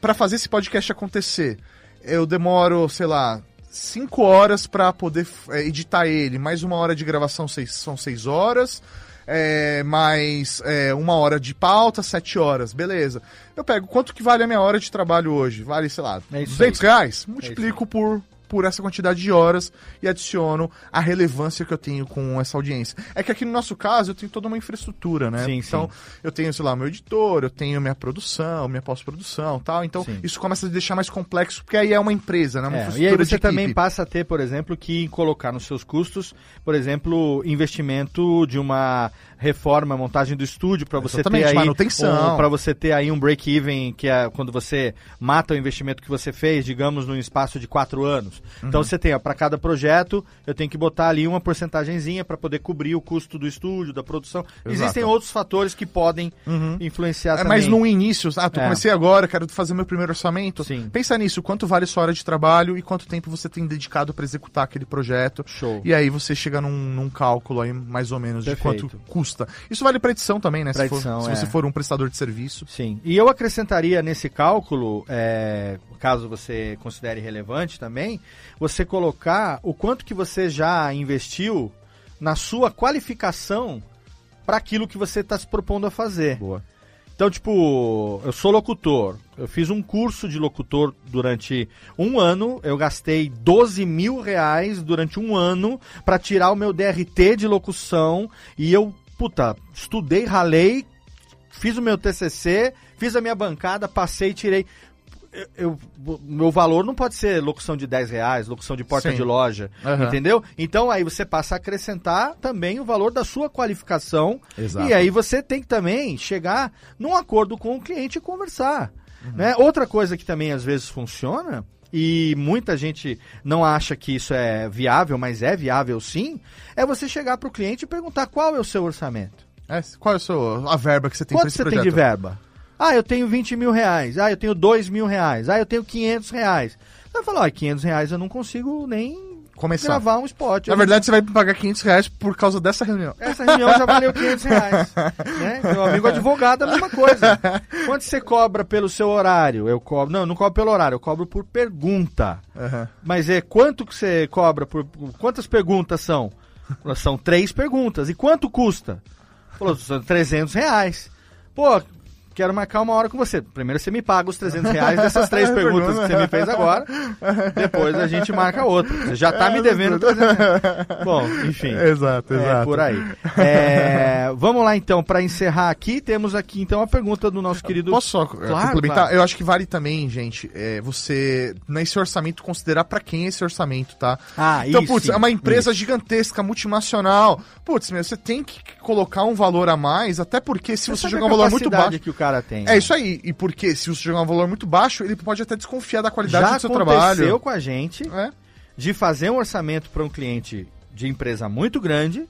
para fazer esse podcast acontecer, eu demoro, sei lá, cinco horas para poder é, editar ele, mais uma hora de gravação seis, são seis horas, é, mais é, uma hora de pauta, sete horas, beleza. Eu pego quanto que vale a minha hora de trabalho hoje? Vale, sei lá, É isso 200 aí. reais? Multiplico por por essa quantidade de horas e adiciono a relevância que eu tenho com essa audiência. É que aqui no nosso caso eu tenho toda uma infraestrutura, né? Sim, então sim. eu tenho, sei lá, meu editor, eu tenho minha produção, minha pós-produção tal. Então Sim. isso começa a deixar mais complexo, porque aí é uma empresa, né? Uma É, e aí você também passa a ter, por exemplo, que colocar nos seus custos, por exemplo, investimento de uma reforma, montagem do estúdio para você ter aí manutenção. para você ter aí um break-even que é quando você mata o investimento que você fez, digamos, num espaço de quatro anos. Uhum. Então você tem, para cada projeto, eu tenho que botar ali uma porcentagenzinha para poder cobrir o custo do estúdio, da produção. Existem outros fatores que podem influenciar É, também. mas no início, ah, tu É. comecei agora, quero fazer meu primeiro orçamento. Sim. Pensa nisso, quanto vale sua hora de trabalho e quanto tempo você tem dedicado para executar aquele projeto. Show. E aí você chega num, num cálculo aí, mais ou menos, Perfeito. de quanto custa. Isso vale para edição também, né? Se for- edição, se é. você for um prestador de serviço. Sim. E eu acrescentaria nesse cálculo, é, caso você considere relevante também, você colocar o quanto que você já investiu na sua qualificação para aquilo que você está se propondo a fazer. Boa. Então, tipo, eu sou locutor. Eu fiz um curso de locutor durante um ano. Eu gastei 12 mil reais durante um ano para tirar o meu DRT de locução. E eu, puta, estudei, ralei, fiz o meu TCC, fiz a minha bancada, passei, tirei. Eu, eu- meu valor não pode ser locução de 10 reais, locução de porta Sim. de loja, Aham. entendeu? Então aí você passa a acrescentar também o valor da sua qualificação Exato. e aí você tem que também chegar num acordo com o cliente e conversar. Uhum. Né? Outra coisa que também às vezes funciona, e muita gente não acha que isso é viável, mas é viável sim, é você chegar para o cliente e perguntar qual é o seu orçamento. É, qual é a, sua, a verba que você tem para Quanto esse você projeto? tem de verba? Ah, eu tenho 20 mil reais. Ah, eu tenho 2 mil reais. Ah, eu tenho 500 reais. Você vai falar, ó, 500 reais eu não consigo nem Começar. gravar um spot. Na verdade, você vai pagar 500 reais por causa dessa reunião. Essa reunião já valeu 500 reais. Né? Meu amigo advogado, a mesma coisa. Quanto você cobra pelo seu horário? Eu cobro. Não, eu não cobro pelo horário, eu cobro por pergunta. Aham. Mas é quanto que você cobra por. Quantas perguntas são? São três perguntas. E quanto custa? Falou, são 300 reais. Pô, quero marcar uma hora com você. Primeiro você me paga os 300 reais dessas três perguntas que você me fez agora. Depois a gente marca outra. Você já tá me devendo 300 reais. Bom, enfim. Exato, É, exato. por aí. É, vamos lá então, para encerrar aqui, temos aqui então a pergunta do nosso querido. Posso só eh, Claro, complementar? claro. Eu acho que vale também, gente, é, você, nesse orçamento, considerar pra quem é esse orçamento, tá? Ah, então, isso, putz, é uma empresa gigantesca, multinacional. Putz, meu, você tem que colocar um valor a mais, até porque se você sabe jogar um valor muito baixo. Cara tem. É isso aí. E porque se você jogar um valor muito baixo, ele pode até desconfiar da qualidade Já do seu aconteceu trabalho. com a gente É, de fazer um orçamento para um cliente de empresa muito grande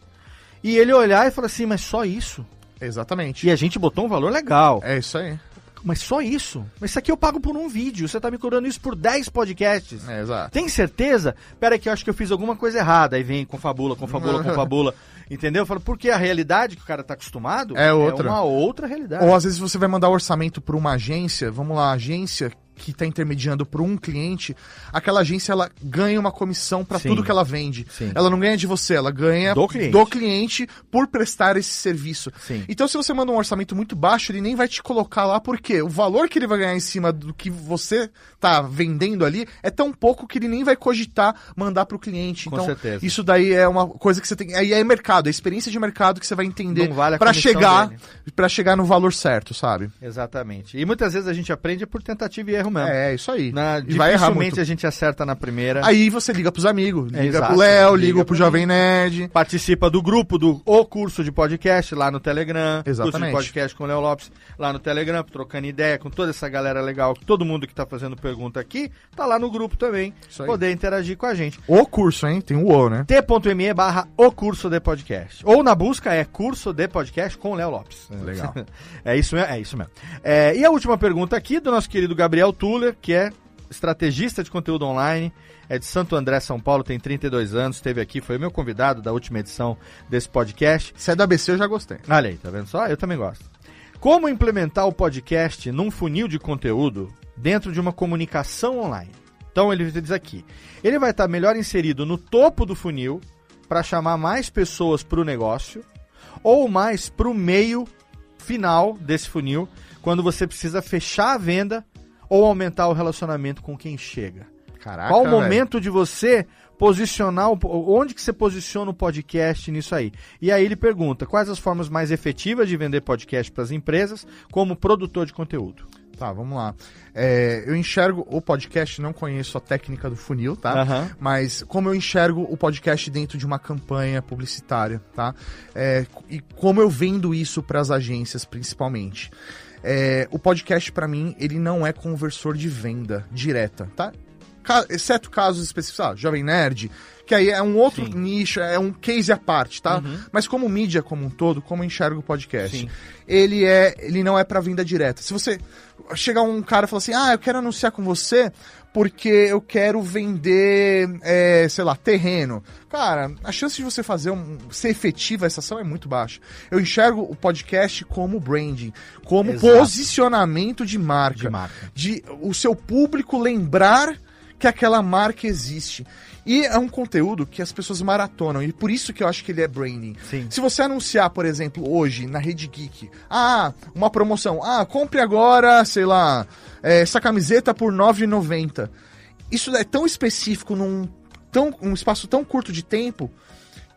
e ele olhar e falar assim, mas só isso? exatamente. E a gente botou um valor legal. É isso aí. Mas só isso? Mas isso aqui eu pago por um vídeo. Você tá me cobrando isso por 10 podcasts. É, exato. Tem certeza? Pera aí que eu acho que eu fiz alguma coisa errada. Aí vem confabula, confabula, confabula. Entendeu? Eu falo, porque a realidade que o cara tá acostumado É outra. uma outra realidade. Ou às vezes você vai mandar o orçamento para uma agência, vamos lá, agência que está intermediando para um cliente, aquela agência ela ganha uma comissão para tudo que ela vende. Sim. Ela não ganha de você, ela ganha Do cliente. cliente por prestar esse serviço. Sim. Então se você manda um orçamento muito baixo, ele nem vai te colocar lá porque o valor que ele vai ganhar em cima do que você tá vendendo ali é tão pouco que ele nem vai cogitar mandar para o cliente. Com então certeza. isso daí é uma coisa que você tem, aí é mercado, é experiência de mercado que você vai entender vale para chegar chegar no valor certo, sabe? Exatamente. E muitas vezes a gente aprende por tentativa e erro erro mesmo. É, isso aí. Na, E vai errar muito. a gente acerta na primeira. Aí você liga pros amigos, liga exato. pro Léo, Liga liga pro Jovem Nerd. Participa do grupo do O Curso de Podcast lá no Telegram. Curso de Exatamente. Podcast com o Léo Lopes lá no Telegram, trocando ideia com toda essa galera legal. Todo mundo que tá fazendo pergunta aqui, tá lá no grupo também. Isso aí. Poder interagir com a gente. O curso, hein? Tem o O, né? t.me barra o curso de podcast. Ou na busca é curso de podcast com Léo Lopes. Legal. É isso mesmo. É isso mesmo. É, e a última pergunta aqui do nosso querido Gabriel Tuller, que é estrategista de conteúdo online, é de Santo André, São Paulo, tem 32 anos, esteve aqui, foi meu convidado da última edição desse podcast. Se é da ABC, eu já gostei. Olha aí, tá vendo só? Eu também gosto. Como implementar o podcast num funil de conteúdo dentro de uma comunicação online? Então ele diz aqui, ele vai estar melhor inserido no topo do funil para chamar mais pessoas para o negócio ou mais para o meio final desse funil quando você precisa fechar a venda ou aumentar o relacionamento com quem chega. Caraca, Qual o velho. momento de você posicionar, o, onde que você posiciona o podcast nisso aí? E aí ele pergunta, quais as formas mais efetivas de vender podcast para as empresas como produtor de conteúdo? Tá, vamos lá. É, eu enxergo o podcast, não conheço a técnica do funil, tá? Aham. Mas como eu enxergo o podcast dentro de uma campanha publicitária, tá? É, e como eu vendo isso para as agências, principalmente. É, o podcast, para mim, ele não é conversor de venda direta, tá? Ca- exceto casos específicos, ah, Jovem Nerd, que aí é um outro Sim. nicho, é um case à parte, tá? Uhum. Mas como mídia como um todo, como eu enxergo o podcast, Sim. ele é, ele não é para venda direta. Se você chegar um cara e falar assim, ah, eu quero anunciar com você porque eu quero vender, é, sei lá, terreno. Cara, a chance de você fazer um, ser efetiva essa ação é muito baixa. Eu enxergo o podcast como branding, como Exato. posicionamento de marca, De marca. de o seu público lembrar que aquela marca existe. E é um conteúdo que as pessoas maratonam, e por isso que eu acho que ele é branding. Sim. Se você anunciar, por exemplo, hoje na Rede Geek, ah, uma promoção, ah, compre agora, sei lá, é, essa camiseta por R$ 9,90. Isso é tão específico num tão, um espaço tão curto de tempo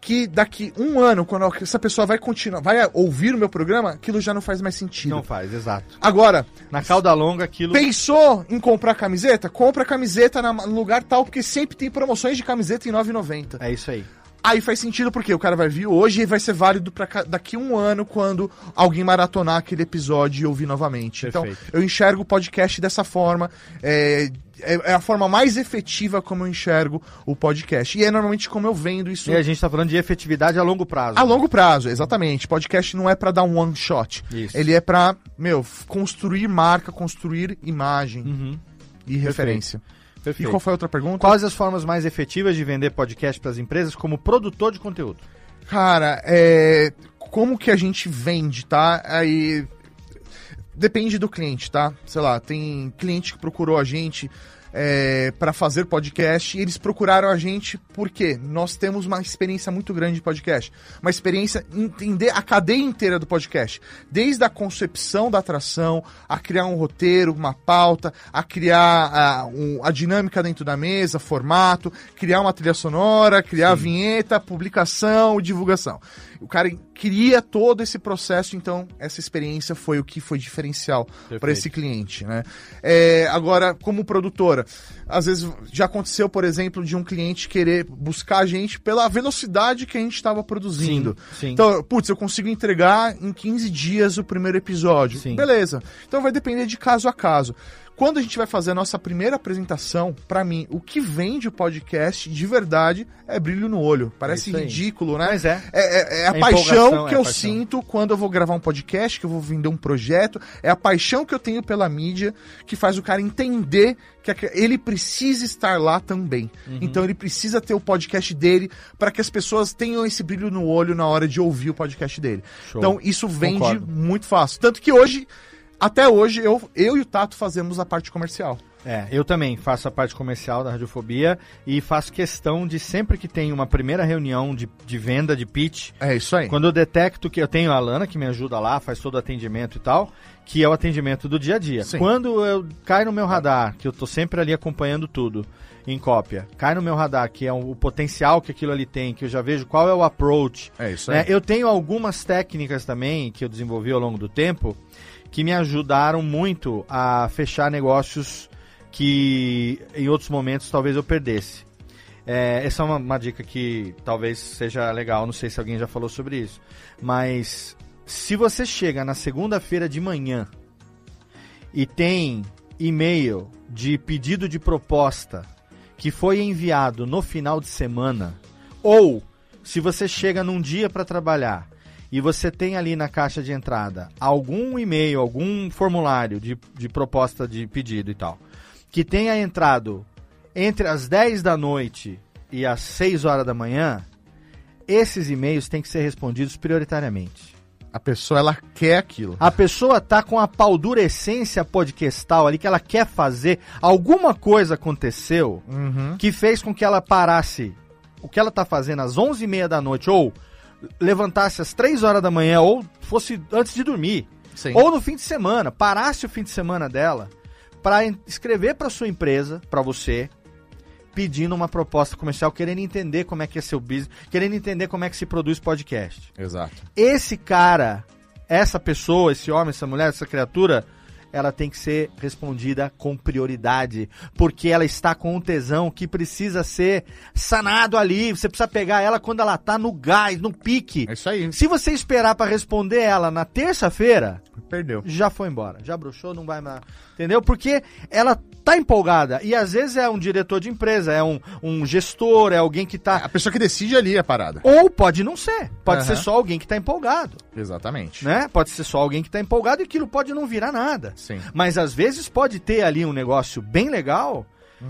que daqui um ano, quando essa pessoa vai continuar, vai ouvir o meu programa, aquilo já não faz mais sentido. Não faz, exato. Agora, Na cauda longa aquilo... Pensou em comprar camiseta? Compra camiseta no lugar tal, porque sempre tem promoções de camiseta em R$ 9,90. É isso aí. Aí faz sentido porque o cara vai vir hoje e vai ser válido para daqui um ano quando alguém maratonar aquele episódio e ouvir novamente. Perfeito. Então, eu enxergo o podcast dessa forma. É, é, é a forma mais efetiva como eu enxergo o podcast. E é normalmente como eu vendo isso E a gente tá falando de efetividade a longo prazo. a longo prazo, exatamente. Podcast não é pra dar um one shot. Isso. Ele é pra, meu, construir marca, construir imagem Uhum. e referência. E Perfeito. qual foi a outra pergunta? Quais as formas mais efetivas de vender podcast para as empresas como produtor de conteúdo? Cara, é. Como que a gente vende, tá? Aí. Depende do cliente, tá? Sei lá, tem cliente que procurou a gente é, para fazer podcast e eles procuraram a gente porque nós temos uma experiência muito grande de podcast. Uma experiência em entender a cadeia inteira do podcast. Desde a concepção da atração, a criar um roteiro, uma pauta, a criar a, um- a dinâmica dentro da mesa, formato, criar uma trilha sonora, criar a vinheta, publicação, divulgação. O cara queria todo esse processo, então essa experiência foi o que foi diferencial para esse cliente, né? É, agora, como produtora, às vezes já aconteceu, por exemplo, de um cliente querer buscar a gente pela velocidade que a gente estava produzindo. Sim, sim. Então, putz, eu consigo entregar em 15 dias o primeiro episódio. Sim. Beleza. Então vai depender de caso a caso. Quando a gente vai fazer a nossa primeira apresentação, pra mim, o que vende o podcast de verdade é brilho no olho. Parece aí. ridículo, né? Mas é. É, é- é a É paixão que é a eu paixão. sinto quando eu vou gravar um podcast, que eu vou vender um projeto. É a paixão que eu tenho pela mídia que faz o cara entender que ele precisa estar lá também. Uhum. Então ele precisa ter o podcast dele para que as pessoas tenham esse brilho no olho na hora de ouvir o podcast dele. Show. Então isso vende Concordo. muito fácil. Tanto que hoje, até hoje, eu, eu e o Tato fazemos a parte comercial. É, eu também faço a parte comercial da Radiofobia e faço questão de sempre que tem uma primeira reunião de, de venda, de pitch, É isso aí. quando eu detecto que eu tenho a Alana que me ajuda lá, faz todo o atendimento e tal, que é o atendimento do dia a dia. Sim. Quando eu cai no meu radar, que eu tô sempre ali acompanhando tudo em cópia, cai no meu radar, que é o, potencial que aquilo ali tem, que eu já vejo qual é o approach, É isso né? aí. Eu tenho algumas técnicas também que eu desenvolvi ao longo do tempo que me ajudaram muito a fechar negócios que em outros momentos talvez eu perdesse. É, essa é uma, uma dica que talvez seja legal, não sei se alguém já falou sobre isso. Mas se você chega na segunda-feira de manhã e tem e-mail de pedido de proposta que foi enviado no final de semana, ou se você chega num dia para trabalhar e você tem ali na caixa de entrada algum e-mail, algum formulário de, de proposta de pedido e tal, que tenha entrado entre as 10 da noite e as 6 horas da manhã, esses e-mails têm que ser respondidos prioritariamente. A pessoa, ela quer aquilo. A pessoa tá com a paldurecência podcastal ali, que ela quer fazer, alguma coisa aconteceu Uhum. que fez com que ela parasse o que ela tá fazendo às 11h30 da noite, ou levantasse às 3 horas da manhã, ou fosse antes de dormir, Sim. ou no fim de semana, parasse o fim de semana dela para escrever para sua empresa, para você, pedindo uma proposta comercial, querendo entender como é que é seu business, querendo entender como é que se produz podcast. Exato. Esse cara, essa pessoa, esse homem, essa mulher, essa criatura, ela tem que ser respondida com prioridade, porque ela está com um tesão que precisa ser sanado ali. Você precisa pegar ela quando ela tá no gás, no pique. É isso aí. Se você esperar para responder ela na terça-feira, Perdeu. já foi embora, já bruxou, não vai mais. Entendeu? Porque ela tá empolgada. E às vezes é um diretor de empresa, é um, um gestor, é alguém que tá. A pessoa que decide ali a parada. Ou pode não ser. Pode Aham. ser só alguém que tá empolgado. Exatamente. Né? Pode ser só alguém que tá empolgado e aquilo pode não virar nada. Sim. Mas às vezes pode ter ali um negócio bem legal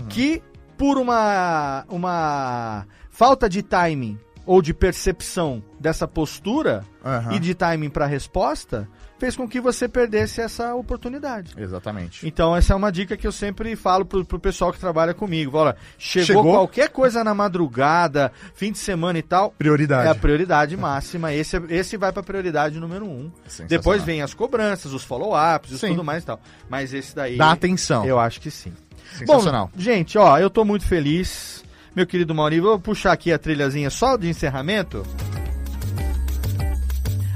que, por uma, uma falta de timing ou de percepção dessa postura Aham. e de timing para resposta, fez com que você perdesse essa oportunidade. Exatamente. Então, essa é uma dica que eu sempre falo pro, pro pessoal que trabalha comigo. Olha, chegou, Chegou? qualquer coisa na madrugada, fim de semana e tal, Prioridade. é a prioridade máxima. Esse, esse vai pra prioridade número um. Depois vem as cobranças, os follow-ups, Sim. tudo mais e tal. Mas esse daí. Dá atenção. Eu acho que sim. Sensacional. Bom, gente, ó, eu tô muito feliz. Meu querido Maurício, vou puxar aqui a trilhazinha só de encerramento.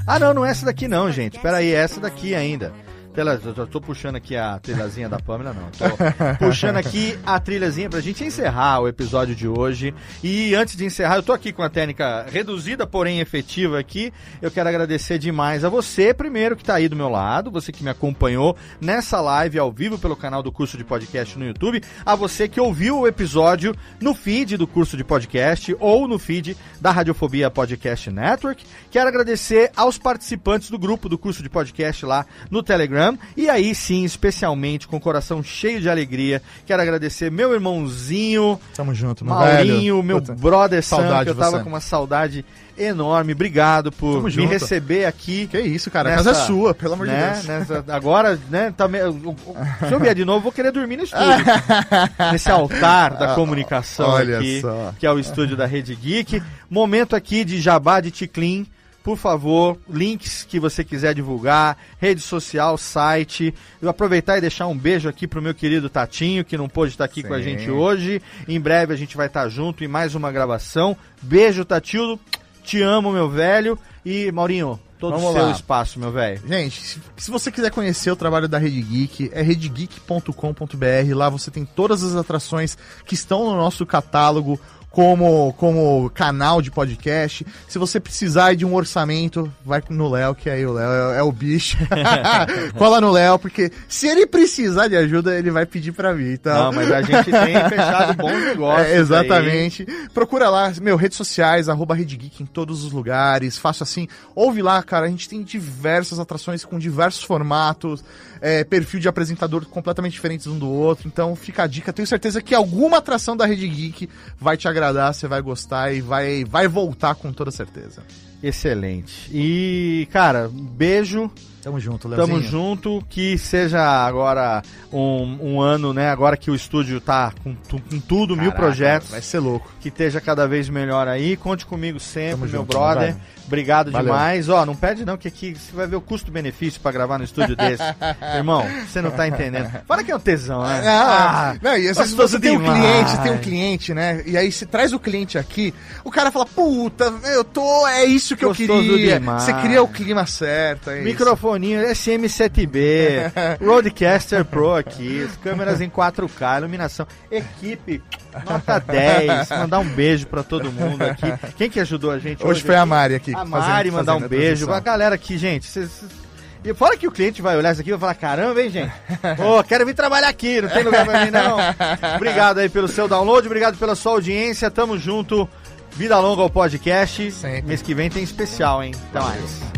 Ah, não, não é essa daqui não, gente. Pera aí, é essa daqui ainda. Eu tô, tô puxando aqui a trilhazinha da Pamela, não. Tô puxando aqui a trilhazinha pra gente encerrar o episódio de hoje. E antes de encerrar, eu tô aqui com a técnica reduzida, porém efetiva aqui. Eu quero agradecer demais a você, primeiro, que tá aí do meu lado, você que me acompanhou nessa live ao vivo pelo canal do curso de podcast no YouTube, a você que ouviu o episódio no feed do curso de podcast ou no feed da Radiofobia Podcast Network. Quero agradecer aos participantes do grupo do curso de podcast lá no Telegram. E aí sim, especialmente com o coração cheio de alegria, quero agradecer meu irmãozinho, Tamo junto, meu Maurinho, velho. meu Puta, brother Sam, que eu tava você. com uma saudade enorme. Obrigado por Tamo me junto. receber aqui. Que isso, cara. Nessa- a casa é sua, pelo amor né, de Deus. nessa- agora, né, tá me- se eu vier de novo, vou querer dormir no estúdio. nesse altar da comunicação Olha aqui, só. que é o estúdio da Rede Geek. Momento aqui de jabá de Ticlin. Por favor, links que você quiser divulgar, rede social, site. Eu aproveitar e deixar um beijo aqui pro meu querido Tatinho, que não pôde estar aqui com a Sim. gente hoje. Em breve a gente vai estar junto em mais uma gravação. Beijo, Tatildo. Te amo, meu velho. E, Maurinho, todo o seu lá. espaço, meu velho. Gente, se, se você quiser conhecer o trabalho da Rede Geek, é redegeek.com.br. Lá você tem todas as atrações que estão no nosso catálogo como, como canal de podcast. Se você precisar de um orçamento, vai no Léo, que aí o Léo é, é o bicho. Cola no Léo, porque se ele precisar de ajuda, ele vai pedir pra mim. Então... Não, mas a gente tem fechado bons negócios. É, exatamente. Procura lá, meu, redes sociais, arroba Geek em todos os lugares. Faça assim. Ouve lá, cara. A gente tem diversas atrações com diversos formatos, é, perfil de apresentador completamente diferentes um do outro. Então fica a dica. Tenho certeza que alguma atração da Rede Geek vai te agradar, você vai gostar e vai, vai voltar com toda certeza. Excelente. E, cara, beijo. Tamo junto, Leozinho. Tamo junto. Que seja agora um, um ano, né? Agora que o estúdio tá com, tu- com tudo, mil Caraca, projetos. Vai ser louco. Que esteja cada vez melhor aí. Conte comigo sempre, Tamo meu junto, brother. Obrigado Valeu. demais. Ó, não perde não, que aqui você vai ver o custo-benefício pra gravar no estúdio desse. Irmão, você não tá entendendo. Fala que é um tesão, né? Ah, não, e às vezes você tem um demais. cliente, tem um cliente, né? E aí você traz o cliente aqui, o cara fala, puta, eu tô, é isso isso que eu Gostoso queria. demais. Você cria o clima certo. É isso. Microfoninho SM7B, Rodecaster Pro aqui, câmeras em 4K, iluminação, equipe nota 10. Mandar um beijo pra todo mundo aqui. Quem que ajudou a gente hoje? Hoje foi a aqui? Mari aqui. A fazendo- Mari mandar fazendo um a beijo. transmissão. A galera aqui, gente. Cês, cês- e fora que o cliente vai olhar isso aqui e vai falar: caramba, hein, gente? Ô, quero vir trabalhar aqui, não tem lugar pra mim, não. Obrigado aí pelo seu download, obrigado pela sua audiência. Tamo junto. Vida longa ao podcast. Sempre. Mês que vem tem especial, hein? Até mais.